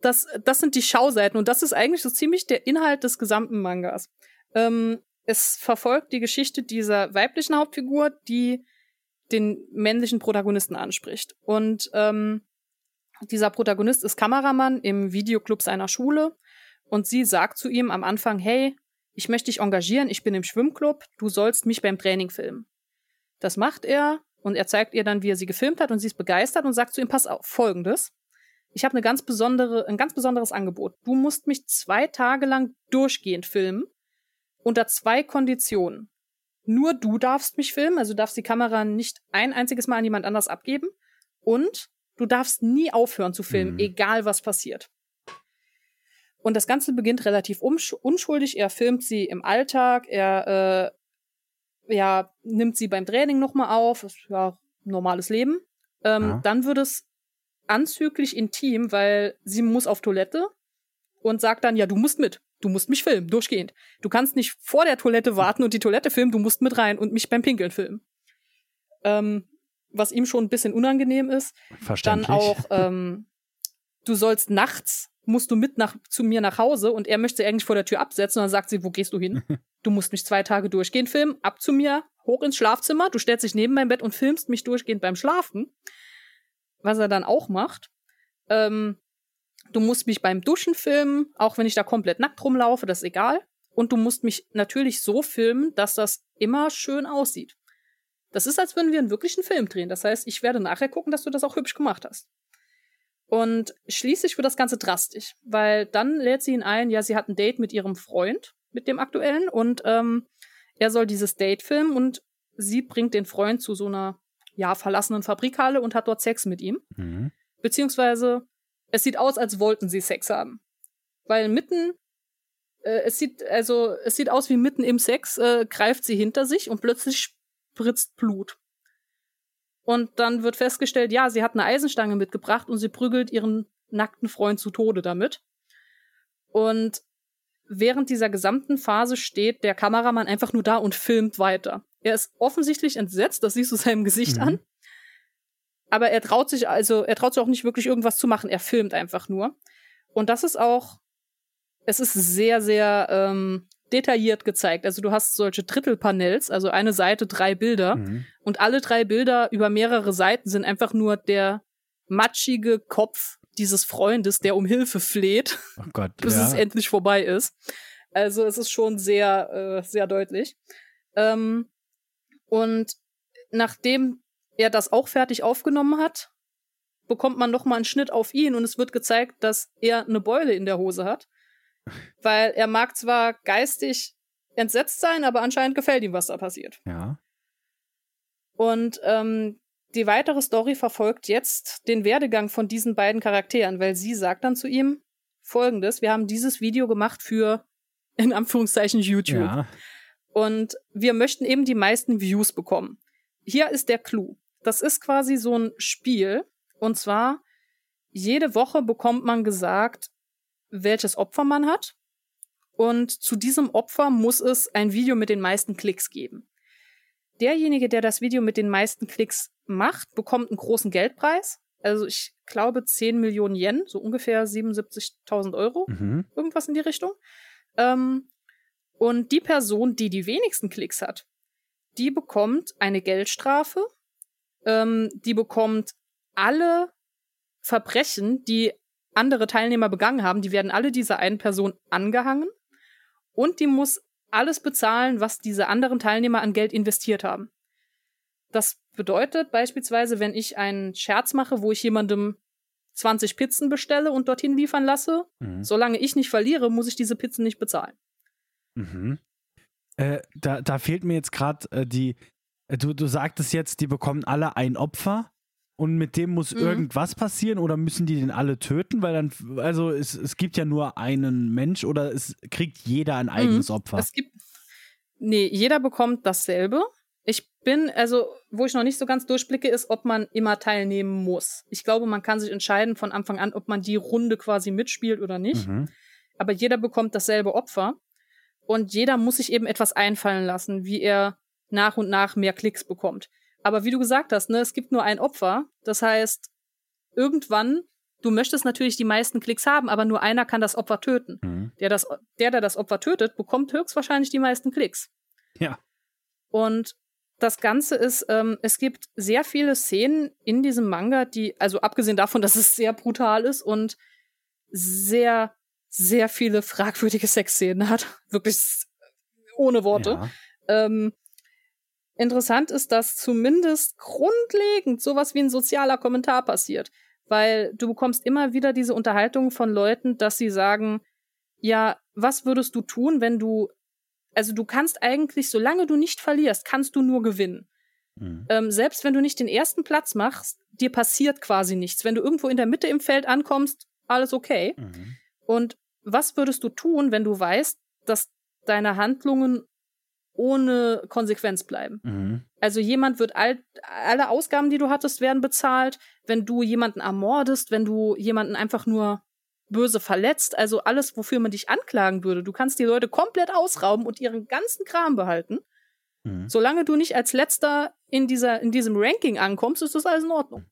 das, das sind die Schauseiten und das ist eigentlich so ziemlich der Inhalt des gesamten Mangas. Ähm, es verfolgt die Geschichte dieser weiblichen Hauptfigur, die den männlichen Protagonisten anspricht. Und ähm, dieser Protagonist ist Kameramann im Videoclub seiner Schule und sie sagt zu ihm am Anfang, hey, ich möchte dich engagieren, ich bin im Schwimmclub, du sollst mich beim Training filmen. Das macht er und er zeigt ihr dann, wie er sie gefilmt hat und sie ist begeistert und sagt zu ihm, pass auf, folgendes. Ich habe eine ganz besondere, ein ganz besonderes Angebot. Du musst mich zwei Tage lang durchgehend filmen unter zwei Konditionen. Nur du darfst mich filmen, also du darfst die Kamera nicht ein einziges Mal an jemand anders abgeben und du darfst nie aufhören zu filmen, Mhm. egal was passiert. Und das Ganze beginnt relativ unsch- unschuldig. Er filmt sie im Alltag, er äh, ja, nimmt sie beim Training nochmal auf, ist ja normales Leben. Ähm, Ja. Dann wird es anzüglich intim, weil sie muss auf Toilette und sagt dann, ja, du musst mit. Du musst mich filmen, durchgehend. Du kannst nicht vor der Toilette warten und die Toilette filmen, du musst mit rein und mich beim Pinkeln filmen. Ähm, was ihm schon ein bisschen unangenehm ist. Dann Verständlich. auch, ähm, du sollst nachts, musst du mit nach, zu mir nach Hause und er möchte sie eigentlich vor der Tür absetzen und dann sagt sie, wo gehst du hin? Du musst mich zwei Tage durchgehend filmen, ab zu mir, hoch ins Schlafzimmer, du stellst dich neben mein Bett und filmst mich durchgehend beim Schlafen. Was er dann auch macht. Ähm, du musst mich beim Duschen filmen, auch wenn ich da komplett nackt rumlaufe, das ist egal. Und du musst mich natürlich so filmen, dass das immer schön aussieht. Das ist, als würden wir einen wirklichen Film drehen. Das heißt, ich werde nachher gucken, dass du das auch hübsch gemacht hast. Und schließlich wird das Ganze drastisch, weil dann lädt sie ihn ein, ja, sie hat ein Date mit ihrem Freund, mit dem aktuellen, und ähm, er soll dieses Date filmen und sie bringt den Freund zu so einer, ja, verlassenen Fabrikhalle und hat dort Sex mit ihm. Mhm. Beziehungsweise, es sieht aus, als wollten sie Sex haben. Weil mitten, äh, es sieht, also, es sieht aus wie mitten im Sex, äh, greift sie hinter sich und plötzlich spritzt Blut. Und dann wird festgestellt, ja, sie hat eine Eisenstange mitgebracht und sie prügelt ihren nackten Freund zu Tode damit. Und während dieser gesamten Phase steht der Kameramann einfach nur da und filmt weiter. Er ist offensichtlich entsetzt, das siehst du seinem Gesicht Mhm. an. Aber er traut sich also, er traut sich auch nicht wirklich irgendwas zu machen. Er filmt einfach nur. Und das ist auch, es ist sehr, sehr ähm, detailliert gezeigt. Also du hast solche Drittelpanels, also eine Seite, drei Bilder. Mhm. Und alle drei Bilder über mehrere Seiten sind einfach nur der matschige Kopf dieses Freundes, der um Hilfe fleht, Oh Gott. bis ja. es endlich vorbei ist. Also es ist schon sehr, äh, sehr deutlich. Ähm, und nachdem er das auch fertig aufgenommen hat, bekommt man noch mal einen Schnitt auf ihn und es wird gezeigt, dass er eine Beule in der Hose hat. Weil er mag zwar geistig entsetzt sein, aber anscheinend gefällt ihm, was da passiert. ja. Und ähm, die weitere Story verfolgt jetzt den Werdegang von diesen beiden Charakteren, weil sie sagt dann zu ihm folgendes: Wir haben dieses Video gemacht für, in Anführungszeichen, YouTube. Ja. Und wir möchten eben die meisten Views bekommen. Hier ist der Clou. Das ist quasi so ein Spiel. Und zwar, jede Woche bekommt man gesagt, welches Opfer man hat. Und zu diesem Opfer muss es ein Video mit den meisten Klicks geben. Derjenige, der das Video mit den meisten Klicks macht, bekommt einen großen Geldpreis. Also ich glaube 10 Millionen Yen, so ungefähr 77.000 Euro Mhm. irgendwas in die Richtung. Ähm, und die Person, die die wenigsten Klicks hat, die bekommt eine Geldstrafe, ähm, die bekommt alle Verbrechen, die andere Teilnehmer begangen haben, die werden alle dieser einen Person angehangen und die muss alles bezahlen, was diese anderen Teilnehmer an Geld investiert haben. Das bedeutet beispielsweise, wenn ich einen Scherz mache, wo ich jemandem 20 Pizzen bestelle und dorthin liefern lasse, Mhm. solange ich nicht verliere, muss ich diese Pizzen nicht bezahlen. Mhm. Äh, da, da fehlt mir jetzt gerade äh, die. Äh, du, du sagtest jetzt, die bekommen alle ein Opfer und mit dem muss Mhm. irgendwas passieren oder müssen die den alle töten? Weil dann, also es, es gibt ja nur einen Mensch oder es kriegt jeder ein eigenes Opfer. Mhm. Es gibt. Nee, jeder bekommt dasselbe. Ich bin, also, wo ich noch nicht so ganz durchblicke, ist, ob man immer teilnehmen muss. Ich glaube, man kann sich entscheiden von Anfang an, ob man die Runde quasi mitspielt oder nicht. Mhm. Aber jeder bekommt dasselbe Opfer. Und jeder muss sich eben etwas einfallen lassen, wie er nach und nach mehr Klicks bekommt. Aber wie du gesagt hast, ne, es gibt nur ein Opfer. Das heißt, irgendwann, du möchtest natürlich die meisten Klicks haben, aber nur einer kann das Opfer töten. Mhm. Der, das, der, der das Opfer tötet, bekommt höchstwahrscheinlich die meisten Klicks. Ja. Und das Ganze ist, ähm, es gibt sehr viele Szenen in diesem Manga, die, also abgesehen davon, dass es sehr brutal ist und sehr, sehr viele fragwürdige Sexszenen hat. Wirklich ohne Worte. Ja. Ähm, interessant ist, dass zumindest grundlegend sowas wie ein sozialer Kommentar passiert. Weil du bekommst immer wieder diese Unterhaltung von Leuten, dass sie sagen, ja, was würdest du tun, wenn du, also du kannst eigentlich, solange du nicht verlierst, kannst du nur gewinnen. Mhm. Ähm, selbst wenn du nicht den ersten Platz machst, dir passiert quasi nichts. Wenn du irgendwo in der Mitte im Feld ankommst, alles okay. Mhm. Und was würdest du tun, wenn du weißt, dass deine Handlungen ohne Konsequenz bleiben? Mhm. Also jemand wird all, alle Ausgaben, die du hattest, werden bezahlt. Wenn du jemanden ermordest, wenn du jemanden einfach nur böse verletzt, also alles, wofür man dich anklagen würde, du kannst die Leute komplett ausrauben und ihren ganzen Kram behalten. Mhm. Solange du nicht als letzter in dieser in diesem Ranking ankommst, ist das alles in Ordnung.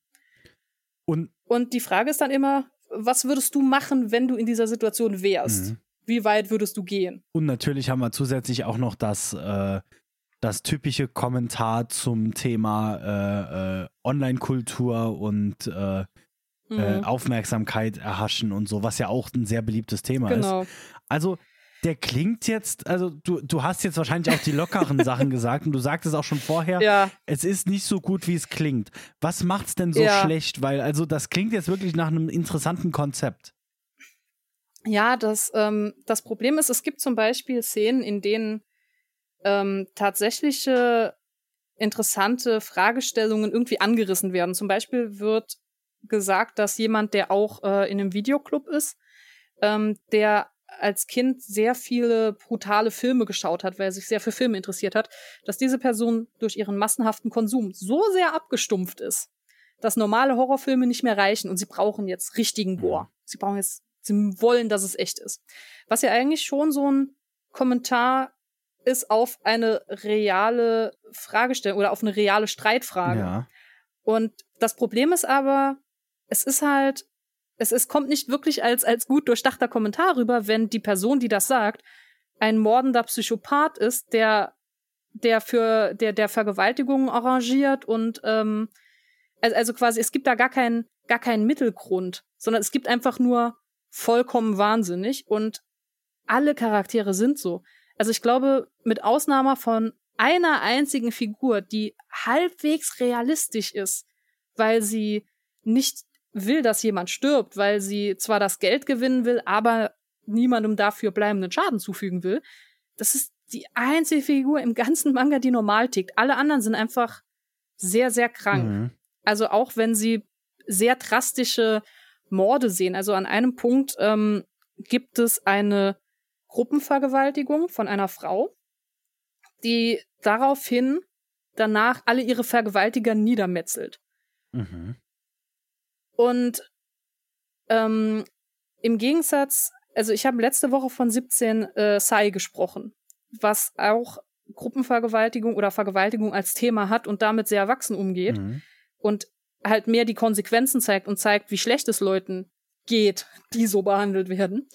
Und Und die Frage ist dann immer, was würdest du machen, wenn du in dieser Situation wärst? Mhm. Wie weit würdest du gehen? Und natürlich haben wir zusätzlich auch noch das, äh, das typische Kommentar zum Thema äh, äh, Online-Kultur und äh, äh, Mhm. Aufmerksamkeit erhaschen und so, was ja auch ein sehr beliebtes Thema ist. genau. Also der klingt jetzt, also du, du hast jetzt wahrscheinlich auch die lockeren Sachen gesagt und du sagtest auch schon vorher, Ja. es ist nicht so gut, wie es klingt. Was macht's denn so Ja. schlecht? Weil, also das klingt jetzt wirklich nach einem interessanten Konzept. Ja, das, ähm, das Problem ist, es gibt zum Beispiel Szenen, in denen ähm, tatsächliche interessante Fragestellungen irgendwie angerissen werden. Zum Beispiel wird gesagt, dass jemand, der auch äh, in einem Videoclub ist, ähm, der als Kind sehr viele brutale Filme geschaut hat, weil er sich sehr für Filme interessiert hat, dass diese Person durch ihren massenhaften Konsum so sehr abgestumpft ist, dass normale Horrorfilme nicht mehr reichen und sie brauchen jetzt richtigen Gore. Sie brauchen jetzt, sie wollen, dass es echt ist. Was ja eigentlich schon so ein Kommentar ist auf eine reale Fragestellung oder auf eine reale Streitfrage. Ja. Und das Problem ist aber, es ist halt, es, es kommt nicht wirklich als, als gut durchdachter Kommentar rüber, wenn die Person, die das sagt, ein mordender Psychopath ist, der, der für, der, der Vergewaltigungen arrangiert und, ähm, also, also quasi, es gibt da gar keinen, gar keinen Mittelgrund, sondern es gibt einfach nur vollkommen wahnsinnig und alle Charaktere sind so. Also ich glaube, mit Ausnahme von einer einzigen Figur, die halbwegs realistisch ist, weil sie nicht will, dass jemand stirbt, weil sie zwar das Geld gewinnen will, aber niemandem dafür bleibenden Schaden zufügen will. Das ist die einzige Figur im ganzen Manga, die normal tickt. Alle anderen sind einfach sehr, sehr krank. Mhm. Also auch wenn sie sehr drastische Morde sehen. Also an einem Punkt ähm, gibt es eine Gruppenvergewaltigung von einer Frau, die daraufhin danach alle ihre Vergewaltiger niedermetzelt. Mhm. Und ähm, im Gegensatz, also ich habe letzte Woche von 17 äh, Sai gesprochen, was auch Gruppenvergewaltigung oder Vergewaltigung als Thema hat und damit sehr erwachsen umgeht Mhm. und halt mehr die Konsequenzen zeigt und zeigt, wie schlecht es Leuten geht, die so behandelt werden.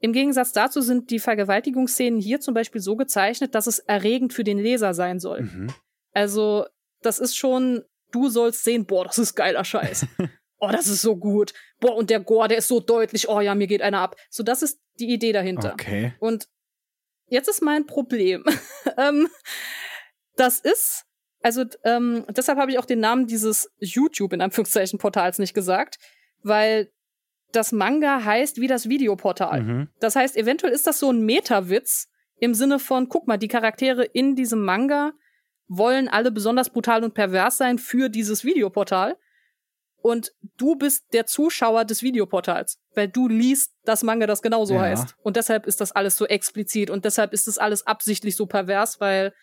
Im Gegensatz dazu sind die Vergewaltigungsszenen hier zum Beispiel so gezeichnet, dass es erregend für den Leser sein soll. Mhm. Also, das ist schon, du sollst sehen, boah, das ist geiler Scheiß. oh, das ist so gut. Boah, und der Gore, der ist so deutlich, oh ja, mir geht einer ab. So, das ist die Idee dahinter. Okay. Und jetzt ist mein Problem. ähm, das ist, also ähm, deshalb habe ich auch den Namen dieses YouTube in Anführungszeichen Portals nicht gesagt, weil das Manga heißt wie das Videoportal. Mhm. Das heißt, eventuell ist das so ein Meta-Witz im Sinne von, guck mal, die Charaktere in diesem Manga wollen alle besonders brutal und pervers sein für dieses Videoportal. Und du bist der Zuschauer des Videoportals, weil du liest das Manga, das genauso Ja. heißt. Und deshalb ist das alles so explizit und deshalb ist das alles absichtlich so pervers, weil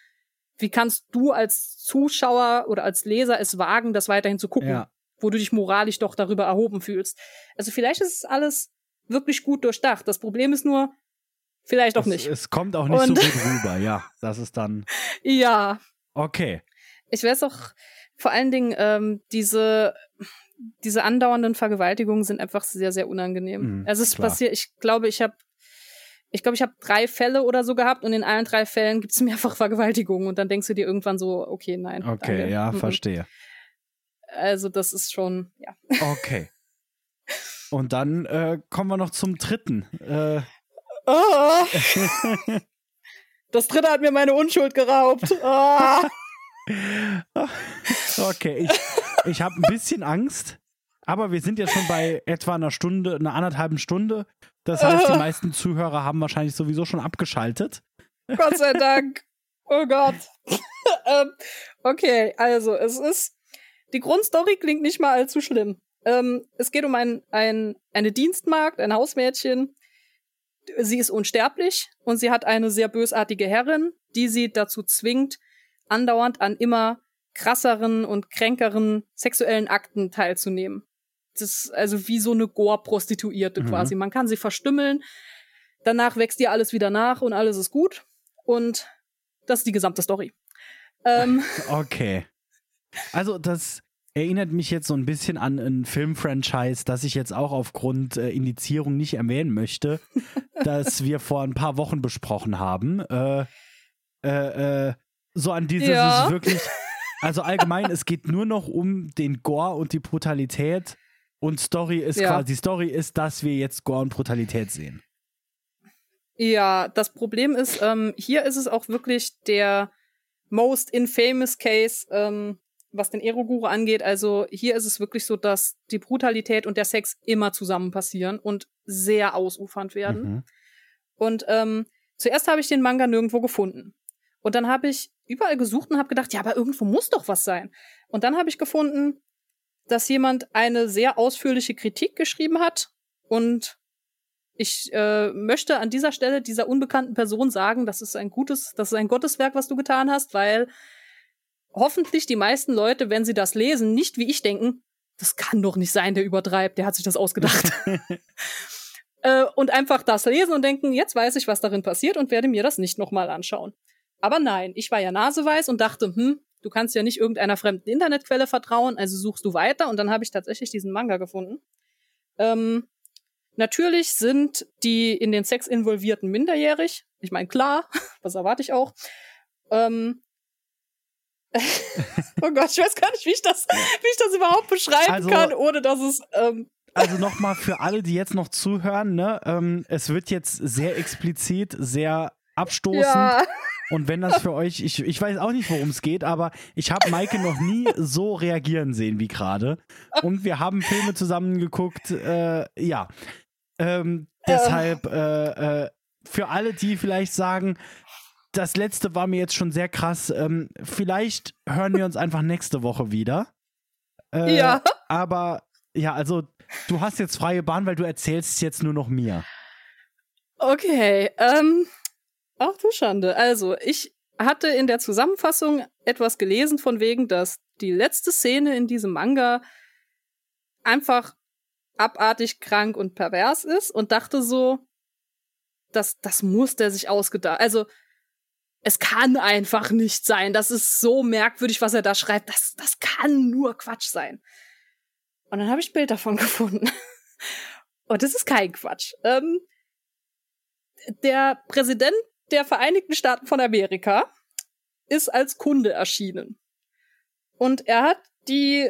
wie kannst du als Zuschauer oder als Leser es wagen, das weiterhin zu gucken, Ja. wo du dich moralisch doch darüber erhoben fühlst? Also vielleicht ist es alles wirklich gut durchdacht. Das Problem ist nur, vielleicht auch Es, nicht. es kommt auch nicht Und- so gut rüber, ja. Das ist dann. Ja, Okay. ich weiß auch, vor allen Dingen, ähm, diese, diese andauernden Vergewaltigungen sind einfach sehr, sehr unangenehm. Mhm, also es klar. passiert, ich glaube, ich habe ich glaube, ich habe drei Fälle oder so gehabt und in allen drei Fällen gibt es mehrfach Vergewaltigungen und dann denkst du dir irgendwann so, okay, nein. Okay, danke. ja, Mhm. verstehe. Also das ist schon, ja. Okay. Und dann äh, kommen wir noch zum dritten. Äh, Ah. das dritte hat mir meine Unschuld geraubt. Ah. okay, ich, ich habe ein bisschen Angst, aber wir sind jetzt schon bei etwa einer Stunde, einer anderthalben Stunde. Das heißt, die meisten Zuhörer haben wahrscheinlich sowieso schon abgeschaltet. Gott sei Dank. Oh Gott. ähm, okay, also es ist. Die Grundstory klingt nicht mal allzu schlimm. Ähm, es geht um ein, ein, eine Dienstmagd, ein Hausmädchen. Sie ist unsterblich und sie hat eine sehr bösartige Herrin, die sie dazu zwingt, andauernd an immer krasseren und kränkeren sexuellen Akten teilzunehmen. Das also wie so eine Gore-Prostituierte Mhm. quasi. Man kann sie verstümmeln, danach wächst ihr alles wieder nach und alles ist gut. Und das ist die gesamte Story. Ähm, Okay. Also, das erinnert mich jetzt so ein bisschen an ein Filmfranchise, das ich jetzt auch aufgrund äh, Indizierung nicht erwähnen möchte, das wir vor ein paar Wochen besprochen haben. Äh, äh, äh, so an dieses Ja. wirklich. Also allgemein, es geht nur noch um den Gore und die Brutalität. Und Story ist Ja. quasi, Story ist, dass wir jetzt Gore und Brutalität sehen. Ja, das Problem ist, ähm, hier ist es auch wirklich der most infamous Case, ähm, was den Eroguru angeht. Also hier ist es wirklich so, dass die Brutalität und der Sex immer zusammen passieren und sehr ausufernd werden. Mhm. Und ähm, zuerst habe ich den Manga nirgendwo gefunden. Und dann habe ich überall gesucht und habe gedacht, ja, aber irgendwo muss doch was sein. Und dann habe ich gefunden, dass jemand eine sehr ausführliche Kritik geschrieben hat und ich äh, möchte an dieser Stelle dieser unbekannten Person sagen, das ist ein gutes, das ist ein Gotteswerk, was du getan hast, weil hoffentlich die meisten Leute, wenn sie das lesen, nicht wie ich denken, das kann doch nicht sein, der übertreibt, der hat sich das ausgedacht. äh, und einfach das lesen und denken, jetzt weiß ich, was darin passiert und werde mir das nicht nochmal anschauen. Aber nein, ich war ja naseweiß und dachte, hm, du kannst ja nicht irgendeiner fremden Internetquelle vertrauen, also suchst du weiter und dann habe ich tatsächlich diesen Manga gefunden. Ähm, Natürlich sind die in den Sex involvierten minderjährig. Ich meine, klar, was erwarte ich auch. Ähm, oh Gott, ich weiß gar nicht, wie ich das, wie ich das überhaupt beschreiben also, kann, ohne dass es. Ähm also nochmal für alle, die jetzt noch zuhören, ne, ähm, es wird jetzt sehr explizit, sehr abstoßend. Ja. Und wenn das für euch, ich, ich weiß auch nicht, worum es geht, aber ich habe Maike noch nie so reagieren sehen wie gerade. Und wir haben Filme zusammen geguckt. Äh, ja, ähm, deshalb äh, äh, für alle, die vielleicht sagen, das letzte war mir jetzt schon sehr krass. Ähm, vielleicht hören wir uns einfach nächste Woche wieder. Äh, ja. Aber ja, also du hast jetzt freie Bahn, weil du erzählst es jetzt nur noch mir. Okay. Ähm, ach du Schande. Also ich hatte in der Zusammenfassung etwas gelesen von wegen, dass die letzte Szene in diesem Manga einfach abartig krank und pervers ist und dachte so, das, das muss der sich ausgedacht. Also, es kann einfach nicht sein. Das ist so merkwürdig, was er da schreibt. Das, das kann nur Quatsch sein. Und dann habe ich ein Bild davon gefunden. Und das ist kein Quatsch. Ähm, der Präsident der Vereinigten Staaten von Amerika ist als Kunde erschienen. Und er hat die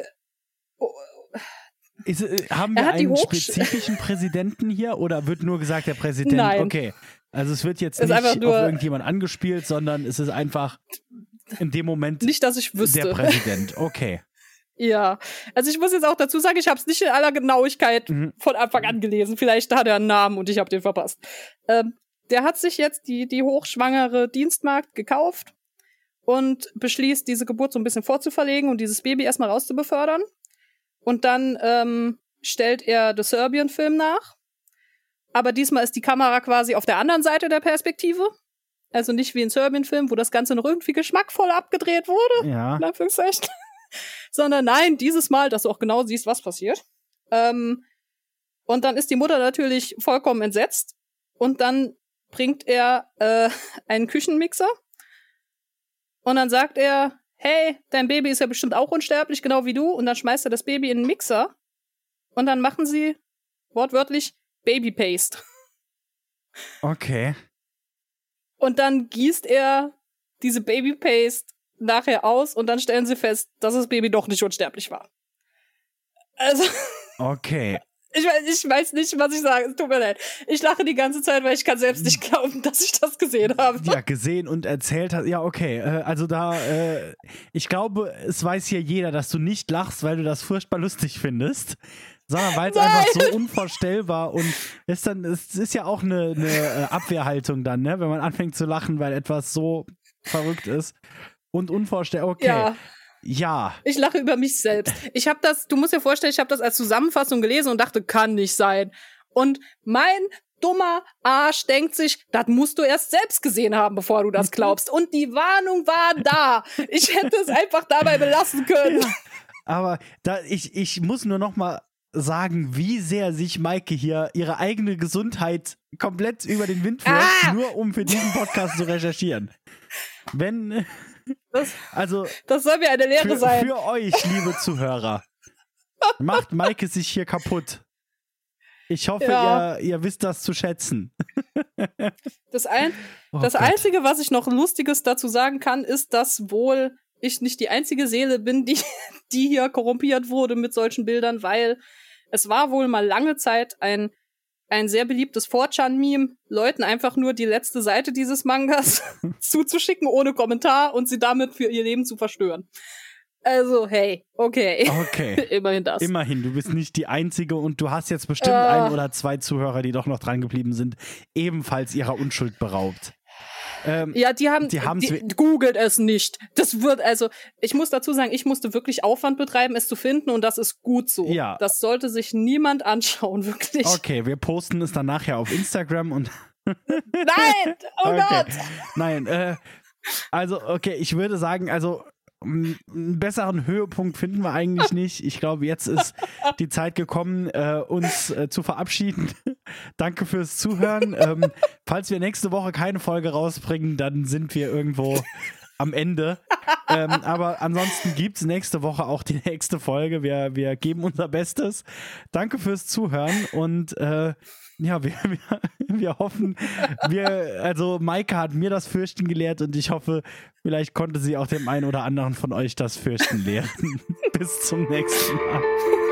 ist, äh, haben wir einen spezifischen Präsidenten hier oder wird nur gesagt, der Präsident? Nein. Okay. Also es wird jetzt nicht auf irgendjemand angespielt, sondern es ist einfach in dem Moment nicht, dass ich wüsste. der Präsident. Okay. Ja, also ich muss jetzt auch dazu sagen, ich habe es nicht in aller Genauigkeit mhm. von Anfang an gelesen. Vielleicht hat er einen Namen und ich habe den verpasst. Ähm, der hat sich jetzt die, die hochschwangere Dienstmarkt gekauft und beschließt, diese Geburt so ein bisschen vorzuverlegen und dieses Baby erstmal rauszubefördern. Und dann ähm, stellt er The Serbian-Film nach. Aber diesmal ist die Kamera quasi auf der anderen Seite der Perspektive. Also nicht wie in Serbian-Film, wo das Ganze noch irgendwie geschmackvoll abgedreht wurde. Ja. Sondern nein, dieses Mal, dass du auch genau siehst, was passiert. Ähm, und dann ist die Mutter natürlich vollkommen entsetzt. Und dann bringt er äh, einen Küchenmixer. Und dann sagt er, hey, dein Baby ist ja bestimmt auch unsterblich, genau wie du, und dann schmeißt er das Baby in den Mixer und dann machen sie wortwörtlich Baby Paste. Okay. Und dann gießt er diese Baby Paste nachher aus und dann stellen sie fest, dass das Baby doch nicht unsterblich war. Also. Okay. Ich weiß, ich weiß nicht, was ich sage. Es tut mir leid. Ich lache die ganze Zeit, weil ich kann selbst nicht glauben, dass ich das gesehen habe. Ja, gesehen und erzählt hat. Ja, okay. Äh, also da, äh, ich glaube, es weiß hier jeder, dass du nicht lachst, weil du das furchtbar lustig findest. Sondern weil es einfach so unvorstellbar und ist dann, es ist ja auch eine, eine äh, Abwehrhaltung dann, ne? Wenn man anfängt zu lachen, weil etwas so verrückt ist und unvorstellbar. Okay. Ja. Ja. Ich lache über mich selbst. Ich habe das, du musst dir vorstellen, ich habe das als Zusammenfassung gelesen und dachte, kann nicht sein. Und mein dummer Arsch denkt sich, das musst du erst selbst gesehen haben, bevor du das glaubst. Und die Warnung war da. Ich hätte es einfach dabei belassen können. Ja, aber da, ich, ich muss nur noch mal sagen, wie sehr sich Maike hier ihre eigene Gesundheit komplett über den Wind wirft, ah! nur um für diesen Podcast zu recherchieren. Wenn das, also, das soll mir eine Lehre für, sein. Für euch, liebe Zuhörer, macht Maike sich hier kaputt. Ich hoffe, ja. ihr, ihr wisst das zu schätzen. Das, ein, oh das Einzige, was ich noch Lustiges dazu sagen kann, ist, dass wohl ich nicht die einzige Seele bin, die, die hier korrumpiert wurde mit solchen Bildern, weil es war wohl mal lange Zeit ein ein sehr beliebtes 4chan-Meme, Leuten einfach nur die letzte Seite dieses Mangas zuzuschicken ohne Kommentar und sie damit für ihr Leben zu verstören. Also, hey, okay. Okay. Immerhin das. Immerhin, du bist nicht die Einzige und du hast jetzt bestimmt Äh. ein oder zwei Zuhörer, die doch noch dran geblieben sind, ebenfalls ihrer Unschuld beraubt. Ähm, Ja, die haben, Die haben's die, googelt es nicht. Das wird, also, ich muss dazu sagen, ich musste wirklich Aufwand betreiben, es zu finden und das ist gut so. Ja. Das sollte sich niemand anschauen, wirklich. okay, wir posten es dann nachher auf Instagram und Nein! Oh Okay. Gott! Nein, äh, also, okay, ich würde sagen, also einen besseren Höhepunkt finden wir eigentlich nicht. Ich glaube, jetzt ist die Zeit gekommen, äh, uns äh, zu verabschieden. Danke fürs Zuhören. Ähm, falls wir nächste Woche keine Folge rausbringen, dann sind wir irgendwo am Ende. ähm, aber ansonsten gibt es nächste Woche auch die nächste Folge. Wir, wir geben unser Bestes. Danke fürs Zuhören und äh, ja, wir, wir, wir hoffen, wir, also Maike hat mir das Fürchten gelehrt und ich hoffe, vielleicht konnte sie auch dem einen oder anderen von euch das Fürchten lehren. Bis zum nächsten Mal.